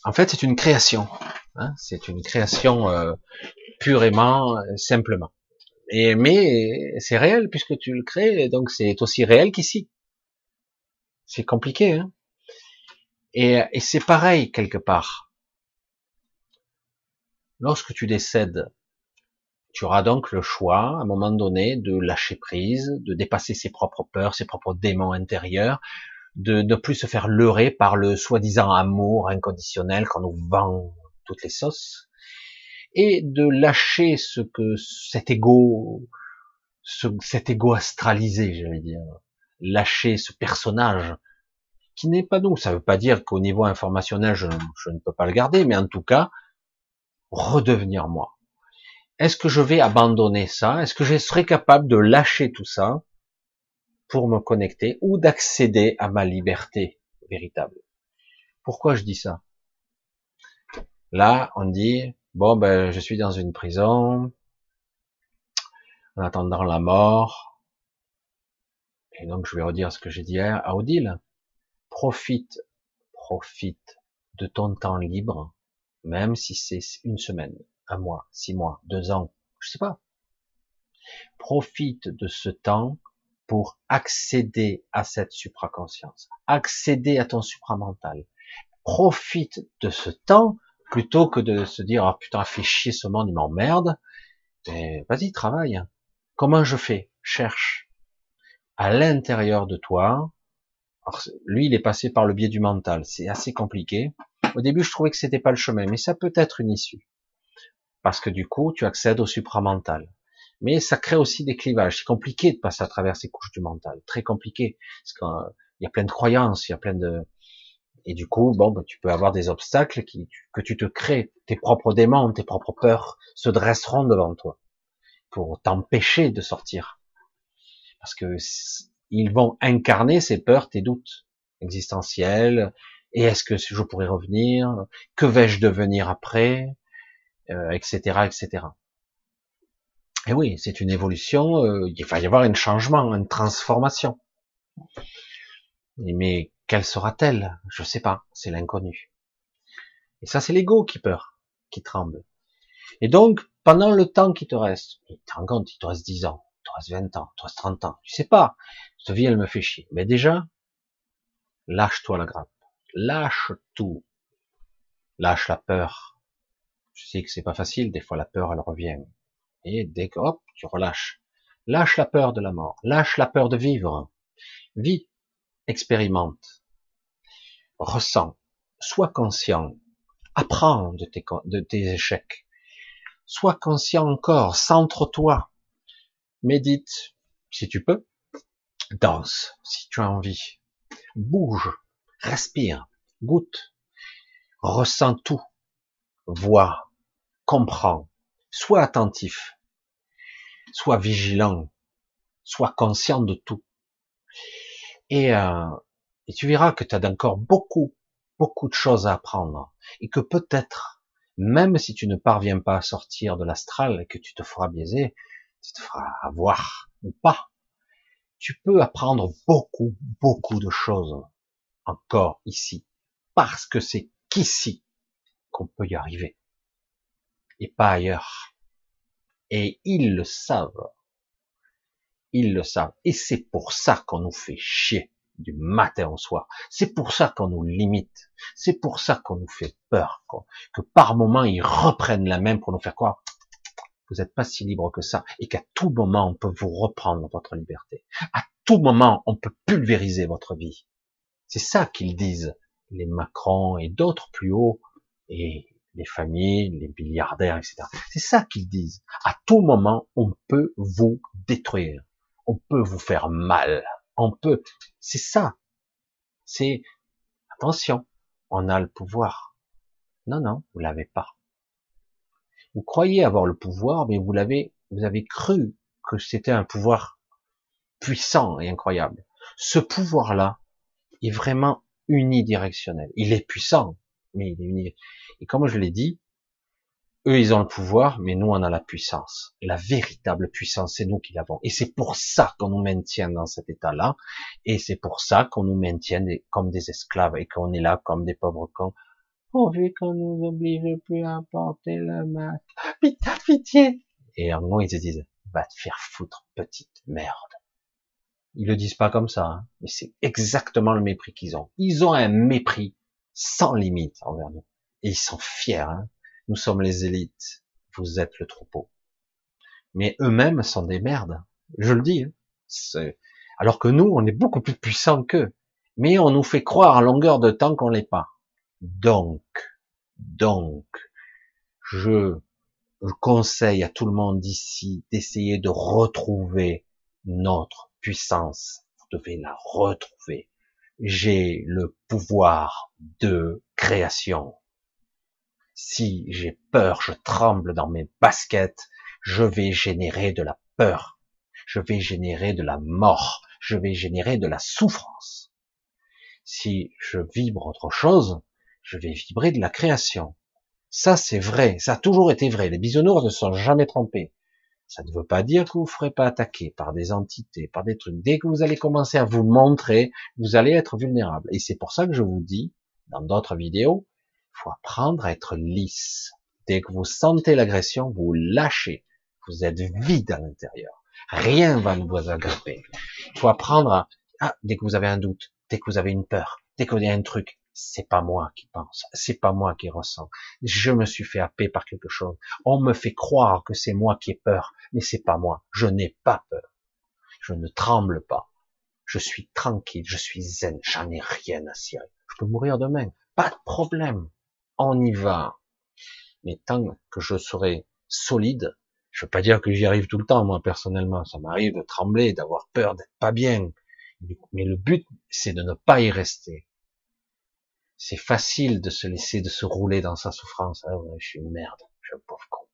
En fait, c'est une création. Hein c'est une création euh, purément, euh, simplement. Et mais c'est réel puisque tu le crées, donc c'est aussi réel qu'ici. C'est compliqué, hein et, et c'est pareil quelque part. Lorsque tu décèdes, tu auras donc le choix, à un moment donné, de lâcher prise, de dépasser ses propres peurs, ses propres démons intérieurs, de ne plus se faire leurrer par le soi-disant amour inconditionnel qu'on nous vend toutes les sauces, et de lâcher ce que cet ego, ce, cet ego astralisé, j'allais dire, lâcher ce personnage qui n'est pas nous. Ça ne veut pas dire qu'au niveau informationnel, je, ne peux pas le garder, mais en tout cas, redevenir moi. Est-ce que je vais abandonner ça? Est-ce que je serai capable de lâcher tout ça pour me connecter ou d'accéder à ma liberté véritable? Pourquoi je dis ça? Là, on dit, bon, ben, je suis dans une prison, en attendant la mort, et donc je vais redire ce que j'ai dit à Odile, profite, profite de ton temps libre, même si c'est une semaine, un mois, six mois, deux ans, je sais pas. Profite de ce temps pour accéder à cette supraconscience, accéder à ton supramental. Profite de ce temps plutôt que de se dire ah putain fais chier ce monde il m'emmerde. Vas-y travaille. Comment je fais? Cherche à l'intérieur de toi alors, lui, il est passé par le biais du mental. C'est assez compliqué. Au début, je trouvais que c'était pas le chemin, mais ça peut être une issue. Parce que du coup, tu accèdes au supramental. Mais ça crée aussi des clivages. C'est compliqué de passer à travers ces couches du mental. Très compliqué. Parce qu'il y a plein de croyances, il y a plein de, et du coup, bon, bah, tu peux avoir des obstacles que tu te crées. Tes propres démons, tes propres peurs se dresseront devant toi pour t'empêcher de sortir. Parce que ils vont incarner ces peurs, tes doutes existentiels. Et est-ce que je pourrais revenir? Que vais-je devenir après? Euh, etc. Et oui, c'est une évolution. Euh, il va y avoir un changement, une transformation. Mais quelle sera-t-elle? Je sais pas. C'est l'inconnu. Et ça, c'est l'ego qui peur, qui tremble. Et donc, pendant le temps qui te reste, tu te rends compte, il te reste 10 ans, il te reste 20 ans, il te reste 30 ans, tu sais pas. Cette vie, elle me fait chier. Mais déjà, lâche-toi la grappe. Lâche tout. Lâche la peur. Je sais que c'est pas facile, des fois la peur, elle revient. Et dès que, hop, tu relâches. Lâche la peur de la mort. Lâche la peur de vivre. Vis. Expérimente. Ressens. Sois conscient. Apprends de tes, de tes échecs. Sois conscient encore. Centre-toi. Médite, si tu peux. Danse, si tu as envie. Bouge, respire, goûte, ressens tout, vois, comprends, sois attentif, sois vigilant, sois conscient de tout. Et, euh, et tu verras que tu as encore beaucoup, beaucoup de choses à apprendre. Et que peut-être, même si tu ne parviens pas à sortir de l'astral et que tu te feras biaiser, tu te feras avoir ou pas, tu peux apprendre beaucoup, beaucoup de choses encore ici, parce que c'est qu'ici qu'on peut y arriver, et pas ailleurs. Et ils le savent. Ils le savent. Et c'est pour ça qu'on nous fait chier du matin au soir. C'est pour ça qu'on nous limite. C'est pour ça qu'on nous fait peur. Que par moment, ils reprennent la main pour nous faire quoi vous n'êtes pas si libre que ça, et qu'à tout moment, on peut vous reprendre votre liberté. À tout moment, on peut pulvériser votre vie. C'est ça qu'ils disent, les Macron et d'autres plus hauts, et les familles, les milliardaires, etc. C'est ça qu'ils disent. À tout moment, on peut vous détruire. On peut vous faire mal. On peut. C'est ça. C'est attention. On a le pouvoir. Non, non, vous l'avez pas. Vous croyez avoir le pouvoir, mais vous l'avez, vous avez cru que c'était un pouvoir puissant et incroyable. Ce pouvoir-là est vraiment unidirectionnel. Il est puissant, mais il est unidirectionnel. Et comme je l'ai dit, eux, ils ont le pouvoir, mais nous, on a la puissance. La véritable puissance, c'est nous qui l'avons. Et c'est pour ça qu'on nous maintient dans cet état-là. Et c'est pour ça qu'on nous maintient comme des esclaves et qu'on est là comme des pauvres cons pourvu qu'on nous oblige plus à porter le masque. Pitié, pitié. Et en gros, ils se disent, va te faire foutre, petite merde. Ils le disent pas comme ça, hein, mais c'est exactement le mépris qu'ils ont. Ils ont un mépris sans limite envers nous. Et ils sont fiers. Hein. Nous sommes les élites. Vous êtes le troupeau. Mais eux-mêmes sont des merdes. Je le dis. Hein. Alors que nous, on est beaucoup plus puissants qu'eux. Mais on nous fait croire à longueur de temps qu'on l'est pas. Donc, donc, je conseille à tout le monde d'ici d'essayer de retrouver notre puissance. Vous devez la retrouver. J'ai le pouvoir de création. Si j'ai peur, je tremble dans mes baskets, je vais générer de la peur. Je vais générer de la mort. Je vais générer de la souffrance. Si je vibre autre chose, je vais vibrer de la création. Ça, c'est vrai. Ça a toujours été vrai. Les bisounours ne sont jamais trompés. Ça ne veut pas dire que vous ne ferez pas attaquer par des entités, par des trucs. Dès que vous allez commencer à vous montrer, vous allez être vulnérable. Et c'est pour ça que je vous dis, dans d'autres vidéos, il faut apprendre à être lisse. Dès que vous sentez l'agression, vous lâchez. Vous êtes vide à l'intérieur. Rien va vous agripper. Il faut apprendre à, ah, dès que vous avez un doute, dès que vous avez une peur, dès que vous avez un truc, c'est pas moi qui pense, c'est pas moi qui ressens. Je me suis fait happer par quelque chose. On me fait croire que c'est moi qui ai peur, mais c'est pas moi. Je n'ai pas peur. Je ne tremble pas. Je suis tranquille, je suis zen, j'en ai rien à cirer. Je peux mourir demain, pas de problème. On y va. Mais tant que je serai solide, je veux pas dire que j'y arrive tout le temps, moi, personnellement. Ça m'arrive de trembler, d'avoir peur, d'être pas bien. Mais le but, c'est de ne pas y rester c'est facile de se laisser, de se rouler dans sa souffrance. Ah ouais, je suis une merde, je suis un pauvre con.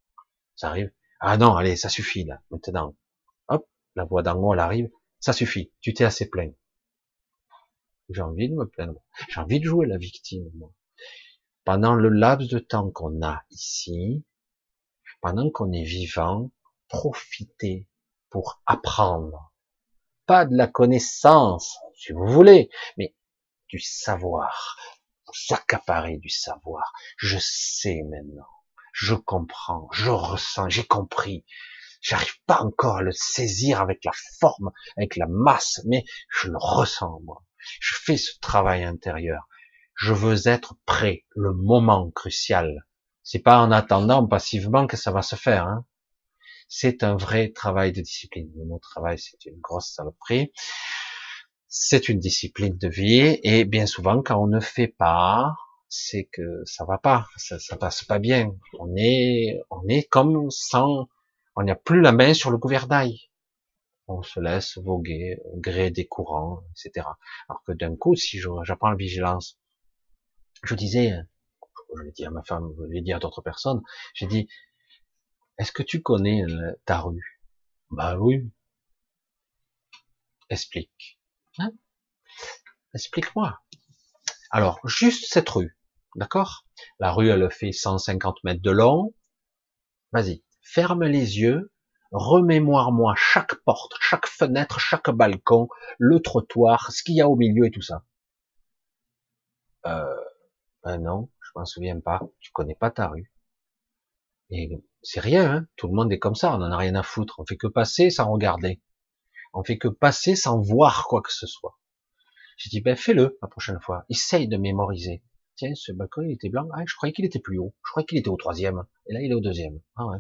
Ça arrive. Ah non, allez, ça suffit là. Maintenant, hop, la voix d'en haut, elle arrive. Ça suffit. Tu t'es assez plaint. J'ai envie de me plaindre. J'ai envie de jouer la victime, moi. Pendant le laps de temps qu'on a ici, pendant qu'on est vivant, profitez pour apprendre. Pas de la connaissance, si vous voulez, mais du savoir, s'accaparer du savoir. Je sais maintenant. Je comprends. Je ressens. J'ai compris. J'arrive pas encore à le saisir avec la forme, avec la masse, mais je le ressens, moi. Je fais ce travail intérieur. Je veux être prêt, le moment crucial. C'est pas en attendant passivement que ça va se faire. Hein. C'est un vrai travail de discipline. Le mot travail, c'est une grosse saloperie c'est une discipline de vie et bien souvent quand on ne fait pas, c'est que ça va pas, ça, ça passe pas bien. On est, on est comme sans, on n'a plus la main sur le gouvernail. On se laisse voguer au gré des courants, etc. Alors que d'un coup, si j'apprends la vigilance, je disais, je l'ai dit à ma femme, je l'ai dit à d'autres personnes, j'ai dit, est-ce que tu connais ta rue? Bah oui. Explique. Hein Explique-moi. Alors, juste cette rue, d'accord? La rue, elle fait 150 mètres de long. Vas-y, ferme les yeux, remémoire-moi chaque porte, chaque fenêtre, chaque balcon, le trottoir, ce qu'il y a au milieu et tout ça. Euh, ben non, je m'en souviens pas. Tu connais pas ta rue. Et c'est rien, hein tout le monde est comme ça, on en a rien à foutre. On fait que passer sans regarder. On fait que passer sans voir quoi que ce soit. J'ai dit, ben fais-le la prochaine fois. Essaye de mémoriser. Tiens, ce balcon, il était blanc. Ah, je croyais qu'il était plus haut. Je croyais qu'il était au troisième. Et là, il est au deuxième. Ah ouais.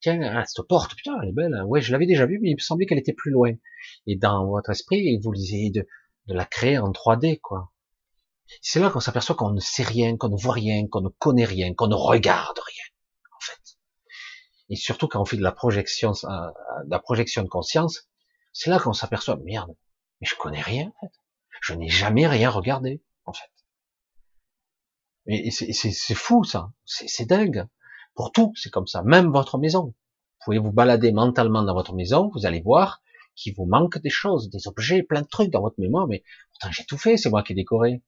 Tiens, ah, cette porte, putain, elle est belle. Hein. Ouais, je l'avais déjà vue, mais il me semblait qu'elle était plus loin. Et dans votre esprit, vous essayez de, de la créer en 3D, quoi. C'est là qu'on s'aperçoit qu'on ne sait rien, qu'on ne voit rien, qu'on ne connaît rien, qu'on ne regarde rien, en fait. Et surtout quand on fait de la projection, euh, de la projection de conscience, c'est là qu'on s'aperçoit, merde, mais je connais rien, en fait. Je n'ai jamais rien regardé, en fait. Et c'est fou, ça. C'est dingue. Pour tout, c'est comme ça. Même votre maison. Vous pouvez vous balader mentalement dans votre maison, vous allez voir qu'il vous manque des choses, des objets, plein de trucs dans votre mémoire, mais pourtant j'ai tout fait, c'est moi qui ai décoré.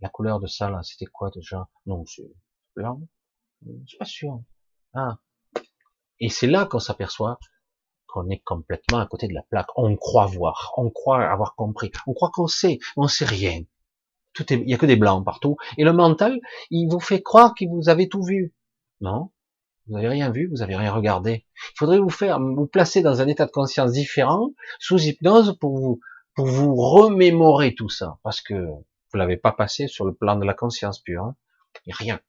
La couleur de ça, là, c'était quoi déjà? Non, c'est blanc. Je suis pas sûr. Ah. Et c'est là qu'on s'aperçoit qu'on est complètement à côté de la plaque. On croit voir, on croit avoir compris, on croit qu'on sait, on sait rien. Tout il y a que des blancs partout. Et le mental, il vous fait croire que vous avez tout vu. Non, Vous n'avez rien vu, vous n'avez rien regardé. Il faudrait vous faire, vous placer dans un état de conscience différent, sous hypnose, pour vous, pour vous remémorer tout ça, parce que vous l'avez pas passé sur le plan de la conscience pure. Hein. rien.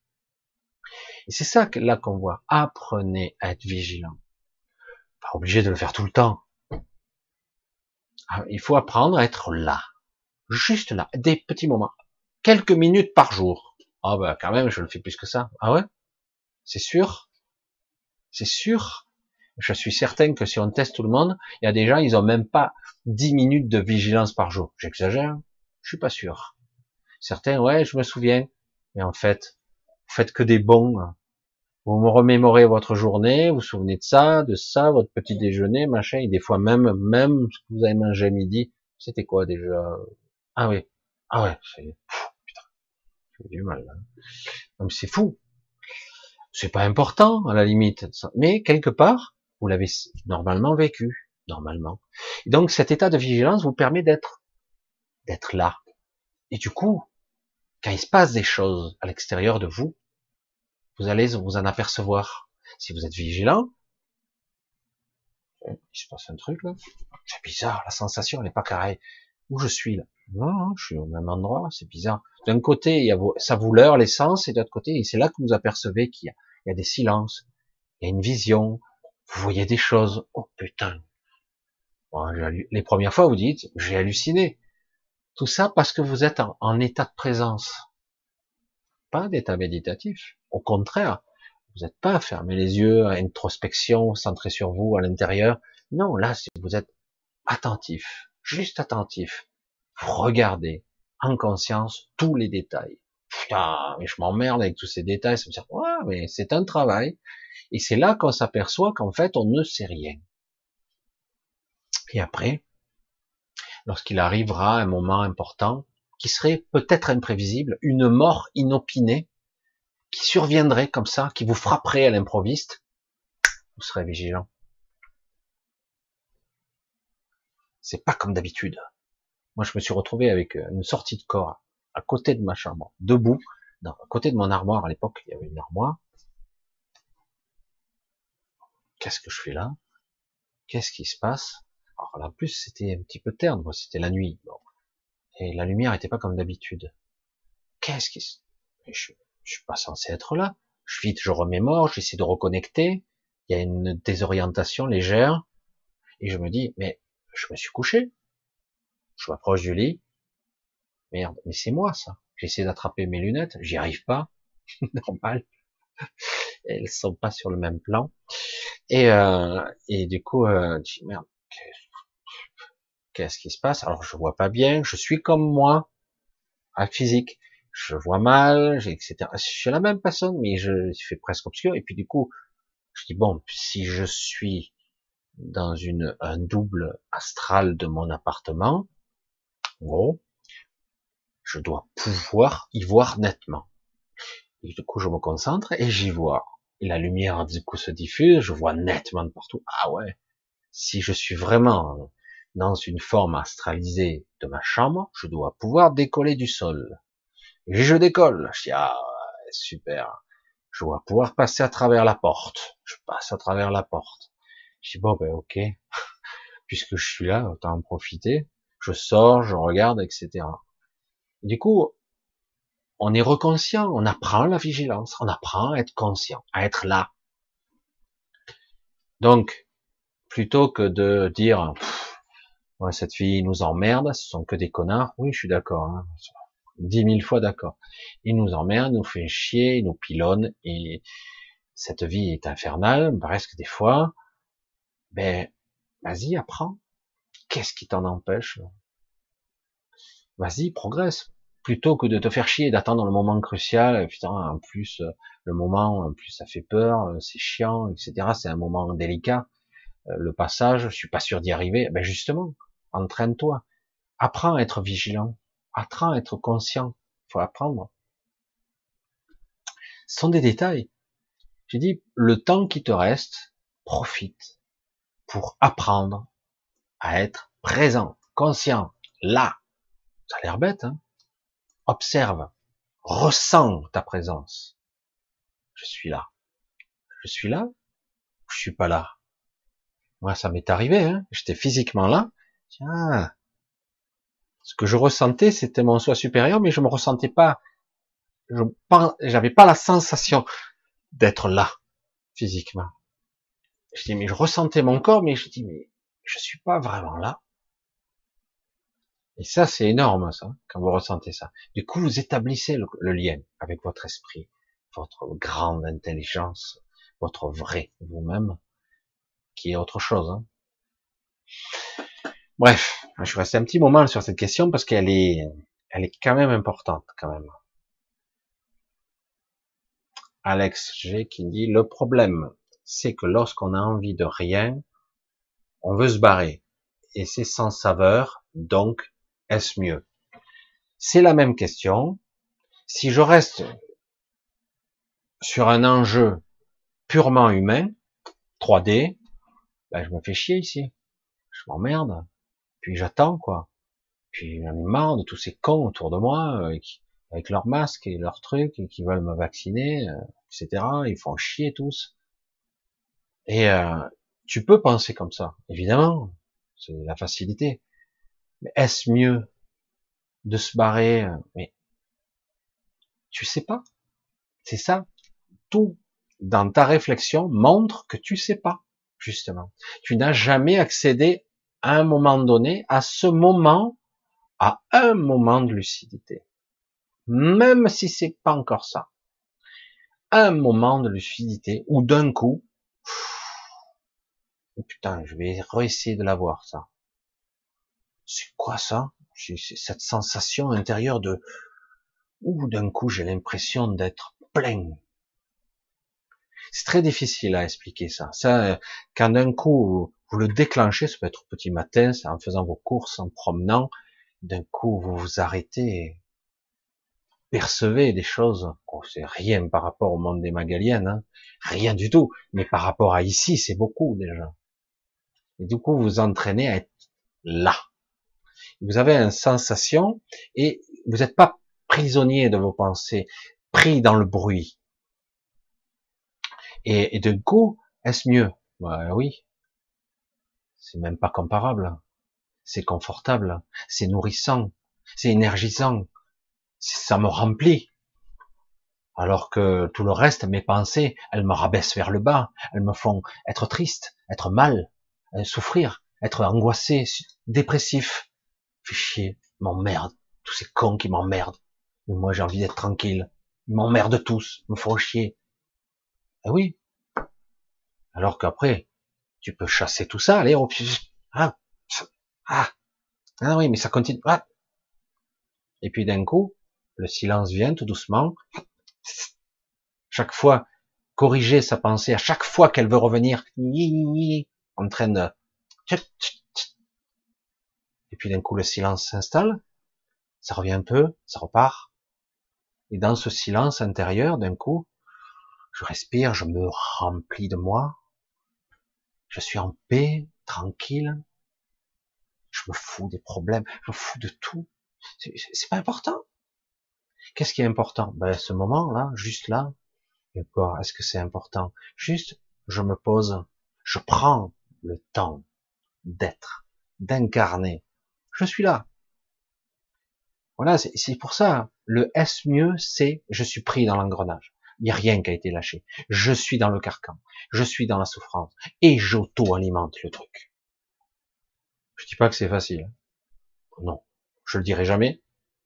Et c'est ça que là qu'on voit. Apprenez à être vigilant. Pas obligé de le faire tout le temps. Ah, il faut apprendre à être là. Juste là. Des petits moments. Quelques minutes par jour. Ah ben quand même, je le fais plus que ça. Ah ouais? C'est sûr? C'est sûr? Je suis certain que si on teste tout le monde, il y a des gens, ils ont même pas 10 minutes de vigilance par jour. J'exagère Je suis pas sûr. Certains, ouais, je me souviens. Mais en fait, vous faites que des bons. Vous me remémorez votre journée, vous vous souvenez de ça, de ça, votre petit déjeuner, machin, et des fois même, même ce que vous avez mangé à midi, c'était quoi déjà? Ah oui, ah ouais, c'est, putain, j'ai du mal. Là. c'est fou. C'est pas important à la limite, mais quelque part, vous l'avez normalement vécu, normalement. Et donc cet état de vigilance vous permet d'être, d'être là. Et du coup, quand il se passe des choses à l'extérieur de vous, vous allez vous en apercevoir. Si vous êtes vigilant, il se passe un truc là. C'est bizarre, la sensation elle n'est pas carrée. Où je suis là? Non, je suis au même endroit, c'est bizarre. D'un côté, il y a ça vous leurre l'essence, et de l'autre côté, c'est là que vous apercevez qu'il y, y a, des silences, il y a une vision, vous voyez des choses. Oh putain. les premières fois, vous dites, j'ai halluciné. Tout ça parce que vous êtes en, état de présence. Pas d'état méditatif. Au contraire, vous n'êtes pas fermé les yeux à introspection, centré sur vous à l'intérieur. Non, là, vous êtes attentif, juste attentif. Regardez en conscience tous les détails. Putain, mais je m'emmerde avec tous ces détails. Ça me ouais, mais c'est un travail. Et c'est là qu'on s'aperçoit qu'en fait, on ne sait rien. Et après, lorsqu'il arrivera un moment important, qui serait peut-être imprévisible, une mort inopinée, qui surviendrait comme ça, qui vous frapperait à l'improviste, vous serez vigilant. C'est pas comme d'habitude. Moi, je me suis retrouvé avec une sortie de corps à côté de ma chambre, debout, à côté de mon armoire. À l'époque, il y avait une armoire. Qu'est-ce que je fais là? Qu'est-ce qui se passe? Alors en plus, c'était un petit peu terne, c'était la nuit. Et la lumière n'était pas comme d'habitude. Qu'est-ce qui se... Je, je suis pas censé être là. Je vite, je remémore, j'essaie de reconnecter. Il y a une désorientation légère. Et je me dis, mais je me suis couché. Je m'approche du lit. Merde, mais c'est moi ça. J'essaie d'attraper mes lunettes, j'y arrive pas. Normal. Elles sont pas sur le même plan. Et, euh, et du coup, euh, je dis, merde, Qu'est-ce qui se passe? Alors je vois pas bien, je suis comme moi, physique, je vois mal, etc. Je suis la même personne, mais je, fais presque obscur. Et puis du coup, je dis bon, si je suis dans une un double astral de mon appartement, gros, je dois pouvoir y voir nettement. Et du coup, je me concentre et j'y vois. Et la lumière du coup se diffuse, je vois nettement de partout. Ah ouais, si je suis vraiment dans une forme astralisée de ma chambre, je dois pouvoir décoller du sol. Et je décolle. Je dis, ah, super. Je dois pouvoir passer à travers la porte. Je passe à travers la porte. Je dis, bon, ben, ok. Puisque je suis là, autant en profiter. Je sors, je regarde, etc. du coup, on est reconscient, on apprend la vigilance, on apprend à être conscient, à être là. Donc, plutôt que de dire, cette fille nous emmerde, ce sont que des connards. Oui, je suis d'accord. Hein. Dix mille fois d'accord. Il nous emmerde, nous fait chier, il nous pilonne, et cette vie est infernale, presque des fois. Ben, vas-y, apprends. Qu'est-ce qui t'en empêche Vas-y, progresse. Plutôt que de te faire chier d'attendre le moment crucial, putain, en plus, le moment, en plus, ça fait peur, c'est chiant, etc. C'est un moment délicat. Le passage, je suis pas sûr d'y arriver. Ben justement, entraîne-toi, apprends à être vigilant, apprends à être conscient, il faut apprendre. Ce sont des détails. J'ai dit, le temps qui te reste, profite pour apprendre à être présent, conscient, là. Ça a l'air bête, hein Observe, ressens ta présence. Je suis là. Je suis là Je suis pas là? Moi, ça m'est arrivé, hein. J'étais physiquement là. Tiens, ce que je ressentais, c'était mon soi supérieur, mais je me ressentais pas, je j'avais pas la sensation d'être là, physiquement. Je dis, mais je ressentais mon corps, mais je dis, mais je suis pas vraiment là. Et ça, c'est énorme, ça, quand vous ressentez ça. Du coup, vous établissez le, lien avec votre esprit, votre grande intelligence, votre vrai vous-même, qui est autre chose. Hein. Bref, je vais rester un petit moment sur cette question parce qu'elle est, elle est quand même importante, quand même. Alex G qui dit le problème, c'est que lorsqu'on a envie de rien, on veut se barrer et c'est sans saveur, donc est-ce mieux? C'est la même question. Si je reste sur un enjeu purement humain, 3D, ben je me fais chier ici. Je m'emmerde. Puis j'attends, quoi. Puis j'en ai marre de tous ces cons autour de moi, euh, avec leurs masques et leurs trucs, et qui veulent me vacciner, euh, etc. Ils font chier tous. Et euh, tu peux penser comme ça, évidemment. C'est la facilité. Mais est-ce mieux de se barrer Mais tu sais pas. C'est ça. Tout dans ta réflexion montre que tu sais pas, justement. Tu n'as jamais accédé à un moment donné, à ce moment, à un moment de lucidité. Même si c'est pas encore ça. Un moment de lucidité où d'un coup, oh putain, je vais réessayer de l'avoir, ça. C'est quoi ça? C'est cette sensation intérieure de, où d'un coup j'ai l'impression d'être plein. C'est très difficile à expliquer ça. Ça, quand d'un coup vous le déclenchez, ça peut être au petit matin, en faisant vos courses, en promenant, d'un coup vous vous arrêtez et percevez des choses. Oh, c'est rien par rapport au monde des Magaliennes, hein. rien du tout. Mais par rapport à ici, c'est beaucoup déjà. Et du coup, vous entraînez à être là. Vous avez une sensation et vous n'êtes pas prisonnier de vos pensées, pris dans le bruit. Et, et d'un coup, est-ce mieux? Bah, Oui, c'est même pas comparable. C'est confortable, c'est nourrissant, c'est énergisant, ça me remplit. Alors que tout le reste, mes pensées, elles me rabaissent vers le bas, elles me font être triste, être mal, euh, souffrir, être angoissé, dépressif. Fais chier, m'emmerde, tous ces cons qui m'emmerdent. moi j'ai envie d'être tranquille. Ils m'emmerdent tous, me font chier. Eh oui. Alors qu'après, tu peux chasser tout ça, allez, ah, ah, ah oui, mais ça continue. Ah. Et puis d'un coup, le silence vient tout doucement. Chaque fois, corriger sa pensée, à chaque fois qu'elle veut revenir, en train de... Et puis d'un coup, le silence s'installe, ça revient un peu, ça repart. Et dans ce silence intérieur, d'un coup, je respire, je me remplis de moi, je suis en paix, tranquille, je me fous des problèmes, je me fous de tout. C'est pas important. Qu'est-ce qui est important? Ben ce moment-là, juste là, est-ce que c'est important? Juste, je me pose, je prends le temps d'être, d'incarner. Je suis là. Voilà, c'est pour ça. Le S mieux, c'est je suis pris dans l'engrenage. Il n'y a rien qui a été lâché. Je suis dans le carcan. Je suis dans la souffrance. Et j'auto-alimente le truc. Je dis pas que c'est facile. Non. Je le dirai jamais.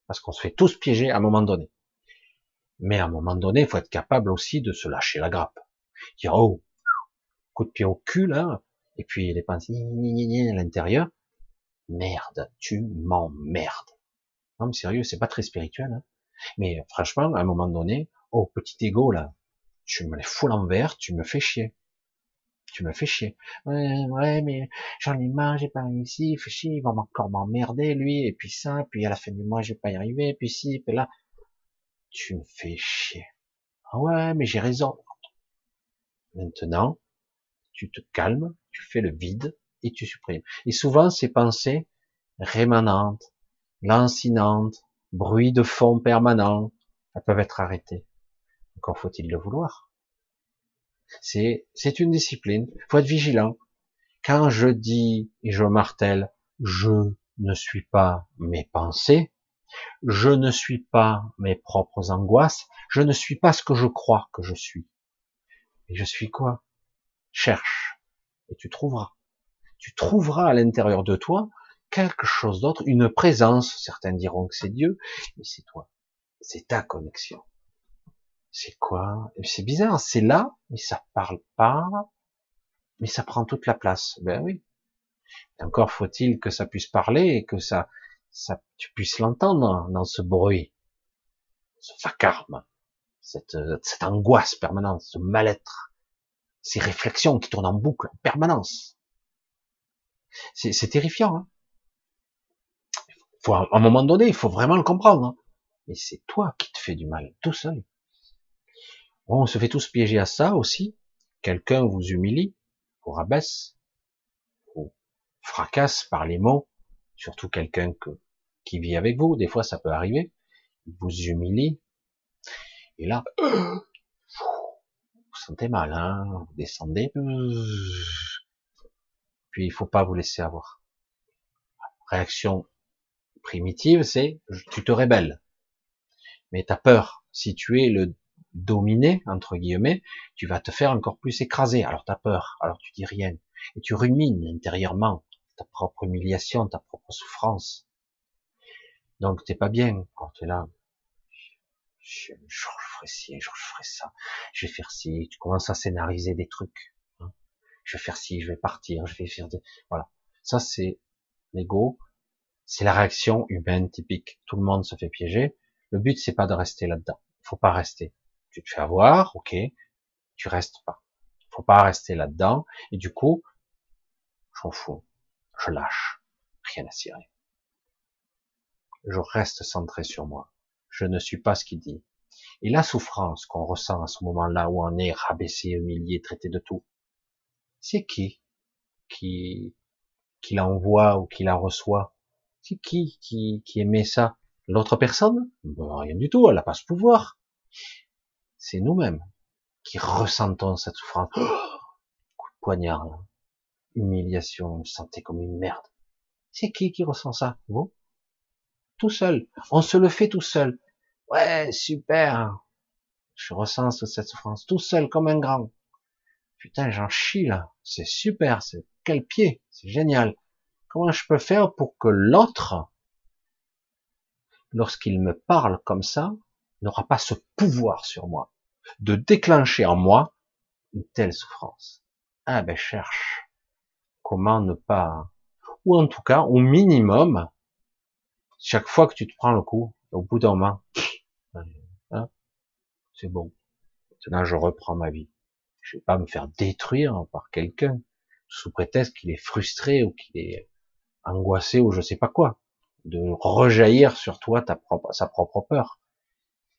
Parce qu'on se fait tous piéger à un moment donné. Mais à un moment donné, il faut être capable aussi de se lâcher la grappe. Dire, oh, coup de pied au cul, là. Et puis les pensées à l'intérieur. Merde, tu m'emmerdes. Non, mais sérieux, c'est pas très spirituel. Hein. Mais franchement, à un moment donné, oh petit ego là, tu me les fous l'envers, tu me fais chier. Tu me fais chier. Ouais, ouais, mais j'en ai marre, j'ai pas réussi, il chier, il va encore m'emmerder, lui, et puis ça, puis à la fin du mois, je vais pas y arriver, puis si, puis là. Tu me fais chier. Ah ouais, mais j'ai raison. Maintenant, tu te calmes, tu fais le vide, et tu supprimes. Et souvent, ces pensées rémanentes, lancinantes, bruit de fond permanent, elles peuvent être arrêtées. Encore faut-il le vouloir? C'est, une discipline. Faut être vigilant. Quand je dis et je martèle, je ne suis pas mes pensées, je ne suis pas mes propres angoisses, je ne suis pas ce que je crois que je suis. Et je suis quoi? Cherche. Et tu trouveras. Tu trouveras à l'intérieur de toi quelque chose d'autre, une présence. Certains diront que c'est Dieu, mais c'est toi. C'est ta connexion. C'est quoi? C'est bizarre, c'est là, mais ça parle pas, mais ça prend toute la place. Ben oui. encore faut-il que ça puisse parler et que ça, ça, tu puisses l'entendre dans ce bruit, ce vacarme, cette, cette angoisse permanente, ce mal-être, ces réflexions qui tournent en boucle en permanence. C'est terrifiant. Hein faut, à un moment donné, il faut vraiment le comprendre. Hein mais c'est toi qui te fais du mal, tout seul. On se fait tous piéger à ça aussi. Quelqu'un vous humilie, vous rabaisse, vous fracasse par les mots, surtout quelqu'un que, qui vit avec vous, des fois ça peut arriver, il vous humilie, et là, vous sentez mal, hein, vous descendez, puis il faut pas vous laisser avoir. Réaction primitive, c'est tu te rébelles mais t'as peur. Si tu es le dominé, entre guillemets, tu vas te faire encore plus écraser. Alors t'as peur, alors tu dis rien. Et tu rumines intérieurement ta propre humiliation, ta propre souffrance. Donc t'es pas bien quand t'es là. Je, je, ferai ci, je ferai ça, je vais faire ci. Tu commences à scénariser des trucs. Hein. Je vais faire ci, je vais partir, je vais faire des... Voilà. Ça c'est l'ego. C'est la réaction humaine typique. Tout le monde se fait piéger. Le but, c'est pas de rester là-dedans. Faut pas rester. Tu te fais avoir, ok. Tu restes pas. Faut pas rester là-dedans. Et du coup, j'en fous. Je lâche. Rien à cirer. Je reste centré sur moi. Je ne suis pas ce qu'il dit. Et la souffrance qu'on ressent à ce moment-là où on est rabaissé, humilié, traité de tout, c'est qui qui qui l'envoie ou qui la reçoit? C'est qui qui qui aimait ça? L'autre personne, ben, rien du tout, elle n'a pas ce pouvoir. C'est nous-mêmes qui ressentons cette souffrance. coup de poignard, humiliation, on me sentait comme une merde. C'est qui qui ressent ça? Vous? Tout seul. On se le fait tout seul. Ouais, super. Je ressens cette souffrance tout seul comme un grand. Putain, j'en chie là. C'est super. C'est quel pied. C'est génial. Comment je peux faire pour que l'autre lorsqu'il me parle comme ça, n'aura pas ce pouvoir sur moi? De déclencher en moi une telle souffrance. Ah ben cherche comment ne pas, ou en tout cas au minimum, chaque fois que tu te prends le coup, au bout d'un moment, hein, c'est bon. Maintenant je reprends ma vie. Je vais pas me faire détruire par quelqu'un sous prétexte qu'il est frustré ou qu'il est angoissé ou je sais pas quoi de rejaillir sur toi ta propre, sa propre peur.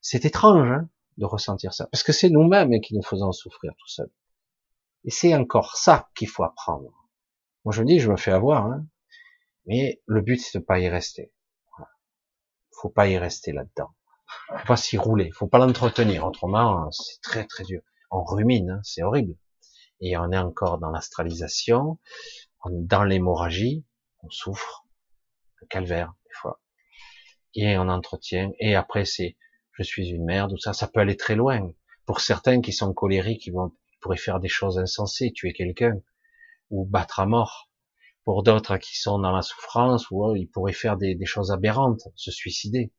C'est étrange hein, de ressentir ça, parce que c'est nous-mêmes qui nous faisons souffrir tout seul. Et c'est encore ça qu'il faut apprendre. Moi je dis, je me fais avoir, hein, mais le but c'est de pas y rester. Voilà. Faut pas y rester là-dedans. Faut pas s'y rouler, faut pas l'entretenir, autrement c'est très très dur. On rumine, hein, c'est horrible. Et on est encore dans l'astralisation, dans l'hémorragie, on souffre, le calvaire, des fois. Et on entretient, et après c'est, je suis une merde, ou ça, ça peut aller très loin. Pour certains qui sont colériques, ils vont, pourraient faire des choses insensées, tuer quelqu'un, ou battre à mort. Pour d'autres qui sont dans la souffrance, ou ils pourraient faire des, des choses aberrantes, se suicider.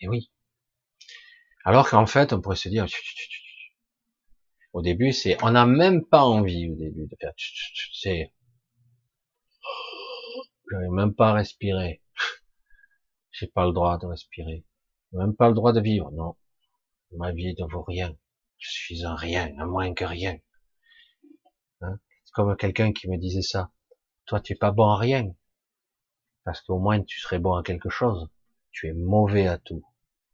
Et oui. Alors qu'en fait, on pourrait se dire, au début, c'est, on n'a même pas envie au début de faire, c'est, j'avais même pas respirer. J'ai pas le droit de respirer. Même pas le droit de vivre, non. Ma vie ne vaut rien. Je suis un rien, un moins que rien. Hein? C'est comme quelqu'un qui me disait ça. Toi, tu es pas bon à rien. Parce qu'au moins, tu serais bon à quelque chose. Tu es mauvais à tout.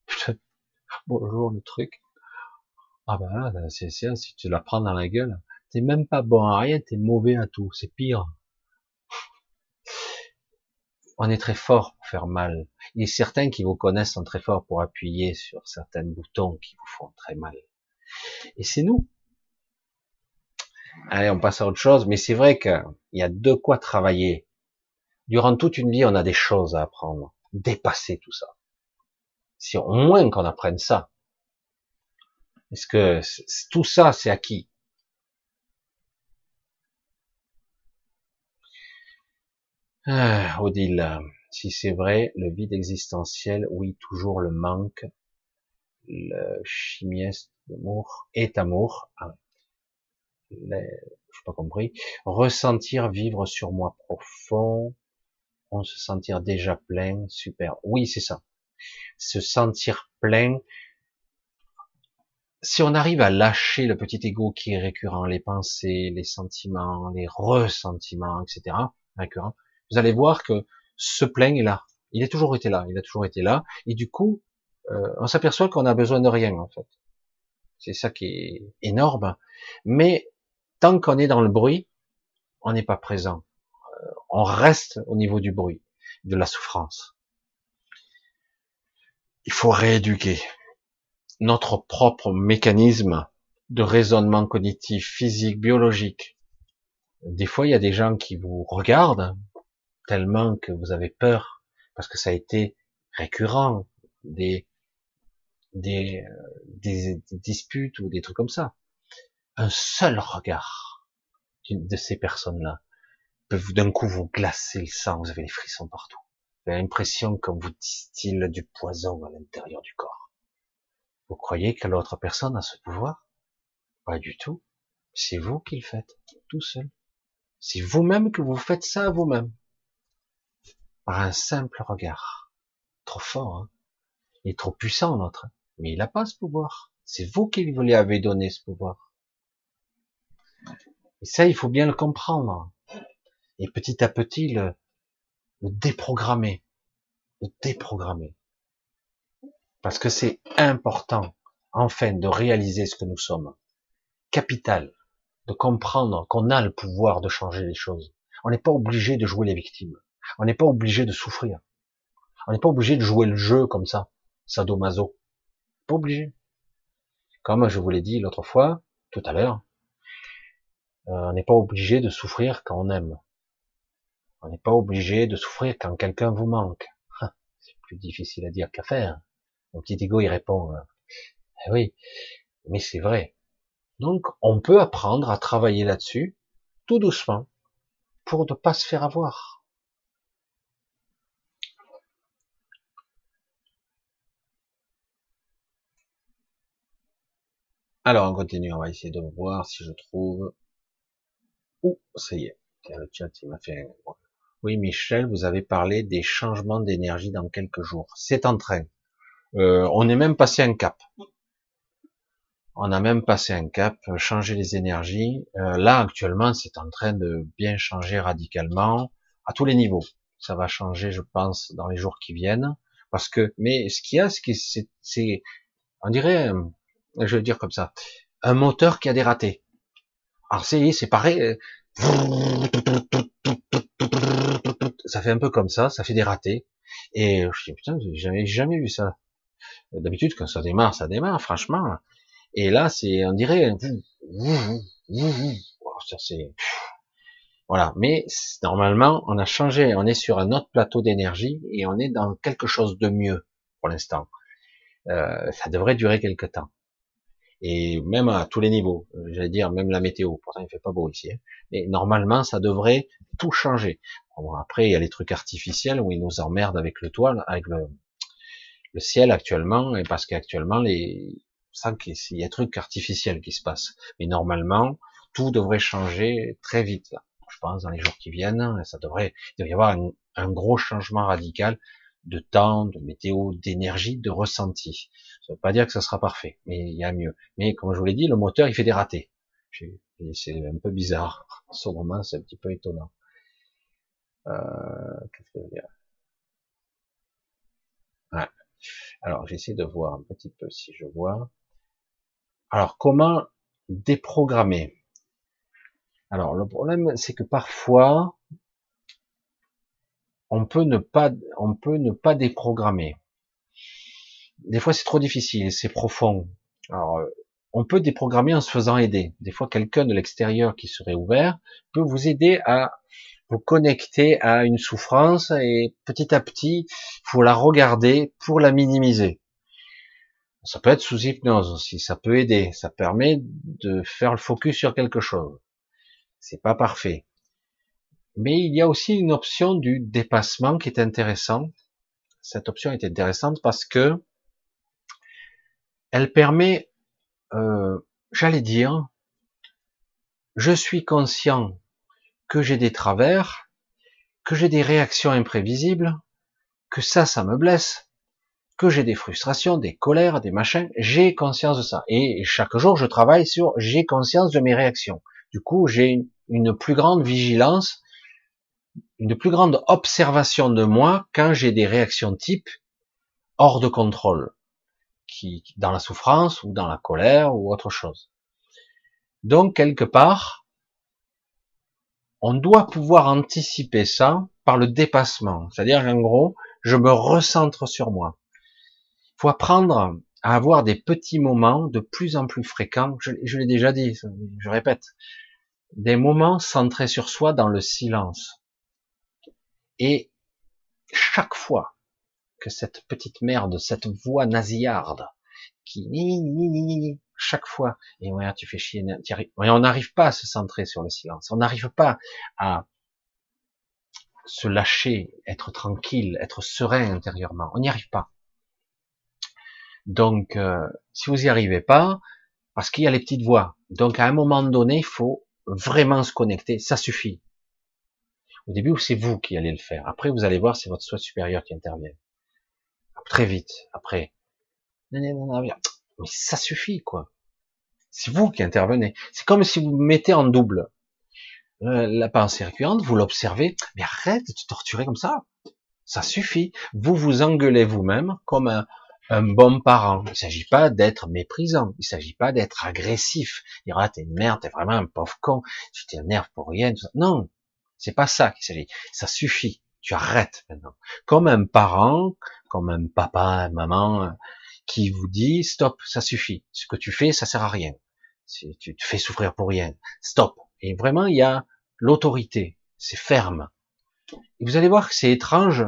Bonjour, le truc. Ah ben là, c'est ça, si tu la prends dans la gueule, t'es même pas bon à rien, t'es mauvais à tout. C'est pire on est très fort pour faire mal. Et certains qui vous connaissent sont très forts pour appuyer sur certains boutons qui vous font très mal. Et c'est nous Allez, on passe à autre chose, mais c'est vrai qu'il y a de quoi travailler. Durant toute une vie, on a des choses à apprendre, dépasser tout ça. C'est au moins qu'on apprenne ça. Est-ce que tout ça, c'est acquis? Ah, Odile, si c'est vrai, le vide existentiel, oui, toujours le manque, le chimieste d'amour est amour. Ah, je pas compris. Ressentir, vivre sur moi profond, on se sentir déjà plein, super. Oui, c'est ça. Se sentir plein. Si on arrive à lâcher le petit ego qui est récurrent, les pensées, les sentiments, les ressentiments, etc., récurrent, vous allez voir que ce plein est là. Il a toujours été là. Il a toujours été là. Et du coup, euh, on s'aperçoit qu'on a besoin de rien, en fait. C'est ça qui est énorme. Mais tant qu'on est dans le bruit, on n'est pas présent. Euh, on reste au niveau du bruit, de la souffrance. Il faut rééduquer notre propre mécanisme de raisonnement cognitif, physique, biologique. Des fois, il y a des gens qui vous regardent tellement que vous avez peur parce que ça a été récurrent, des, des, euh, des disputes ou des trucs comme ça un seul regard de ces personnes-là peut d'un coup vous glacer le sang, vous avez les frissons partout. Vous avez l'impression qu'on vous distille du poison à l'intérieur du corps. Vous croyez que l'autre personne a ce pouvoir? Pas du tout. C'est vous qui le faites, tout seul. C'est vous-même que vous faites ça à vous-même. Par un simple regard. Trop fort, hein Il est trop puissant, l'autre. Mais il n'a pas ce pouvoir. C'est vous qui lui avez donné ce pouvoir. Et ça, il faut bien le comprendre. Et petit à petit, le, déprogrammer. Le déprogrammer. Parce que c'est important, enfin, de réaliser ce que nous sommes. Capital. De comprendre qu'on a le pouvoir de changer les choses. On n'est pas obligé de jouer les victimes. On n'est pas obligé de souffrir. On n'est pas obligé de jouer le jeu comme ça. Sadomaso. Pas obligé. Comme je vous l'ai dit l'autre fois, tout à l'heure, euh, on n'est pas obligé de souffrir quand on aime. On n'est pas obligé de souffrir quand quelqu'un vous manque. Ah, c'est plus difficile à dire qu'à faire. Mon petit ego il répond, hein. eh oui, mais c'est vrai. Donc on peut apprendre à travailler là-dessus, tout doucement, pour ne pas se faire avoir. Alors on continue, on va essayer de voir si je trouve Oh, ça y est. Le chat, il m'a fait. Oui, Michel, vous avez parlé des changements d'énergie dans quelques jours. C'est en train. Euh, on est même passé un cap. On a même passé un cap, changer les énergies. Euh, là, actuellement, c'est en train de bien changer radicalement à tous les niveaux. Ça va changer, je pense, dans les jours qui viennent. Parce que, mais ce qu'il y a, c'est, on dirait, je vais dire comme ça, un moteur qui a des ratés. Alors c'est, c'est pareil, ça fait un peu comme ça, ça fait des ratés. Et je dis putain, j'ai jamais, jamais vu ça. D'habitude, quand ça démarre, ça démarre, franchement. Et là, c'est, on dirait, voilà. Mais normalement, on a changé, on est sur un autre plateau d'énergie et on est dans quelque chose de mieux pour l'instant. Euh, ça devrait durer quelque temps et même à tous les niveaux. Euh, j'allais dire même la météo. Pourtant il fait pas beau ici. Hein. Mais normalement ça devrait tout changer. Bon, après il y a les trucs artificiels où ils nous emmerdent avec le toit, avec le, ciel actuellement, et parce qu'actuellement les ça qu'il y a des trucs artificiels qui se passent. Mais normalement tout devrait changer très vite. Là. Je pense dans les jours qui viennent, ça devrait, il devrait y avoir un gros changement radical de temps, de météo, d'énergie, de ressenti. Ça veut pas dire que ça sera parfait, mais il y a mieux. Mais comme je vous l'ai dit, le moteur, il fait des ratés. C'est un peu bizarre. En ce moment, c'est un petit peu étonnant. Euh, Qu'est-ce que je veux dire? Ouais. Alors, j'essaie de voir un petit peu si je vois. Alors, comment déprogrammer? Alors, le problème, c'est que parfois, on peut ne pas, on peut ne pas déprogrammer. Des fois, c'est trop difficile, c'est profond. Alors, euh, on peut déprogrammer en se faisant aider. Des fois, quelqu'un de l'extérieur qui serait ouvert peut vous aider à vous connecter à une souffrance et petit à petit, faut la regarder pour la minimiser. Ça peut être sous hypnose aussi, ça peut aider, ça permet de faire le focus sur quelque chose. C'est pas parfait. Mais il y a aussi une option du dépassement qui est intéressante. Cette option est intéressante parce que elle permet, euh, j'allais dire, je suis conscient que j'ai des travers, que j'ai des réactions imprévisibles, que ça, ça me blesse, que j'ai des frustrations, des colères, des machins, j'ai conscience de ça. Et chaque jour, je travaille sur j'ai conscience de mes réactions. Du coup, j'ai une plus grande vigilance, une plus grande observation de moi quand j'ai des réactions type hors de contrôle, dans la souffrance ou dans la colère ou autre chose. Donc, quelque part, on doit pouvoir anticiper ça par le dépassement. C'est-à-dire qu'en gros, je me recentre sur moi. Il faut apprendre à avoir des petits moments de plus en plus fréquents. Je l'ai déjà dit, je répète, des moments centrés sur soi dans le silence. Et chaque fois que cette petite merde, cette voix nasillarde, qui chaque fois, et ouais, tu fais chier, on n'arrive pas à se centrer sur le silence, on n'arrive pas à se lâcher, être tranquille, être serein intérieurement, on n'y arrive pas. Donc, euh, si vous y arrivez pas, parce qu'il y a les petites voix, donc à un moment donné, il faut vraiment se connecter, ça suffit. Au début, c'est vous qui allez le faire. Après, vous allez voir, c'est votre soi supérieur qui intervient. Très vite, après. Mais ça suffit, quoi. C'est vous qui intervenez. C'est comme si vous mettez en double. Euh, la pensée récurrente, vous l'observez, mais arrête de te torturer comme ça. Ça suffit. Vous vous engueulez vous-même comme un, un bon parent. Il ne s'agit pas d'être méprisant. Il ne s'agit pas d'être agressif. Dire, ah, t'es une merde, t'es vraiment un pauvre con. Tu t'énerves pour rien. Non. C'est pas ça qu'il s'agit. Ça suffit. Tu arrêtes maintenant. Comme un parent, comme un papa, un maman, qui vous dit, stop, ça suffit. Ce que tu fais, ça sert à rien. Tu te fais souffrir pour rien. Stop. Et vraiment, il y a l'autorité. C'est ferme. Et vous allez voir que c'est étrange.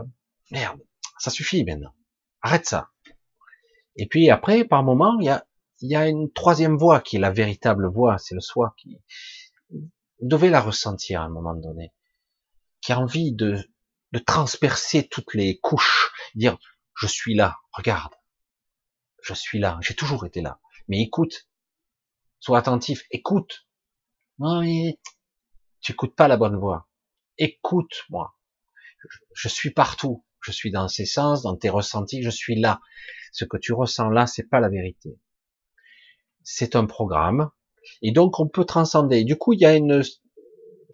Merde. Ça suffit maintenant. Arrête ça. Et puis après, par moment, il y a, il y a une troisième voix qui est la véritable voix, c'est le soi qui, vous devez la ressentir à un moment donné, qui a envie de, de transpercer toutes les couches, dire, je suis là, regarde, je suis là, j'ai toujours été là, mais écoute, sois attentif, écoute, non mais, tu écoutes pas la bonne voix, écoute moi, je suis partout, je suis dans ces sens, dans tes ressentis, je suis là. Ce que tu ressens là, c'est pas la vérité. C'est un programme. Et donc, on peut transcender. Du coup, il y a une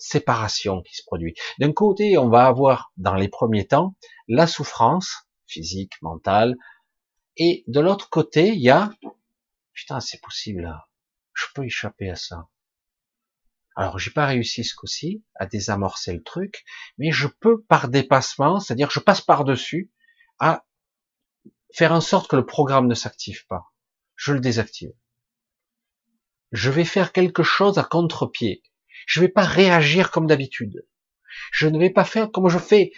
séparation qui se produit. D'un côté, on va avoir, dans les premiers temps, la souffrance physique, mentale. Et de l'autre côté, il y a, putain, c'est possible, je peux échapper à ça. Alors, j'ai pas réussi ce coup-ci à désamorcer le truc, mais je peux par dépassement, c'est-à-dire je passe par-dessus, à faire en sorte que le programme ne s'active pas. Je le désactive. Je vais faire quelque chose à contre-pied. Je vais pas réagir comme d'habitude. Je ne vais pas faire comme je fais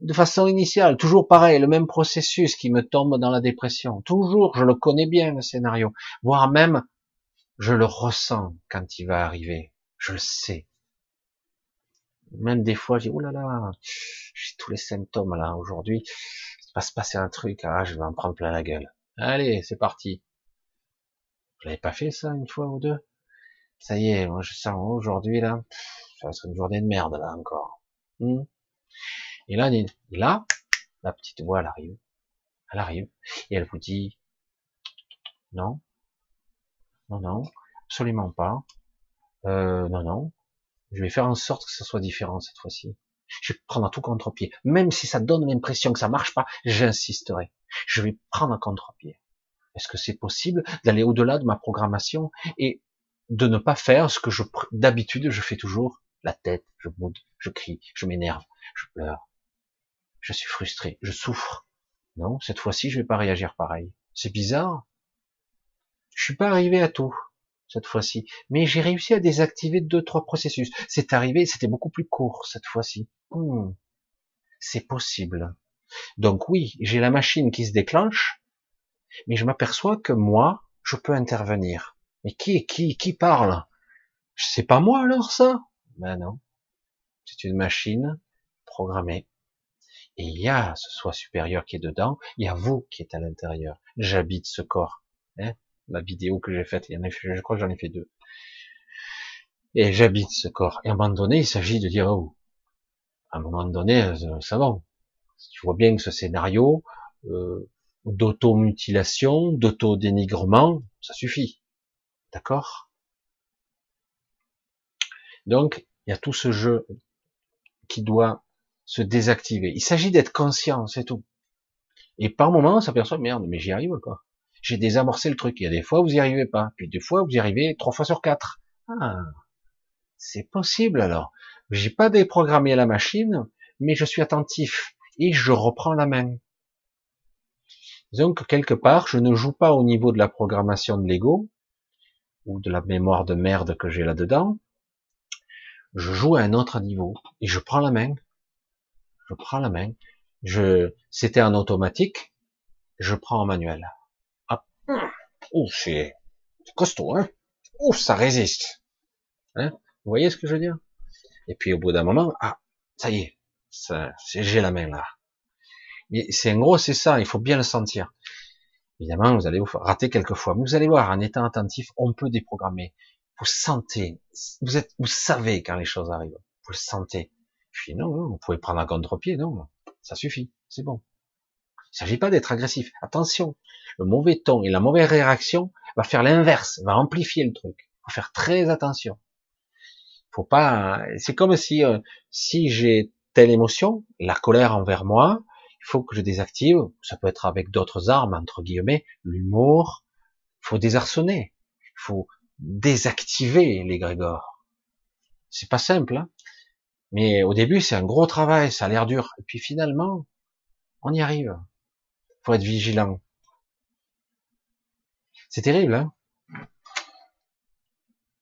de façon initiale, toujours pareil, le même processus qui me tombe dans la dépression. Toujours, je le connais bien le scénario, voire même je le ressens quand il va arriver. Je le sais. Même des fois, j'ai, oh là là, j'ai tous les symptômes là, aujourd'hui. Il va se passer un truc, ah, je vais en prendre plein la gueule. Allez, c'est parti. Vous l'avez pas fait ça une fois ou deux? Ça y est, moi je sens aujourd'hui là, ça va être une journée de merde là encore. Hmm. Et là, là, la petite voix elle arrive, elle arrive et elle vous dit non, non, non, absolument pas. Euh, non, non, je vais faire en sorte que ça soit différent cette fois-ci. Je vais prendre un tout contre-pied. Même si ça donne l'impression que ça marche pas, j'insisterai. Je vais prendre un contre-pied. Est-ce que c'est possible d'aller au-delà de ma programmation et de ne pas faire ce que je d'habitude je fais toujours la tête, je boude, je crie, je m'énerve, je pleure, je suis frustré, je souffre. Non, cette fois-ci je vais pas réagir pareil. C'est bizarre. Je suis pas arrivé à tout cette fois-ci, mais j'ai réussi à désactiver deux trois processus. C'est arrivé, c'était beaucoup plus court cette fois-ci. Hmm. C'est possible. Donc oui, j'ai la machine qui se déclenche, mais je m'aperçois que moi, je peux intervenir. Mais qui qui qui parle? C'est pas moi alors ça? Ben non. C'est une machine programmée. Et il y a ce soi supérieur qui est dedans, il y a vous qui êtes à l'intérieur. J'habite ce corps. Hein? La vidéo que j'ai faite, il y en a, je crois que j'en ai fait deux. Et j'habite ce corps. Et à un moment donné, il s'agit de dire, oh, à un moment donné, euh, ça va. Tu vois bien que ce scénario euh, d'automutilation, d'auto-dénigrement, ça suffit. D'accord? Donc, il y a tout ce jeu qui doit se désactiver. Il s'agit d'être conscient, c'est tout. Et par moments, on s'aperçoit, merde, mais j'y arrive, quoi. J'ai désamorcé le truc. Il y a des fois, vous y arrivez pas. Puis des fois, vous y arrivez trois fois sur quatre. Ah, c'est possible alors. J'ai pas déprogrammé la machine, mais je suis attentif et je reprends la main. Donc quelque part, je ne joue pas au niveau de la programmation de l'ego ou de la mémoire de merde que j'ai là-dedans. Je joue à un autre niveau et je prends la main. Je prends la main. C'était en automatique. Je prends en manuel. Hop. Oh, c'est costaud, hein. Oh, ça résiste. Hein Vous voyez ce que je veux dire? Et puis au bout d'un moment, ah, ça y est, j'ai la main là. Mais c'est en gros, c'est ça, il faut bien le sentir. Évidemment, vous allez vous rater quelques fois, mais vous allez voir, en étant attentif, on peut déprogrammer. Vous sentez, vous êtes, vous savez quand les choses arrivent. Vous le sentez. Puis non, vous pouvez prendre un contre-pied, non, ça suffit, c'est bon. Il s'agit pas d'être agressif. Attention, le mauvais ton et la mauvaise réaction va faire l'inverse, va amplifier le truc. Faut faire très attention. Faut pas. C'est comme si euh, si j'ai telle émotion, la colère envers moi, il faut que je désactive. Ça peut être avec d'autres armes entre guillemets, l'humour. Il faut désarçonner. Il faut désactiver les grégores. C'est pas simple, hein mais au début c'est un gros travail, ça a l'air dur. Et puis finalement, on y arrive. Faut être vigilant. C'est terrible, hein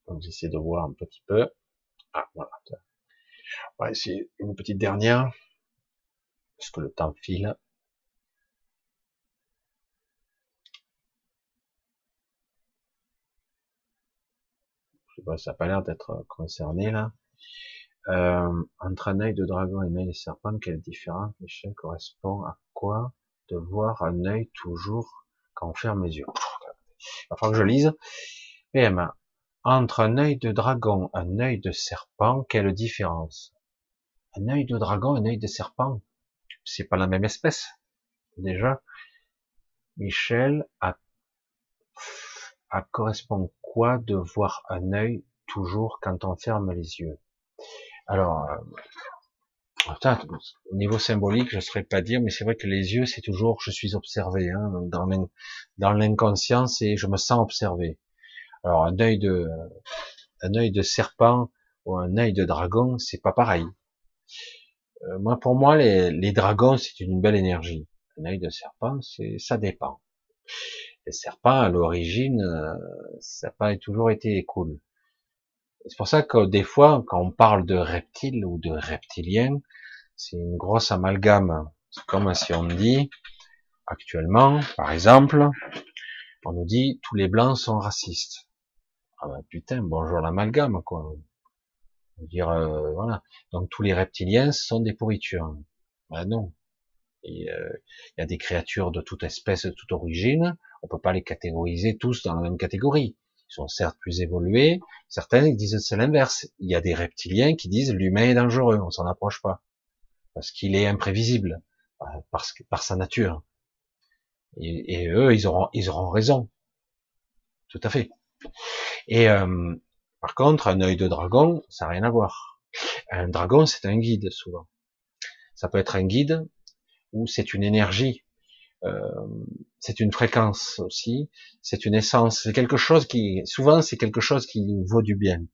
Donc j'essaie de voir un petit peu. Ah voilà. On va essayer une petite dernière, parce que le temps file? Je sais pas, ça n'a pas l'air d'être concerné là. Euh, entre un œil de dragon et un œil de serpent, quelle différence Michel correspond à quoi de voir un œil toujours quand on ferme les yeux? Il va que je lise. PM, entre un œil de dragon un œil de serpent, quelle différence? Un œil de dragon un œil de serpent, c'est pas la même espèce déjà. Michel, à, à correspond quoi de voir un œil toujours quand on ferme les yeux? Alors, euh, au niveau symbolique, je ne saurais pas dire, mais c'est vrai que les yeux, c'est toujours, je suis observé, hein, dans l'inconscience et je me sens observé. Alors, un œil de, un œil de serpent ou un œil de dragon, c'est pas pareil. Euh, moi, pour moi, les, dragons, c'est une belle énergie. Un œil de serpent, c'est, ça dépend. Les serpents, à l'origine, euh, ça n'a pas toujours été cool. C'est pour ça que des fois, quand on parle de reptiles ou de reptiliens, c'est une grosse amalgame. C'est comme si on dit, actuellement, par exemple, on nous dit tous les blancs sont racistes. Ah ben putain, bonjour l'amalgame, quoi. On dire, euh, voilà. Donc tous les reptiliens sont des pourritures. Ben non. Euh, il y a des créatures de toute espèce, de toute origine. On peut pas les catégoriser tous dans la même catégorie. Ils sont certes plus évolués. Certains disent c'est l'inverse. Il y a des reptiliens qui disent l'humain est dangereux, on s'en approche pas parce qu'il est imprévisible euh, parce par sa nature. Et, eux, ils auront, ils auront raison. Tout à fait. Et euh, par contre, un œil de dragon, ça n'a rien à voir. Un dragon, c'est un guide souvent. Ça peut être un guide ou c'est une énergie euh, c'est une fréquence aussi, c'est une essence, c'est quelque chose qui, souvent, c'est quelque chose qui vaut du bien.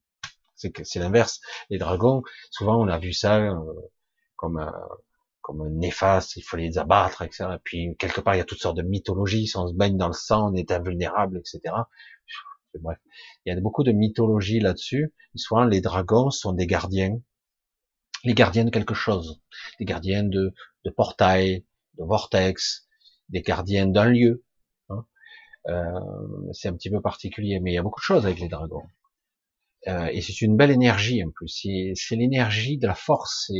C'est c'est l'inverse. Les dragons, souvent, on a vu ça euh, comme comme un néfaste, il faut les abattre, etc. Et puis quelque part, il y a toutes sortes de mythologies. Si on se baigne dans le sang, on est invulnérable, etc. Bref, il y a beaucoup de mythologie là-dessus. Souvent, les dragons sont des gardiens, les gardiens de quelque chose, des gardiens de, de portail, de vortex, des gardiens d'un lieu. Hein. Euh, c'est un petit peu particulier, mais il y a beaucoup de choses avec les dragons. Euh, et c'est une belle énergie en plus. C'est l'énergie de la force,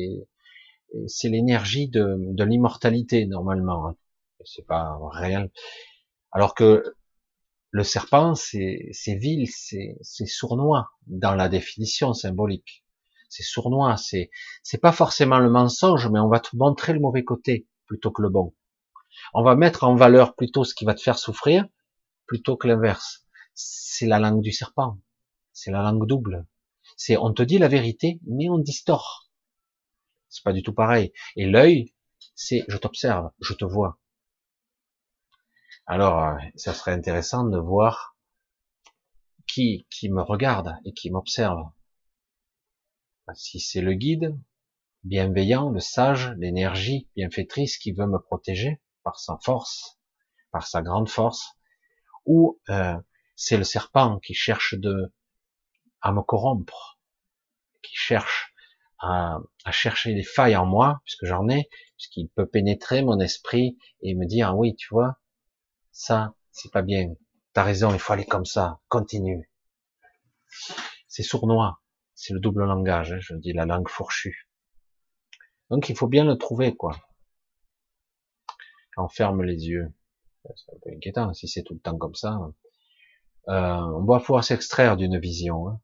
c'est l'énergie de, de l'immortalité normalement. Hein. C'est pas réel. Alors que le serpent, c'est vil, c'est sournois dans la définition symbolique. C'est sournois, c'est c'est pas forcément le mensonge, mais on va te montrer le mauvais côté plutôt que le bon. On va mettre en valeur plutôt ce qui va te faire souffrir plutôt que l'inverse. C'est la langue du serpent. C'est la langue double. C'est on te dit la vérité, mais on distord. C'est pas du tout pareil. Et l'œil, c'est je t'observe, je te vois. Alors, euh, ça serait intéressant de voir qui, qui me regarde et qui m'observe. Si c'est le guide, bienveillant, le sage, l'énergie bienfaitrice qui veut me protéger par sa force, par sa grande force, ou euh, c'est le serpent qui cherche de à me corrompre, qui cherche à, à chercher des failles en moi, puisque j'en ai, puisqu'il peut pénétrer mon esprit et me dire ah oui, tu vois, ça, c'est pas bien. T'as raison, il faut aller comme ça. Continue. C'est sournois. C'est le double langage. Hein, je dis la langue fourchue. Donc il faut bien le trouver, quoi. On ferme les yeux. C'est un peu inquiétant si c'est tout le temps comme ça. Euh, on doit pouvoir s'extraire d'une vision. Hein.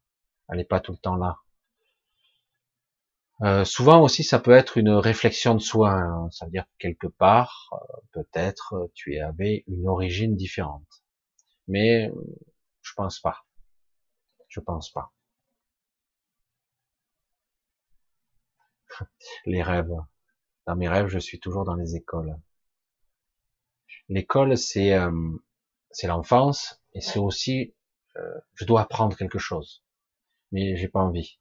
Elle n'est pas tout le temps là. Euh, souvent aussi, ça peut être une réflexion de soi. Hein. Ça veut dire que quelque part, euh, peut-être, tu avais une origine différente. Mais je pense pas. Je pense pas. Les rêves. Dans mes rêves, je suis toujours dans les écoles. L'école, c'est euh, c'est l'enfance et c'est aussi je dois apprendre quelque chose, mais j'ai pas envie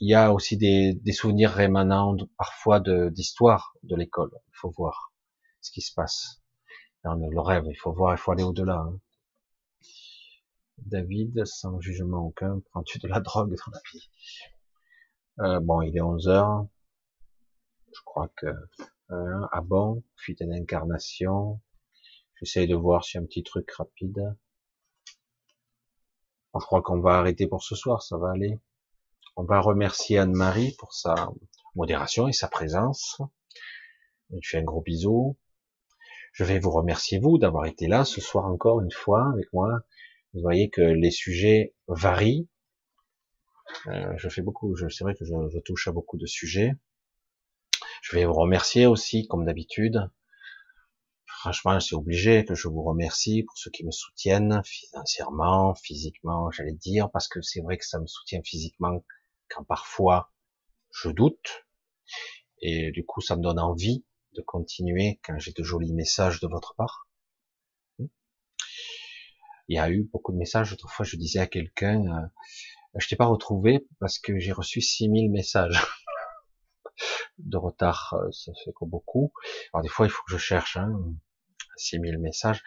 il y a aussi des, souvenirs rémanents parfois d'histoire de, l'école. Il faut voir ce qui se passe dans le, rêve. Il faut voir, il faut aller au-delà. Hein. David, sans jugement aucun, prends-tu de la drogue dans la vie? Euh, Bon, il est 11 heures. Je crois que euh, ah bon, fuite d'incarnation. J'essaye de voir si un petit truc rapide. je crois qu'on va arrêter pour ce soir, ça va aller. On va remercier Anne-Marie pour sa modération et sa présence. Je fais un gros bisou. Je vais vous remercier vous d'avoir été là ce soir encore une fois avec moi. Vous voyez que les sujets varient. Euh, je fais beaucoup, c'est vrai que je, je, touche à beaucoup de sujets. Je vais vous remercier aussi, comme d'habitude. Franchement, c'est obligé que je vous remercie pour ceux qui me soutiennent financièrement, physiquement, j'allais dire, parce que c'est vrai que ça me soutient physiquement quand parfois je doute, et du coup ça me donne envie de continuer quand j'ai de jolis messages de votre part. Il y a eu beaucoup de messages, autrefois je disais à quelqu'un, euh, je t'ai pas retrouvé parce que j'ai reçu 6000 messages de retard, euh, ça fait beaucoup. Alors des fois il faut que je cherche, hein, 6000 messages.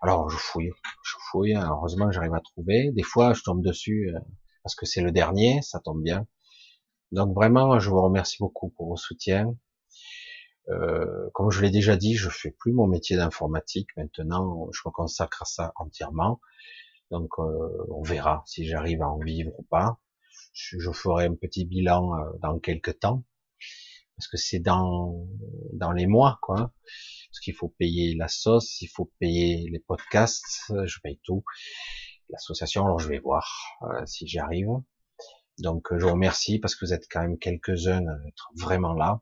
Alors je fouille, je fouille, heureusement j'arrive à trouver. Des fois je tombe dessus, euh, parce que c'est le dernier, ça tombe bien. Donc vraiment, je vous remercie beaucoup pour vos soutiens. Euh, comme je l'ai déjà dit, je fais plus mon métier d'informatique maintenant, je me consacre à ça entièrement. Donc euh, on verra si j'arrive à en vivre ou pas. Je, ferai un petit bilan euh, dans quelques temps, parce que c'est dans dans les mois, quoi. Parce qu'il faut payer la sauce, il faut payer les podcasts, je paye tout l'association. Alors je vais voir euh, si j'y arrive. Donc euh, je vous remercie parce que vous êtes quand même quelques-uns à être vraiment là.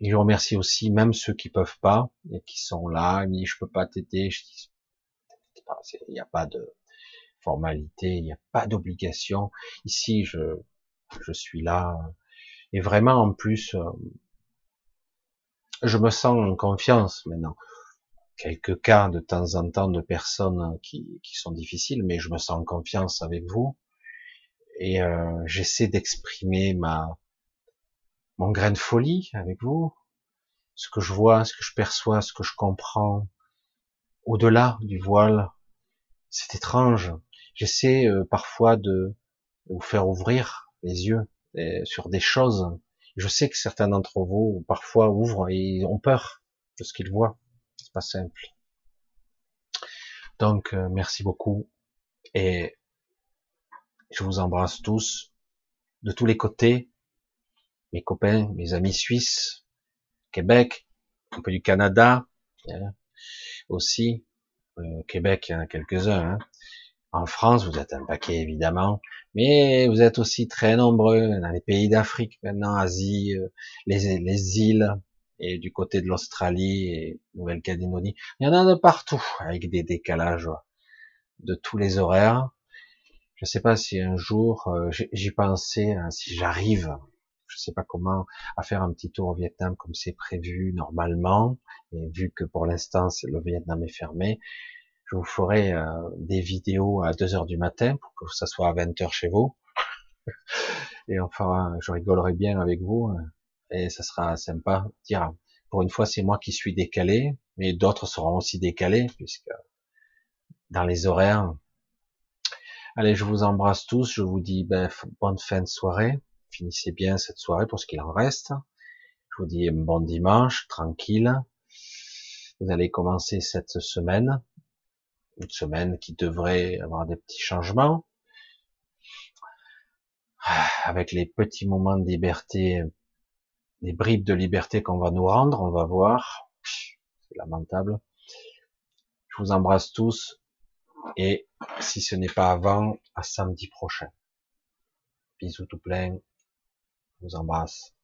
Et je remercie aussi même ceux qui peuvent pas et qui sont là, ils je peux pas t'aider. Il n'y a pas de formalité, il n'y a pas d'obligation. Ici, je, je suis là. Et vraiment, en plus, euh, je me sens en confiance maintenant quelques cas de temps en temps de personnes qui, qui sont difficiles, mais je me sens en confiance avec vous et euh, j'essaie d'exprimer ma mon grain de folie avec vous, ce que je vois, ce que je perçois, ce que je comprends au-delà du voile, c'est étrange. J'essaie euh, parfois de, vous faire ouvrir les yeux euh, sur des choses. Je sais que certains d'entre vous parfois ouvrent et ont peur de ce qu'ils voient. Simple. Donc euh, merci beaucoup et je vous embrasse tous de tous les côtés, mes copains, mes amis suisses, Québec, un peu du Canada hein, aussi, euh, Québec, il y en a quelques-uns. Hein. En France, vous êtes un paquet évidemment, mais vous êtes aussi très nombreux dans les pays d'Afrique maintenant, Asie, euh, les, les îles et du côté de l'Australie et Nouvelle-Calédonie. Il y en a de partout avec des décalages de tous les horaires. Je ne sais pas si un jour euh, j'y pensais, hein, si j'arrive, je ne sais pas comment, à faire un petit tour au Vietnam comme c'est prévu normalement. Et vu que pour l'instant le Vietnam est fermé, je vous ferai euh, des vidéos à 2 heures du matin pour que ça soit à 20 heures chez vous. et enfin, je rigolerai bien avec vous hein, et ça sera sympa. Dire, pour une fois, c'est moi qui suis décalé, mais d'autres seront aussi décalés puisque dans les horaires. Allez, je vous embrasse tous. Je vous dis ben, bonne fin de soirée. Finissez bien cette soirée pour ce qu'il en reste. Je vous dis bon dimanche, tranquille. Vous allez commencer cette semaine, une semaine qui devrait avoir des petits changements, avec les petits moments de liberté, les bribes de liberté qu'on va nous rendre, on va voir. C'est lamentable. Je vous embrasse tous et si ce n'est pas avant, à samedi prochain. Bisous tout plein. Je vous embrasse.